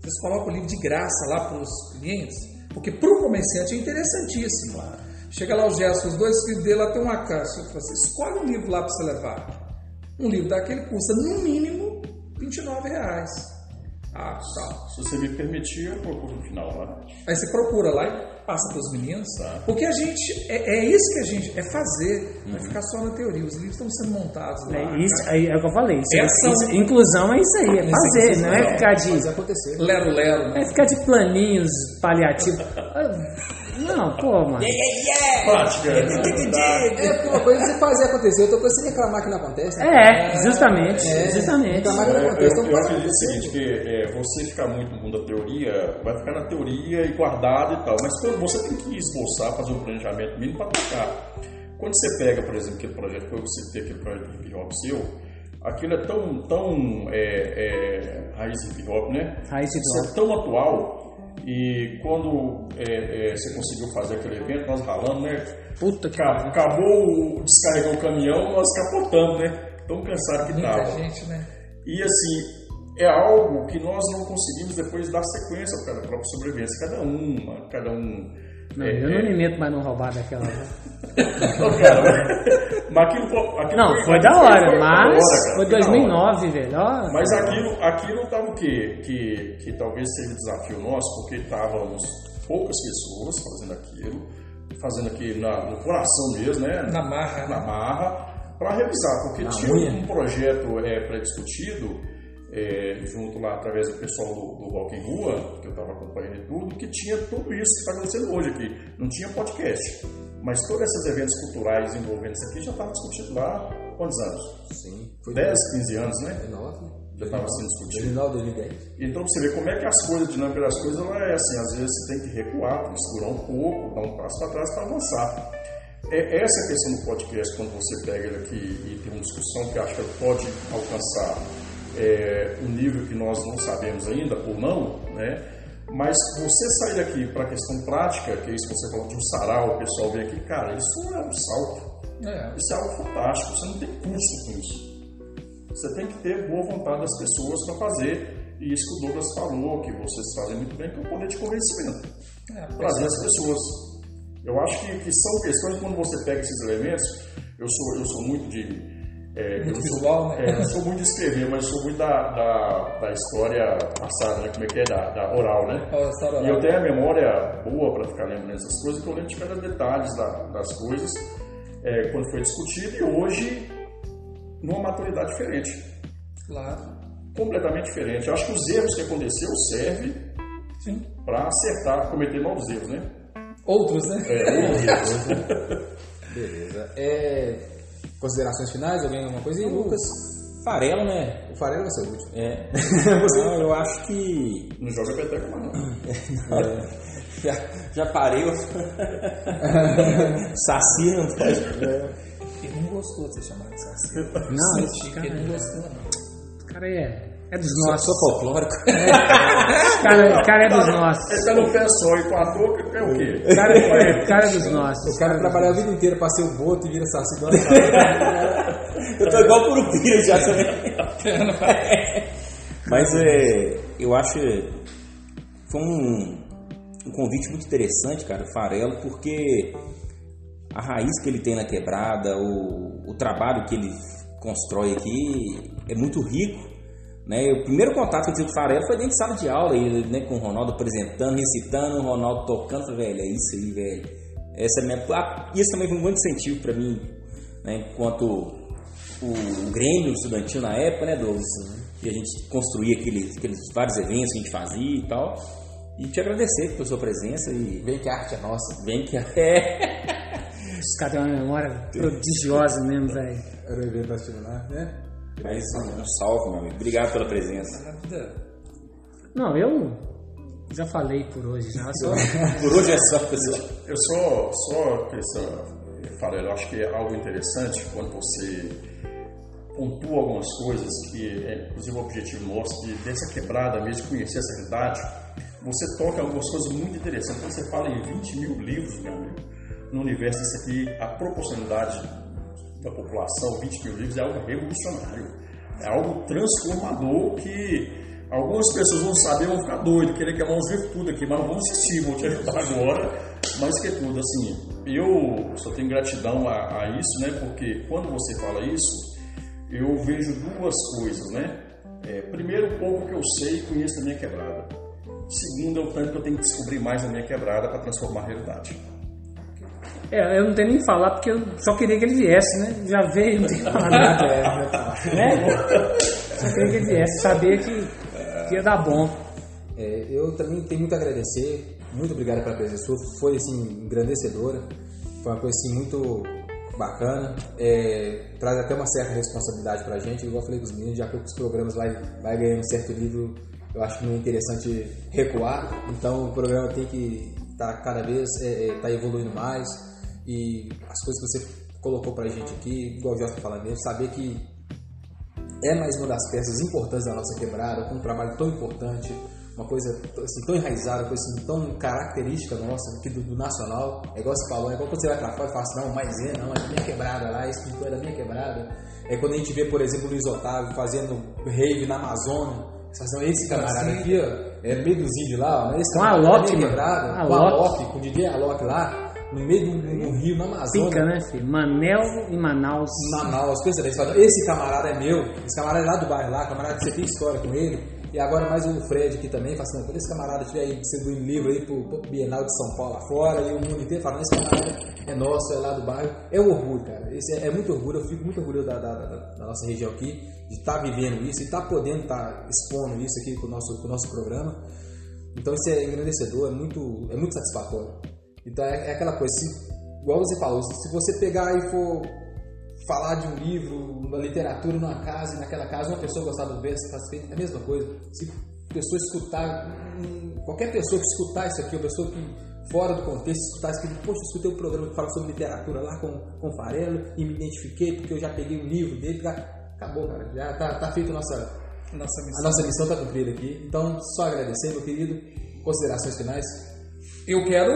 Vocês colocam o livro de graça lá para os clientes? Porque para o comerciante é interessantíssimo. Chega lá o Gerson, os dois filhos dele lá tem uma caixa. Falo assim, escolhe um livro lá para você levar. Um livro daquele custa no mínimo 29 reais. Ah, tá. Se você me permitir, eu procuro no final lá. Aí você procura lá e passa para os meninos. Tá. Porque a gente. É, é isso que a gente. É fazer. Não é ficar só na teoria. Os livros estão sendo montados lá. É, isso, aí é o que eu falei. Isso, Essa- isso- inclusão é isso aí, é fazer, não é ficar de. Mas acontecer. Lero, lero. né? É ficar de planinhos paliativos. Não, pô, mano. Prática. né? É, porque uma coisa é você fazer acontecer, outra coisa é você reclamar que não acontece. né? É, justamente, É, justamente. reclamar que não Eu, acontece, eu, então eu acredito o seguinte, que é, você ficar muito no mundo da teoria, vai ficar na teoria e guardado e tal, mas você tem que esboçar, fazer um planejamento mínimo para tocar. Quando você pega, por exemplo, aquele projeto que eu citei, aquele projeto de hip hop seu, aquilo é tão, tão é, é, raiz hip hop, né? Raiz hip Isso é tão atual e quando é, é, você conseguiu fazer aquele evento, nós ralamos, né? Puta que Ca- Acabou, descarregou o caminhão, nós capotamos, né? Tão cansado que Muita tava. gente, né? E assim, é algo que nós não conseguimos depois dar sequência para a própria sobrevivência. Cada uma, cada um. Não, é, eu não é- me meto mais num roubar daquela. né? Não, cara, mas- aquilo foi. Aquilo Não, foi aquilo da hora, foi mas hora, foi da hora. 2009, velho. ó. Mas aquilo, aquilo tava o quê? Que, que talvez seja um desafio nosso, porque estávamos poucas pessoas fazendo aquilo, fazendo aqui na- no coração mesmo, né? Na marra. na marra para revisar, porque Na tinha unha. um projeto é, pré-discutido é, junto lá através do pessoal do, do Rock em Rua, que eu estava acompanhando e tudo, que tinha tudo isso que está acontecendo hoje aqui. Não tinha podcast, mas todos esses eventos culturais envolvendo isso aqui já estavam discutidos lá há quantos anos? Sim. Foi 10, 15 anos, né? 2009, Já estava sendo discutido. 2009, 2010. Então, você ver como é que as coisas, a dinâmica das coisas, ela é assim, às vezes você tem que recuar, segurar um pouco, dar um passo para trás para avançar. É essa questão do podcast, quando você pega ele aqui e tem uma discussão que acho que pode alcançar é, um nível que nós não sabemos ainda, ou não, né? Mas você sair daqui para a questão prática, que é isso que você falou de um sarau, o pessoal vem aqui, cara, isso é um salto. É. Isso é algo fantástico, você não tem custo com isso. Você tem que ter boa vontade das pessoas para fazer. E isso que o Douglas falou, que vocês fazem muito bem, que é o poder de convencimento. É, Trazer as pessoas. Eu acho que, que são questões, quando você pega esses elementos, eu sou, eu sou muito de. É, Muito visual, né? é, eu sou muito de escrever, mas sou muito da, da, da história passada, né? Como é que é? Da, da oral, né? A história E eu tenho a memória boa para ficar lembrando essas coisas, que eu lembro de cada detalhes da- das coisas é, quando foi discutido e hoje numa maturidade diferente, Claro. completamente diferente. Eu acho que os erros que aconteceu servem para acertar, cometer novos erros, né? Outros, né? É, outros. Beleza. É, considerações finais? Alguém alguma coisa? E Lucas? Farelo, né? O Farelo vai ser o último. É. Não, eu acho que. Não joga peteca mais não. Já, já parei. eu- Saci não pode. Ele não gostou de ser chamado de saci. Não, esse cara, Ele não gostou, não. esse cara é, é dos Sou, nossos. sou folclórico. Esse cara, cara é dos nossos. Ele tá no pé só e com a touca, é o quê? Cara, é, cara é dos nossos. O cara trabalha a vida inteira pra ser o boto e vira saci Eu tô igual Curupira já também. Mas é, eu acho foi um, um convite muito interessante, cara, o Farelo, porque a raiz que ele tem na quebrada, o, o trabalho que ele constrói aqui é muito rico. Né? O primeiro contato que eu tive com o Farelo foi dentro de sala de aula, ele, né, com o Ronaldo apresentando, recitando, o Ronaldo tocando. Falei, velho, é isso aí, velho. Essa é a minha... ah, isso também foi um grande incentivo para mim, né, enquanto o, o Grêmio estudantil na época, né, Douglas? E a gente construía aqueles, aqueles vários eventos que a gente fazia e tal. E te agradecer pela sua presença e Vem que a arte é nossa. vem que é. Os caras têm uma memória prodigiosa mesmo, velho. Era o evento da né? Mas um salve, meu amigo. Obrigado pela presença. Não, eu já falei por hoje já. Só... Por hoje é só, pessoal. Eu só, só questão, Farelo, eu acho que é algo interessante quando você pontua algumas coisas que é inclusive o objetivo nosso de dessa quebrada mesmo, de conhecer essa realidade, você toca algumas coisas muito interessantes. Quando você fala em 20 mil livros, meu amigo, no universo desse aqui, a proporcionalidade da população, 20 mil livros, é algo revolucionário. É algo transformador que algumas pessoas vão saber, vão ficar doidos, querer queimar uns livros tudo aqui, mas não vão assistir, vão te ajudar agora. Mais que tudo, assim, eu só tenho gratidão a, a isso, né? Porque quando você fala isso, eu vejo duas coisas, né? É, primeiro, o pouco que eu sei e conheço da minha quebrada. Segundo, é o tanto que eu tenho que descobrir mais da minha quebrada para transformar a realidade. É, eu não tenho nem que falar porque eu só queria que ele viesse, né? Já veio, não tem que falar nada. né? Só queria que ele viesse, saber que, que ia dar bom. É, eu também tenho muito a agradecer. Muito obrigado pela presença sua. Foi assim, engrandecedora. Foi uma coisa assim, muito bacana. É, traz até uma certa responsabilidade pra gente. Igual eu falei com os meninos, já que os programas vai, vai ganhando um certo nível, eu acho que não é interessante recuar. Então o programa tem que estar tá cada vez é, é, tá evoluindo mais. E as coisas que você colocou pra gente aqui, igual o Jorge tá falando mesmo, saber que é mais uma das peças importantes da nossa quebrada, com um trabalho tão importante, uma coisa assim, tão enraizada, uma coisa assim, tão característica nossa aqui do, do, nacional. É igual você falou, é igual quando você vai pra fora e fala assim, não, mas é, não, é da minha quebrada lá, esse pintor é da minha quebrada. É quando a gente vê, por exemplo, o Luiz Otávio fazendo rave na Amazônia. Assim, esse camarada aqui, ó, é meio dos índios lá, ó, esse Com a é Alok, quebrada, A com a Alok. Alok, com o DJ Alok lá, no meio do, do rio, na Amazônia. Pica, né, filho? Manel e Manaus. Manaus, pensa você fala, esse camarada é meu, esse camarada é lá do bairro lá, camarada que você tem história com ele, e agora mais o Fred aqui também, fala assim, quando esse camarada estiver aí distribuindo livro aí pro, pro Bienal de São Paulo lá fora, e o mundo inteiro fala, não, esse camarada é nosso, é lá do bairro, é um orgulho, cara, esse é, é muito orgulho, eu fico muito orgulhoso da, da, da- da nossa região aqui, de estar vivendo isso, e estar podendo estar expondo isso aqui com o nosso, com o nosso programa, então isso é engrandecedor, é muito, é muito satisfatório. Então é, é aquela coisa, se, igual você falou, se se você pegar e for falar de um livro, uma literatura numa casa, e naquela casa uma pessoa gostar do verso, faz é a mesma coisa. Se a pessoa escutar, qualquer pessoa que escutar isso aqui, uma pessoa que fora do contexto, escutar isso aqui, poxa, escutei um programa que fala sobre literatura lá com, com o Farelo e me identifiquei porque eu já peguei um livro dele, já, acabou, cara, já tá, tá feita a nossa, Nossa a missão. nossa missão está cumprida aqui. Então, só agradecer, meu querido. Considerações finais? Eu quero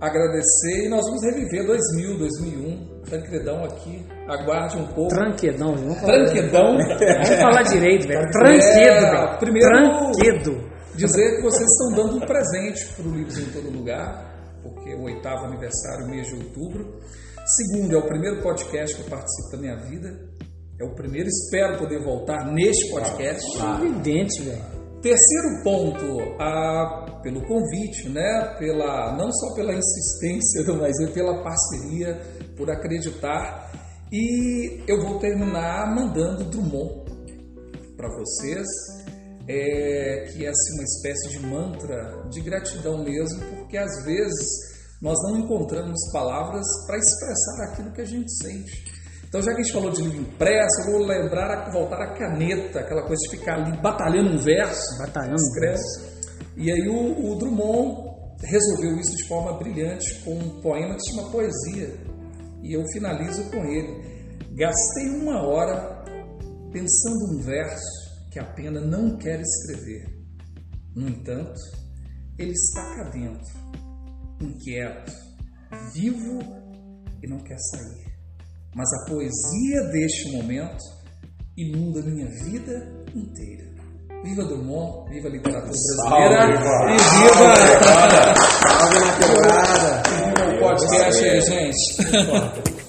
agradecer e nós vamos reviver 2000, 2001. Tancredão aqui. Aguarde um pouco. Tranquedão, viu? Tranquedão. vamos falar direito, velho. Tranquedo, É, velho. primeiro- Tranquedo. Dizer que vocês estão dando um presente para o Livros em Todo Lugar, porque é o oitavo aniversário, mês de outubro. Segundo, é o primeiro podcast que eu participo da minha vida. É o primeiro, espero poder voltar neste podcast. Evidente, velho. Terceiro ponto, a, pelo convite, né? Pela, não só pela insistência, mas pela parceria, por acreditar. E eu vou terminar mandando Drummond para vocês, é, que é assim, uma espécie de mantra de gratidão mesmo, porque às vezes nós não encontramos palavras para expressar aquilo que a gente sente. Então, já que a gente falou de livro impresso, eu vou lembrar, a, voltar a caneta, aquela coisa de ficar ali batalhando um verso. Batalhando escreve. E aí o, o Drummond resolveu isso de forma brilhante com um poema que se chama Poesia. E eu finalizo com ele. Gastei uma hora pensando um verso que a pena não quer escrever. No entanto, ele está cá dentro, inquieto, vivo e não quer sair. Mas a poesia deste momento inunda minha vida inteira. Viva Drummond, viva a literatura brasileira Salve, e viva, Salve na quebrada! e viva o podcast aí, gente.